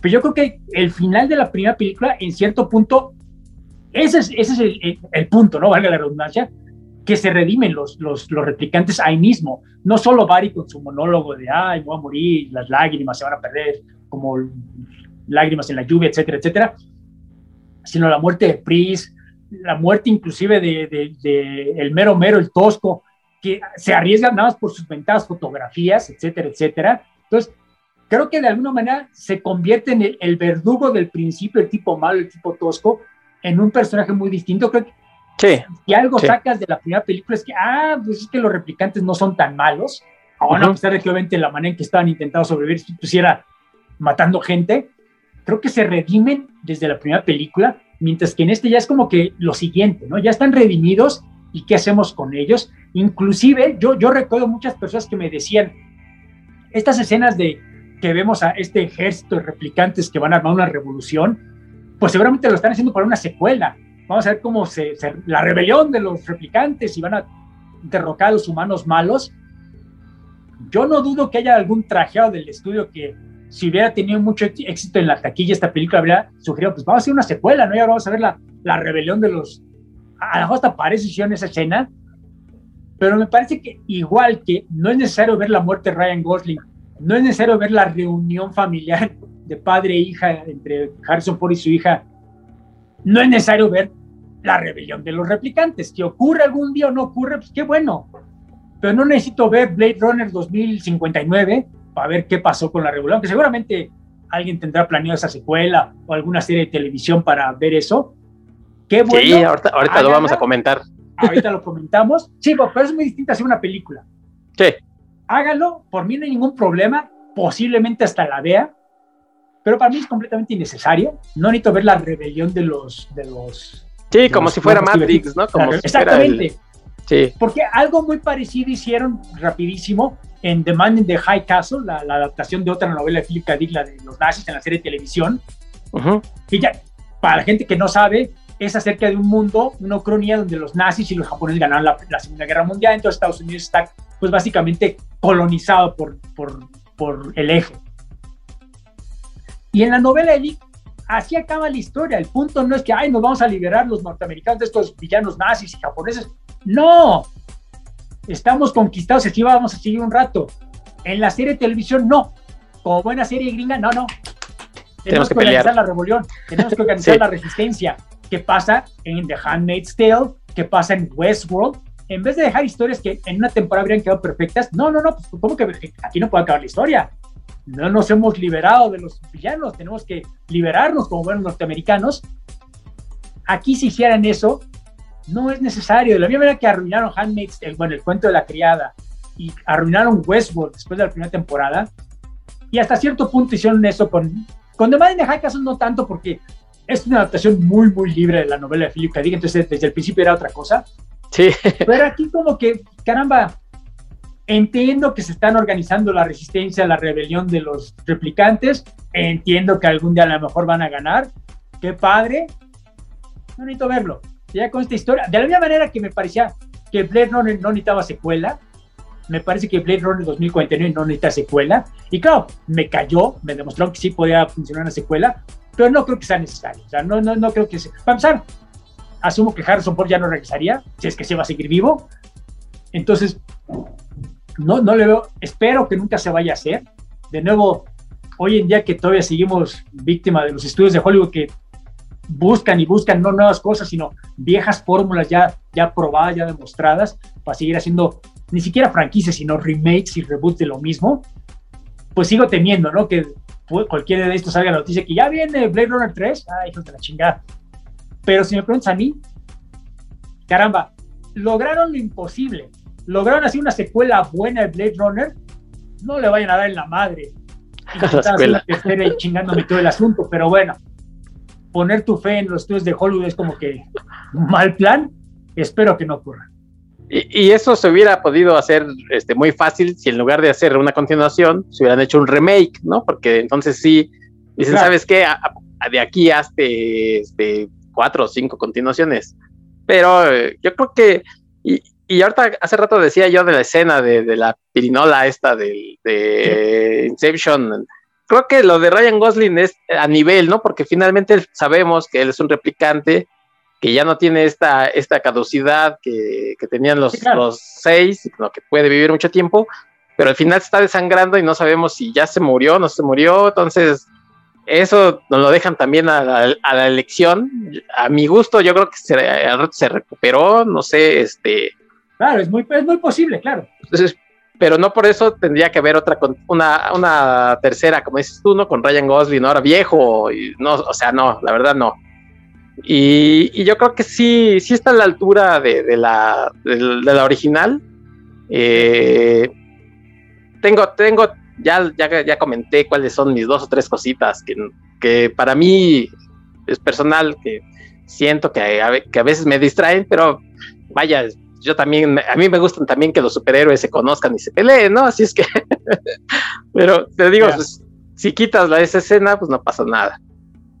Pero yo creo que el final de la primera película, en cierto punto, ese es, ese es el, el, punto, ¿no? Valga la redundancia, que se redimen los, los, los, replicantes ahí mismo. No solo Barry con su monólogo de, ay, voy a morir, las lágrimas se van a perder, como lágrimas en la lluvia, etcétera, etcétera, sino la muerte de Pris, la muerte inclusive de, de, el mero mero, el tosco, que se arriesga nada más por sus ventajas fotografías, etcétera, etcétera. Entonces, creo que de alguna manera se convierte en el, verdugo del principio, el tipo malo, el tipo tosco, en un personaje muy distinto. Creo que sí, si algo sacas de la primera película es que, ah, pues es que los replicantes no son tan malos, aún a pesar de que obviamente la manera en que estaban intentando sobrevivir pusiera matando gente, creo que se redimen desde la primera película mientras que en este ya es como que lo siguiente, ¿no? Ya están redimidos y qué hacemos con ellos. Inclusive yo, yo recuerdo muchas personas que me decían, estas escenas de que vemos a este ejército de replicantes que van a armar una revolución, pues seguramente lo están haciendo para una secuela. Vamos a ver cómo se, la rebelión de los replicantes y van a derrocar a los humanos malos. Yo no dudo que haya algún trajeado del estudio que si hubiera tenido mucho éxito en la taquilla esta película, habría sugerido, pues vamos a hacer una secuela, ¿no? Y ahora vamos a ver la, la rebelión de los... A mejor hasta parece en esa escena, pero me parece que igual que no es necesario ver la muerte de Ryan Gosling, no es necesario ver la reunión familiar de padre e hija entre Harrison Ford y su hija, no es necesario ver la rebelión de los replicantes. Que ocurre algún día o no ocurre, pues qué bueno. Pero no necesito ver Blade Runner 2059 para ver qué pasó con la revolución, que seguramente alguien tendrá planeado esa secuela o alguna serie de televisión para ver eso. Qué bueno. Sí, ahorita, lo vamos a comentar. Ahorita lo comentamos. Sí, pero es muy distinto hacer una película. Sí. Hágalo, por mí no hay ningún problema, posiblemente hasta la vea, pero para mí es completamente innecesario. No necesito ver la rebelión de los... De los sí, como si fuera Matrix, ¿no? Como exactamente. Sí. Porque algo muy parecido hicieron rapidísimo en The Man in the High Castle, la, adaptación de otra novela de Philip K. Dick, la de los nazis en la serie de televisión. Y ya, para la gente que no sabe, es acerca de un mundo, una ucronía donde los nazis y los japoneses ganaron la, Segunda Guerra Mundial, entonces Estados Unidos está, pues básicamente colonizado por, por, por el eje. Y en la novela de Dick, así acaba la historia. El punto no es que, ay, nos vamos a liberar los norteamericanos de estos villanos nazis y japoneses. No, estamos conquistados, aquí vamos a seguir un rato. En la serie de televisión, no. Como buena serie gringa, no, no. Tenemos, que, organizar la rebelión, tenemos que organizar la resistencia. ¿Qué pasa en The Handmaid's Tale? ¿Qué pasa en Westworld? En vez de dejar historias que en una temporada habrían quedado perfectas, no, no, no, pues ¿cómo que aquí no puede acabar la historia? no nos hemos liberado de los villanos, tenemos que liberarnos como buenos norteamericanos. Aquí si hicieran eso, no es necesario. De la misma manera que arruinaron Handmaid's, el, bueno, el cuento de la criada, y arruinaron Westworld después de la primera temporada, y hasta cierto punto hicieron eso con, con The Man in the High Castle no tanto porque es una adaptación muy, muy libre de la novela de Philip K. Dick, entonces desde el principio era otra cosa. Sí. Pero aquí como que, caramba, entiendo que se están organizando la resistencia, la rebelión de los replicantes, entiendo que algún día a lo mejor van a ganar, qué padre, no necesito verlo, ya con esta historia, de la misma manera que me parecía que Blade Runner no necesitaba secuela, me parece que Blade Runner 2049 no necesita secuela, y claro, me cayó, me demostró que sí podía funcionar una secuela, pero no creo que sea necesario, o sea, no, no, no creo que sea, para empezar, asumo que Harrison Ford ya no regresaría, si es que se va a seguir vivo, entonces, no, no le veo, espero que nunca se vaya a hacer, de nuevo, hoy en día que todavía seguimos víctima de los estudios de Hollywood que buscan y buscan no nuevas cosas, sino viejas fórmulas ya, ya probadas, ya demostradas, para seguir haciendo ni siquiera franquicias, sino remakes y reboots de lo mismo, pues sigo temiendo, ¿no? Que cualquiera de estos salga la noticia que ya viene Blade Runner 3, ay, hijo de la chingada. Pero si me preguntas a mí, caramba, lograron lo imposible. Lograron hacer una secuela buena de Blade Runner, no le vayan a dar en la madre. Y la tercera y chingándome todo el asunto, pero bueno, poner tu fe en los estudios de Hollywood es como que mal plan. Espero que no ocurra. Y, eso se hubiera podido hacer este, muy fácil si en lugar de hacer una continuación, se hubieran hecho un remake, ¿no? Porque entonces sí, dicen, ¿sabes qué? de aquí hasta este, cuatro o cinco continuaciones. Pero eh, yo creo que, y, y, ahorita hace rato decía yo de la escena de, de la pirinola esta de Inception, creo que lo de Ryan Gosling es a nivel, ¿no? Porque finalmente sabemos que él es un replicante que ya no tiene esta, esta caducidad que, que tenían los, los seis, sino que puede vivir mucho tiempo, pero al final se está desangrando y no sabemos si ya se murió o no se murió, entonces eso nos lo dejan también a la, a la elección. A mi gusto, yo creo que se, se recuperó, no sé, este... Claro, es muy, es muy posible, claro. Entonces, pero no por eso tendría que haber otra, una, una tercera, como dices tú, ¿no? Con Ryan Gosling, ahora viejo, y no, o sea, no, la verdad no. Y, yo creo que sí, sí está a la altura de, la, de, la original. Eh, tengo, tengo, ya, ya, ya comenté cuáles son mis dos o tres cositas que, que para mí es personal, que siento que que a veces me distraen, pero vaya, yo también, a mí me gustan también que los superhéroes se conozcan y se peleen, ¿no? Así es que, pero te digo, pues, si quitas la, esa escena, pues no pasa nada.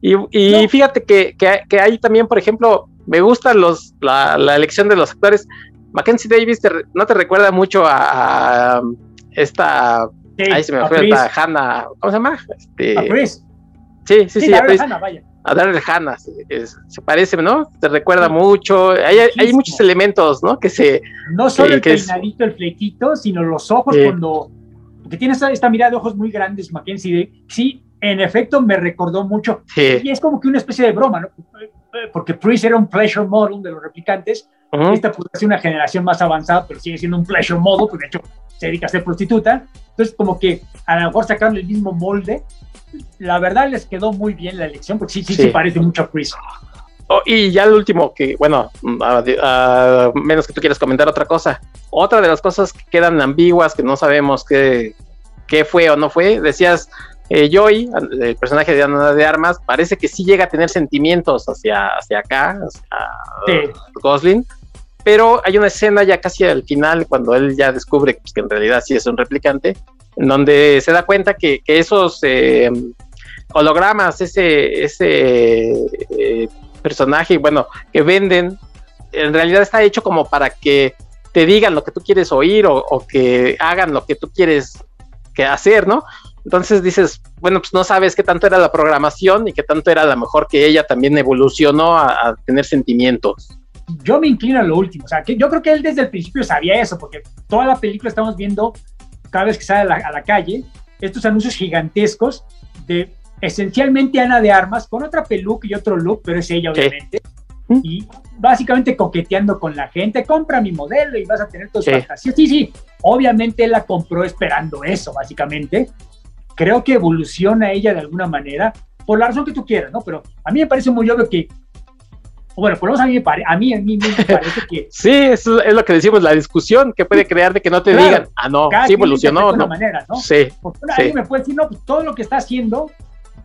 Y, fíjate que, que, ahí también, por ejemplo, me gusta los, la, elección de los actores. Mackenzie Davis no te recuerda mucho a, esta. ahí se me fue la Hannah. ¿Cómo se llama? Este, a Chris. Sí, sí, sí. a, Hannah, vaya. A Daryl Hannah. se parece, ¿no? Te recuerda mucho. Hay, hay, muchos elementos, ¿no? Que se. No solo el peinadito, el flequito, sino los ojos cuando. Que tiene esta, esta mirada de ojos muy grandes, Mackenzie. Sí, en efecto me recordó mucho. Y es como que una especie de broma, ¿no? Porque Priest era un pleasure model de los replicantes. Esta puede ser una generación más avanzada, pero sigue siendo un pleasure model, porque de hecho se dedica a ser prostituta. Entonces, como que a lo mejor sacaron el mismo molde. La verdad les quedó muy bien la elección, porque sí, sí, sí, parece mucho a Priest. Oh, y ya el último, que bueno, a, menos que tú quieras comentar otra cosa. Otra de las cosas que quedan ambiguas, que no sabemos qué, qué fue o no fue, decías eh, Joy, el personaje de Ana de Armas, parece que sí llega a tener sentimientos hacia, hacia acá, hacia Gosling, pero hay una escena ya casi al final, cuando él ya descubre que en realidad sí es un replicante, donde se da cuenta que, esos eh, hologramas, ese, ese eh, personaje, bueno, que venden, en realidad está hecho como para que te digan lo que tú quieres oír o, o que hagan lo que tú quieres que hacer, ¿no? Entonces dices, bueno, pues no sabes qué tanto era la programación y qué tanto era a lo mejor que ella también evolucionó a, tener sentimientos. Yo me inclino a lo último, o sea, que yo creo que él desde el principio sabía eso, porque toda la película estamos viendo cada vez que sale a la, calle estos anuncios gigantescos de esencialmente Ana de Armas con otra peluca y otro look, pero es ella obviamente. Y básicamente coqueteando con la gente, compra mi modelo y vas a tener tus fantasías. Sí, sí, obviamente él la compró esperando eso, básicamente creo que evoluciona ella de alguna manera, por la razón que tú quieras, ¿no? Pero a mí me parece muy obvio que, bueno, por lo menos a mí, me a mí, a mí me parece que... sí, eso es lo que decimos, la discusión que puede crear de que no te digan, ah, no, sí evolucionó, de una manera, ¿no? Sí, Porque sí. me puede decir, no, pues todo lo que está haciendo,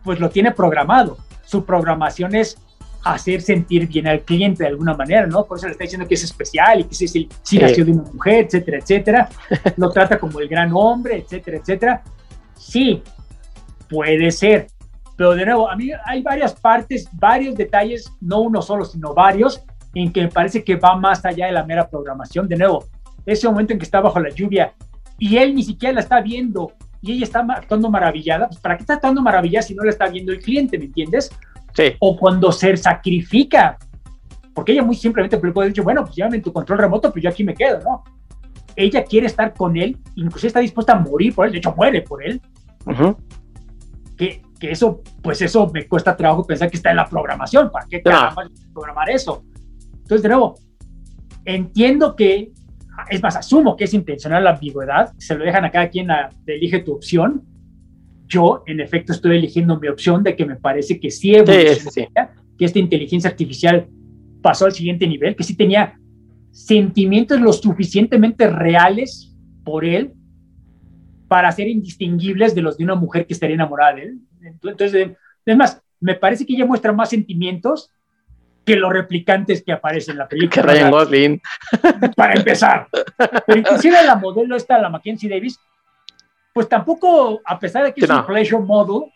pues lo tiene programado. Su programación es hacer sentir bien al cliente de alguna manera, ¿no? Por eso le está diciendo que es especial y que es el sí nació de una mujer, etcétera, etcétera. Lo trata como el gran hombre, etcétera, etcétera. Sí, puede ser. Pero de nuevo, a mí hay varias partes, varios detalles, no uno solo, sino varios, en que me parece que va más allá de la mera programación. De nuevo, ese momento en que está bajo la lluvia y él ni siquiera la está viendo y ella está actuando maravillada, pues ¿para qué está actuando maravillada si no la está viendo el cliente, ¿me entiendes? O cuando se sacrifica, porque ella muy simplemente puede dicho, bueno, pues llévame en tu control remoto, pues yo aquí me quedo, ¿no? Ella quiere estar con él, incluso está dispuesta a morir por él, de hecho muere por él. que, que, eso, pues eso me cuesta trabajo pensar que está en la programación, ¿para qué programar eso? Entonces, de nuevo, entiendo que, es más, asumo que es intencional la ambigüedad, se lo dejan a cada quien, a, elige tu opción, yo, en efecto, estoy eligiendo mi opción de que me parece que sí, que esta inteligencia artificial pasó al siguiente nivel, que sí tenía sentimientos lo suficientemente reales por él para ser indistinguibles de los de una mujer que estaría enamorada de él. Entonces, es más, me parece que ella muestra más sentimientos que los replicantes que aparecen en la película. Que Ryan Gosling. Para empezar. Pero inclusive la modelo esta, la Mackenzie Davis, pues tampoco, a pesar de que es un pleasure model,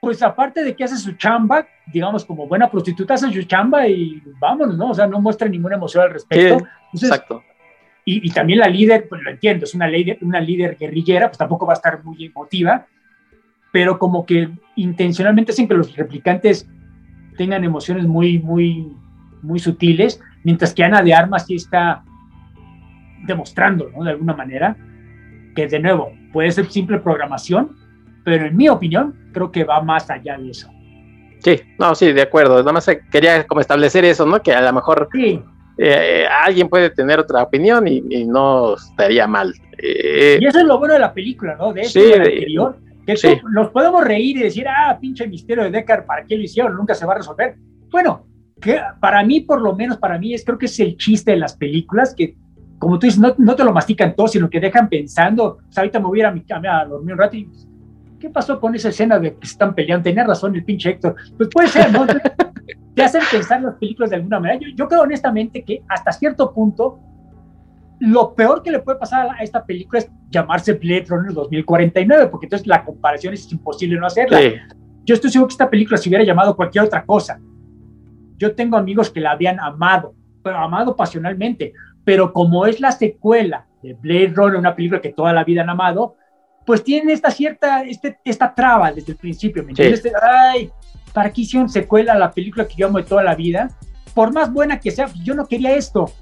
pues aparte de que hace su chamba, digamos como buena prostituta, hace su chamba y vámonos, ¿no? O sea, no muestra ninguna emoción al respecto. exacto. Y, también la líder, pues lo entiendo, es una líder, una líder guerrillera, pues tampoco va a estar muy emotiva, pero como que intencionalmente hacen que los replicantes tengan emociones muy, muy, muy sutiles, mientras que Ana de Armas sí está demostrando, ¿no? De alguna manera que de nuevo puede ser simple programación, pero en mi opinión creo que va más allá de eso. Sí, no, sí, de acuerdo. Nada más quería como establecer eso, ¿no? Que a lo mejor eh, alguien puede tener otra opinión y, no estaría mal. Eh, y eso es lo bueno de la película, ¿no? De este anterior. Que nos podemos reír y decir, ah, pinche misterio de Deckard, ¿para qué lo hicieron? Nunca se va a resolver. Bueno, que para mí, por lo menos para mí, es creo que es el chiste de las películas, que como tú dices, no, no, te lo mastican todo, sino que dejan pensando. O sea, ahorita me voy a mi cama a dormir un rato y ¿qué pasó con esa escena de que están peleando? Tenía razón el pinche Héctor. Pues puede ser, ¿no? te hacen pensar las películas de alguna manera. Yo, yo creo honestamente que hasta cierto punto lo peor que le puede pasar a esta película es llamarse Blade Runner 2049, porque entonces la comparación es imposible no hacerla. Yo estoy seguro que esta película se hubiera llamado cualquier otra cosa. Yo tengo amigos que la habían amado, pero amado pasionalmente, pero como es la secuela de Blade Runner, una película que toda la vida han amado, pues tienen esta cierta, este, esta traba desde el principio, ¿me entiendes? Ay, ¿para qué hicieron secuela a la película que yo amo de toda la vida? Por más buena que sea, yo no quería esto.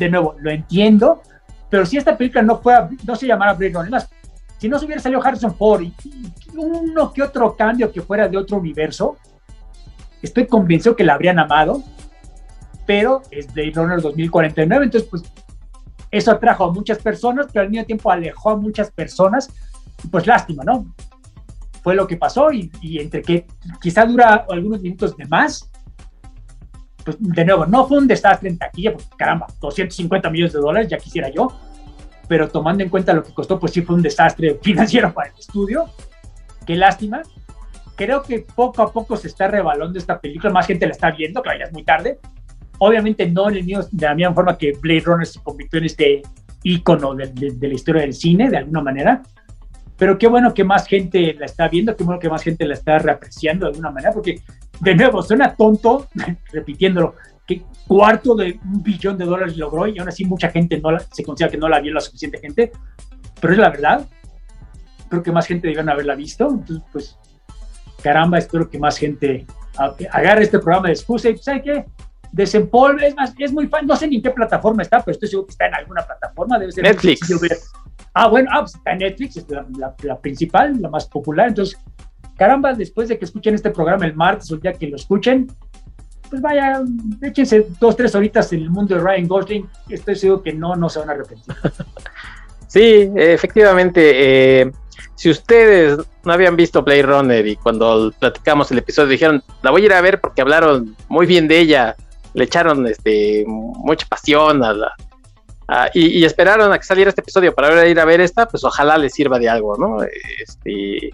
De nuevo, lo entiendo, pero si esta película no, fuera, no se llamara Blade Runner, si no se hubiera salido Harrison Ford y uno que otro cambio que fuera de otro universo, estoy convencido que la habrían amado pero es Blade Runner 2049, entonces pues eso atrajo a muchas personas, pero al mismo tiempo alejó a muchas personas, pues lástima, ¿no? Fue lo que pasó y, entre que quizá dura algunos minutos de más, pues de nuevo, no fue un desastre en taquilla, porque caramba, 250 millones de dólares, ya quisiera yo, pero tomando en cuenta lo que costó, pues sí fue un desastre financiero para el estudio, qué lástima. Creo que poco a poco se está revalando esta película, más gente la está viendo, claro, ya es muy tarde, Obviamente no en el mismo, de la misma forma que Blade Runner se convirtió en este ícono de, de, la historia del cine, de alguna manera. Pero qué bueno que más gente la está viendo, qué bueno que más gente la está reapreciando de alguna manera, porque de nuevo suena tonto, repitiéndolo, que cuarto de un billón de dólares logró y aún así mucha gente no la, se considera que no la vio la suficiente gente, pero es la verdad. Creo que más gente debieron haberla visto. Entonces, pues, caramba, espero que más gente agarre este programa de excusa y, ¿sabe qué? desempolve, es más, es muy fácil, no sé ni en qué plataforma está, pero estoy seguro que está en alguna plataforma, debe ser Netflix. Ah, bueno, ah, pues está en Netflix, es la, principal, la más popular, entonces, caramba, después de que escuchen este programa el martes o día que lo escuchen, pues vaya, échense dos, tres horitas en el mundo de Ryan Gosling, estoy seguro que no, no se van a arrepentir. Sí, efectivamente, eh, si ustedes no habían visto Blade Runner y cuando platicamos el episodio dijeron, la voy a ir a ver porque hablaron muy bien de ella, le echaron este, mucha pasión a la, y, esperaron a que saliera este episodio para ir a ver esta, pues ojalá les sirva de algo, ¿no? Este,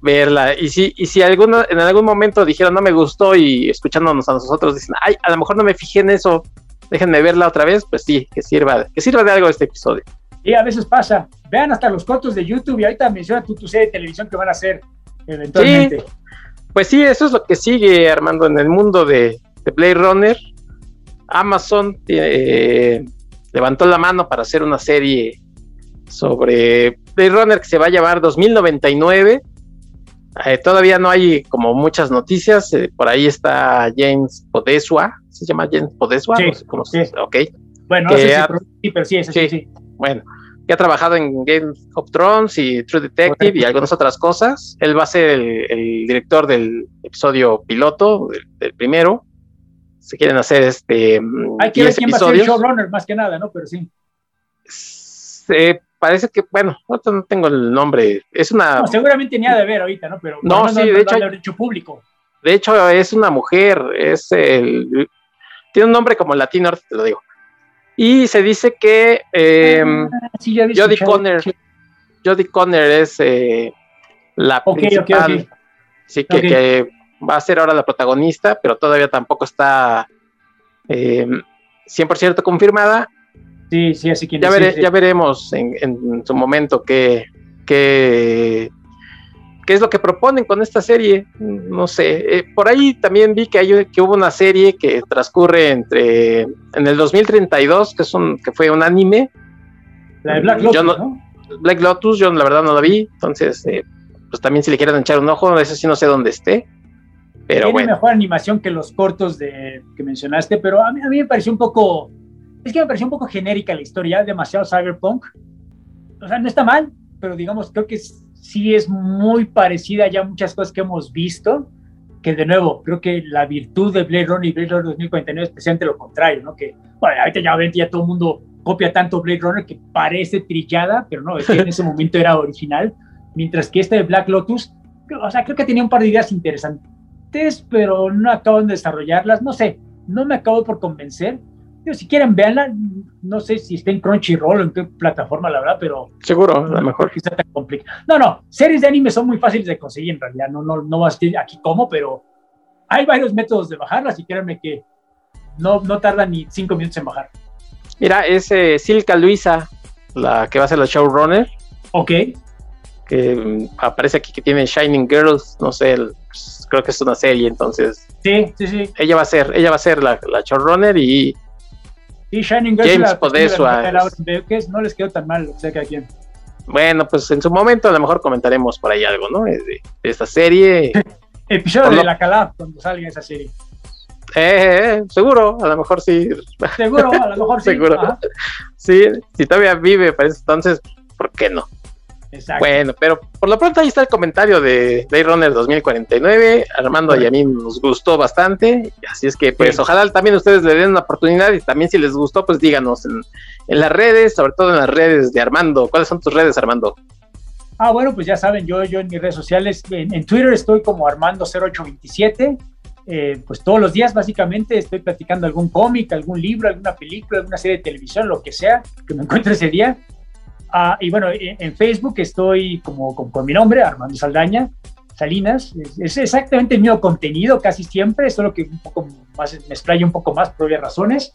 Verla. Y si, y si alguno, en algún momento dijeron no me gustó y escuchándonos a nosotros dicen, ay, a lo mejor no me fijé en eso, déjenme verla otra vez, pues sí, que sirva, que sirva de algo este episodio. Y a veces pasa. Vean hasta los cortos de YouTube y ahorita menciona tu, tu serie de televisión que van a hacer eventualmente. Pues sí, eso es lo que sigue, Armando, en el mundo de, de Blade Runner. Amazon eh, levantó la mano para hacer una serie sobre Blade Runner que se va a llamar 2099. Eh, todavía no hay como muchas noticias. Eh, por ahí está James Podeswa. ¿Se llama James Podeswa? Sí, no sí. Ok. Bueno, no sé sí, pero sí, sí, sí, Bueno, que ha trabajado en Game of Thrones y True Detective y algunas otras cosas. Él va a ser el, director del episodio piloto, del primero se quieren hacer este. Hay que ver quién va a ser el showrunner, más que nada, ¿no? Pero sí. Se parece que, bueno, no tengo el nombre. Es una. seguramente ni ha de ver ahorita, ¿no? Pero no, sí, de hecho. público. De hecho, es una mujer, es el. Tiene un nombre como latino, te lo digo. Y se dice que eh, Jodie Conner, Jodie Conner es eh, la principal. Sí, que, que va a ser ahora la protagonista, pero todavía tampoco está eh, 100% confirmada. Sí, sí, así que ya, ya veremos en, su momento qué, qué, qué, es lo que proponen con esta serie. No sé, eh, por ahí también vi que, hay, que hubo una serie que transcurre entre en el 2032, que, es un, que fue un anime. La de Black Lotus, ¿no? Black Lotus, yo la verdad no la vi, entonces, eh, pues también si le quieren echar un ojo, eso sí no sé dónde esté. Pero Tiene mejor animación que los cortos de, que mencionaste, pero a mí, a mí me pareció un poco. Es que me pareció un poco genérica la historia, demasiado cyberpunk. O sea, no está mal, pero digamos, creo que sí es muy parecida ya a muchas cosas que hemos visto. Que de nuevo, creo que la virtud de Blade Runner y Blade Runner 2049 es precisamente lo contrario, ¿no? Que, bueno, ahorita ya ya todo el mundo copia tanto Blade Runner que parece trillada, pero no, es que en ese momento era original. Mientras que este de Black Lotus, o sea, creo que tenía un par de ideas interesantes pero no acaban de desarrollarlas. No sé, no me acabo por convencer. si quieren, véanla. No sé si está en Crunchyroll o en qué plataforma, la verdad, pero. Seguro, a lo mejor. Quizá tan complicado. No, no, series de anime son muy fáciles de conseguir en realidad. No, no, no aquí cómo, pero hay varios métodos de bajarlas y créanme que no, no tarda ni cinco minutos en bajar. Mira, es eh, Silka Luisa, la que va a ser la showrunner. Ok. Que mm, aparece aquí que tiene Shining Girls, no sé, el, creo que es una serie, entonces. Sí, sí, sí. Ella va a ser, ella va a ser la, la showrunner y. Shining Girls James Podesua. No les quedó tan mal, o sea, que aquí. Bueno, pues en su momento a lo mejor comentaremos por ahí algo, ¿no? De, esta serie. Episodio de la Calab cuando salga esa serie. Eh, eh, seguro, a lo mejor sí. Seguro, a lo mejor sí. seguro. Sí, si todavía vive para entonces, ¿por qué no? Bueno, pero por lo pronto ahí está el comentario de Blade Runner 2049. Armando y a mí nos gustó bastante. Así es que, pues, ojalá también ustedes le den una oportunidad y también si les gustó, pues díganos en, las redes, sobre todo en las redes de Armando. ¿Cuáles son tus redes, Armando? Ah, bueno, pues ya saben, yo, yo en mis redes sociales, en, Twitter estoy como Armando0827. Eh, pues todos los días básicamente estoy platicando algún cómic, algún libro, alguna película, alguna serie de televisión, lo que sea que me encuentre ese día. Ah, y bueno, en Facebook estoy como, con mi nombre, Armando Saldaña, Salinas. Es, exactamente el mismo contenido casi siempre, solo que un poco más, me explayo un poco más por obvias razones.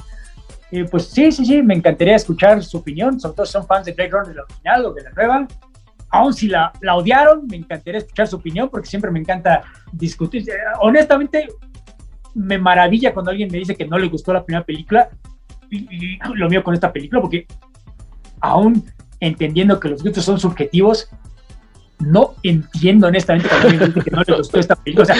Eh, pues sí, sí, sí, me encantaría escuchar su opinión, sobre todo si son fans de Blade Runner la original o de la nueva. Aún si la, la odiaron, me encantaría escuchar su opinión porque siempre me encanta discutir. Eh, honestamente, me maravilla cuando alguien me dice que no le gustó la primera película y, y lo mío con esta película porque aún entendiendo que los gustos son subjetivos, no entiendo honestamente que no les gustó esta película. O sea,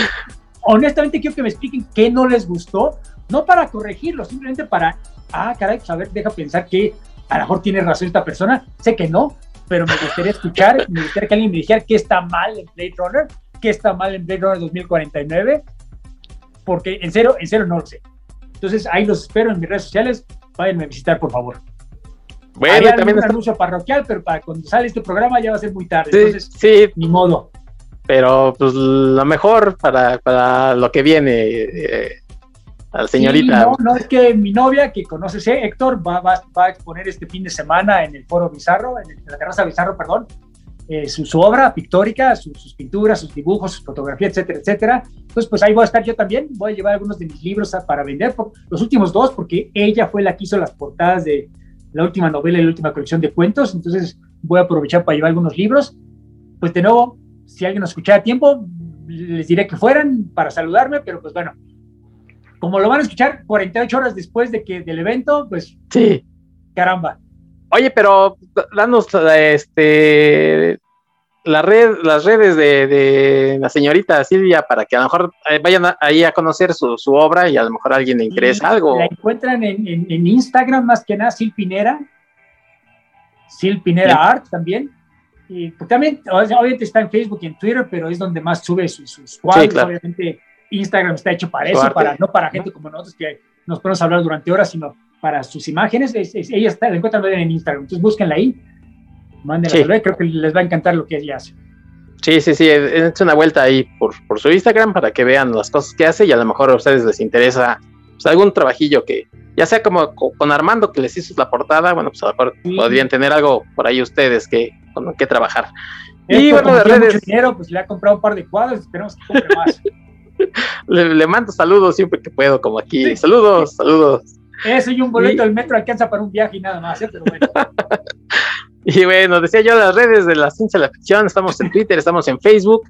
honestamente quiero que me expliquen qué no les gustó, no para corregirlo, simplemente para, ah, caray, pues a ver, deja pensar que a lo mejor tiene razón esta persona, sé que no, pero me gustaría escuchar, me gustaría que alguien me dijera qué está mal en Blade Runner, qué está mal en Blade Runner 2049, porque en serio, en serio no lo sé. Entonces ahí los espero en mis redes sociales, váyanme a visitar por favor. Bueno, también un anuncio parroquial, pero para cuando sale este programa ya va a ser muy tarde. entonces, sí. Ni modo. Pero pues lo mejor para, para lo que viene, eh, la señorita. no, no, es que mi novia, que conoces, eh, Héctor, va, va, va, a exponer este fin de semana en el Foro Bizarro, en, la terraza Bizarro, perdón, eh, su, su, obra pictórica, sus pinturas, sus dibujos, sus fotografías, etcétera, etcétera. Entonces, pues ahí voy a estar yo también. Voy a llevar algunos de mis libros para vender, los últimos dos, porque ella fue la que hizo las portadas de la última novela y la última colección de cuentos. Entonces, voy a aprovechar para llevar algunos libros. Pues de nuevo, si alguien nos escuchara a tiempo, les diré que fueran para saludarme, pero pues bueno, como lo van a escuchar 48 horas después de que del evento, pues sí. Caramba. Oye, pero danos este la red, las redes de, la señorita Silvia para que a lo mejor eh, vayan ahí a conocer su, obra y a lo mejor a alguien le interesa algo. La encuentran en, Instagram más que nada, Sil Pinera, Sil Pinera Art también. Y pues, también, obviamente está en Facebook y en Twitter, pero es donde más sube sus, cuadros. Obviamente Instagram está hecho para eso, para, no para gente como nosotros que nos podemos hablar durante horas, sino para sus imágenes. ella está, la encuentran en Instagram, entonces búsquenla ahí, mándenla, creo que les va a encantar lo que ella hace. Sí, sí, sí, es una vuelta ahí por, por, su Instagram para que vean las cosas que hace y a lo mejor a ustedes les interesa pues, algún trabajillo que, ya sea como con Armando que les hizo la portada, bueno, pues a lo mejor podrían tener algo por ahí ustedes que, con que trabajar. y bueno, de redes. dinero, pues le ha comprado un par de cuadros, esperemos que compre más. le, mando saludos siempre que puedo, como aquí. Saludos, saludos. Eso y un boleto del metro alcanza para un viaje y nada más, ¿eh? pero bueno. y bueno, decía yo las redes de la ciencia de la ficción, estamos en Twitter, estamos en Facebook.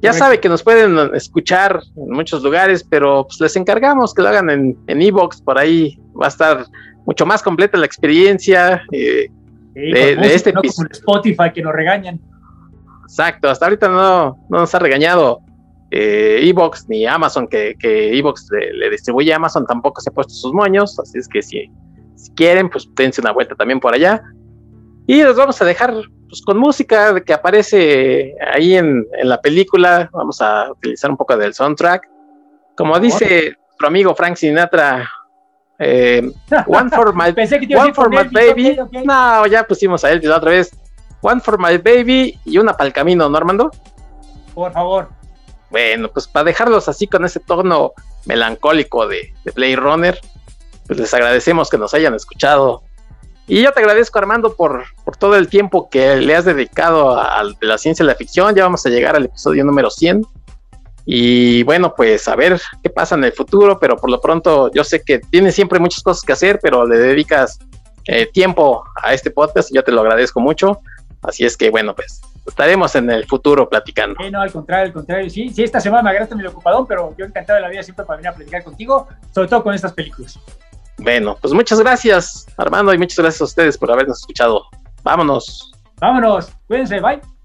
Ya sabe que nos pueden escuchar en muchos lugares, pero pues les encargamos que lo hagan en Evox, por ahí va a estar mucho más completa la experiencia eh, de, este no como Spotify que nos regañan. Exacto, hasta ahorita no, no nos ha regañado eh, Evox ni Amazon, que, que Evox le, distribuye a Amazon, tampoco se ha puesto sus moños, así es que si, si quieren, pues dense una vuelta también por allá. Y los vamos a dejar pues, con música que aparece ahí en, en, la película, vamos a utilizar un poco del soundtrack. Como dice nuestro amigo Frank Sinatra, eh, One for My, one for my Baby. No, ya pusimos a él otra vez. One for My Baby y una para el camino, ¿no, Armando? Por favor. Bueno, pues para dejarlos así con ese tono melancólico de, de Play Runner, pues les agradecemos que nos hayan escuchado. Y yo te agradezco, Armando, por, por todo el tiempo que le has dedicado a, la ciencia y la ficción. Ya vamos a llegar al episodio número 100. Y bueno, pues a ver qué pasa en el futuro, pero por lo pronto yo sé que tienes siempre muchas cosas que hacer, pero le dedicas eh, tiempo a este podcast y yo te lo agradezco mucho. Así es que bueno, pues estaremos en el futuro platicando. no, al contrario, al contrario. Sí, sí, esta semana me agarraste medio ocupadón, pero yo encantado de la vida siempre para venir a platicar contigo, sobre todo con estas películas. Bueno, pues muchas gracias, Armando, y muchas gracias a ustedes por habernos escuchado. Vámonos. Vámonos. Cuídense, bye.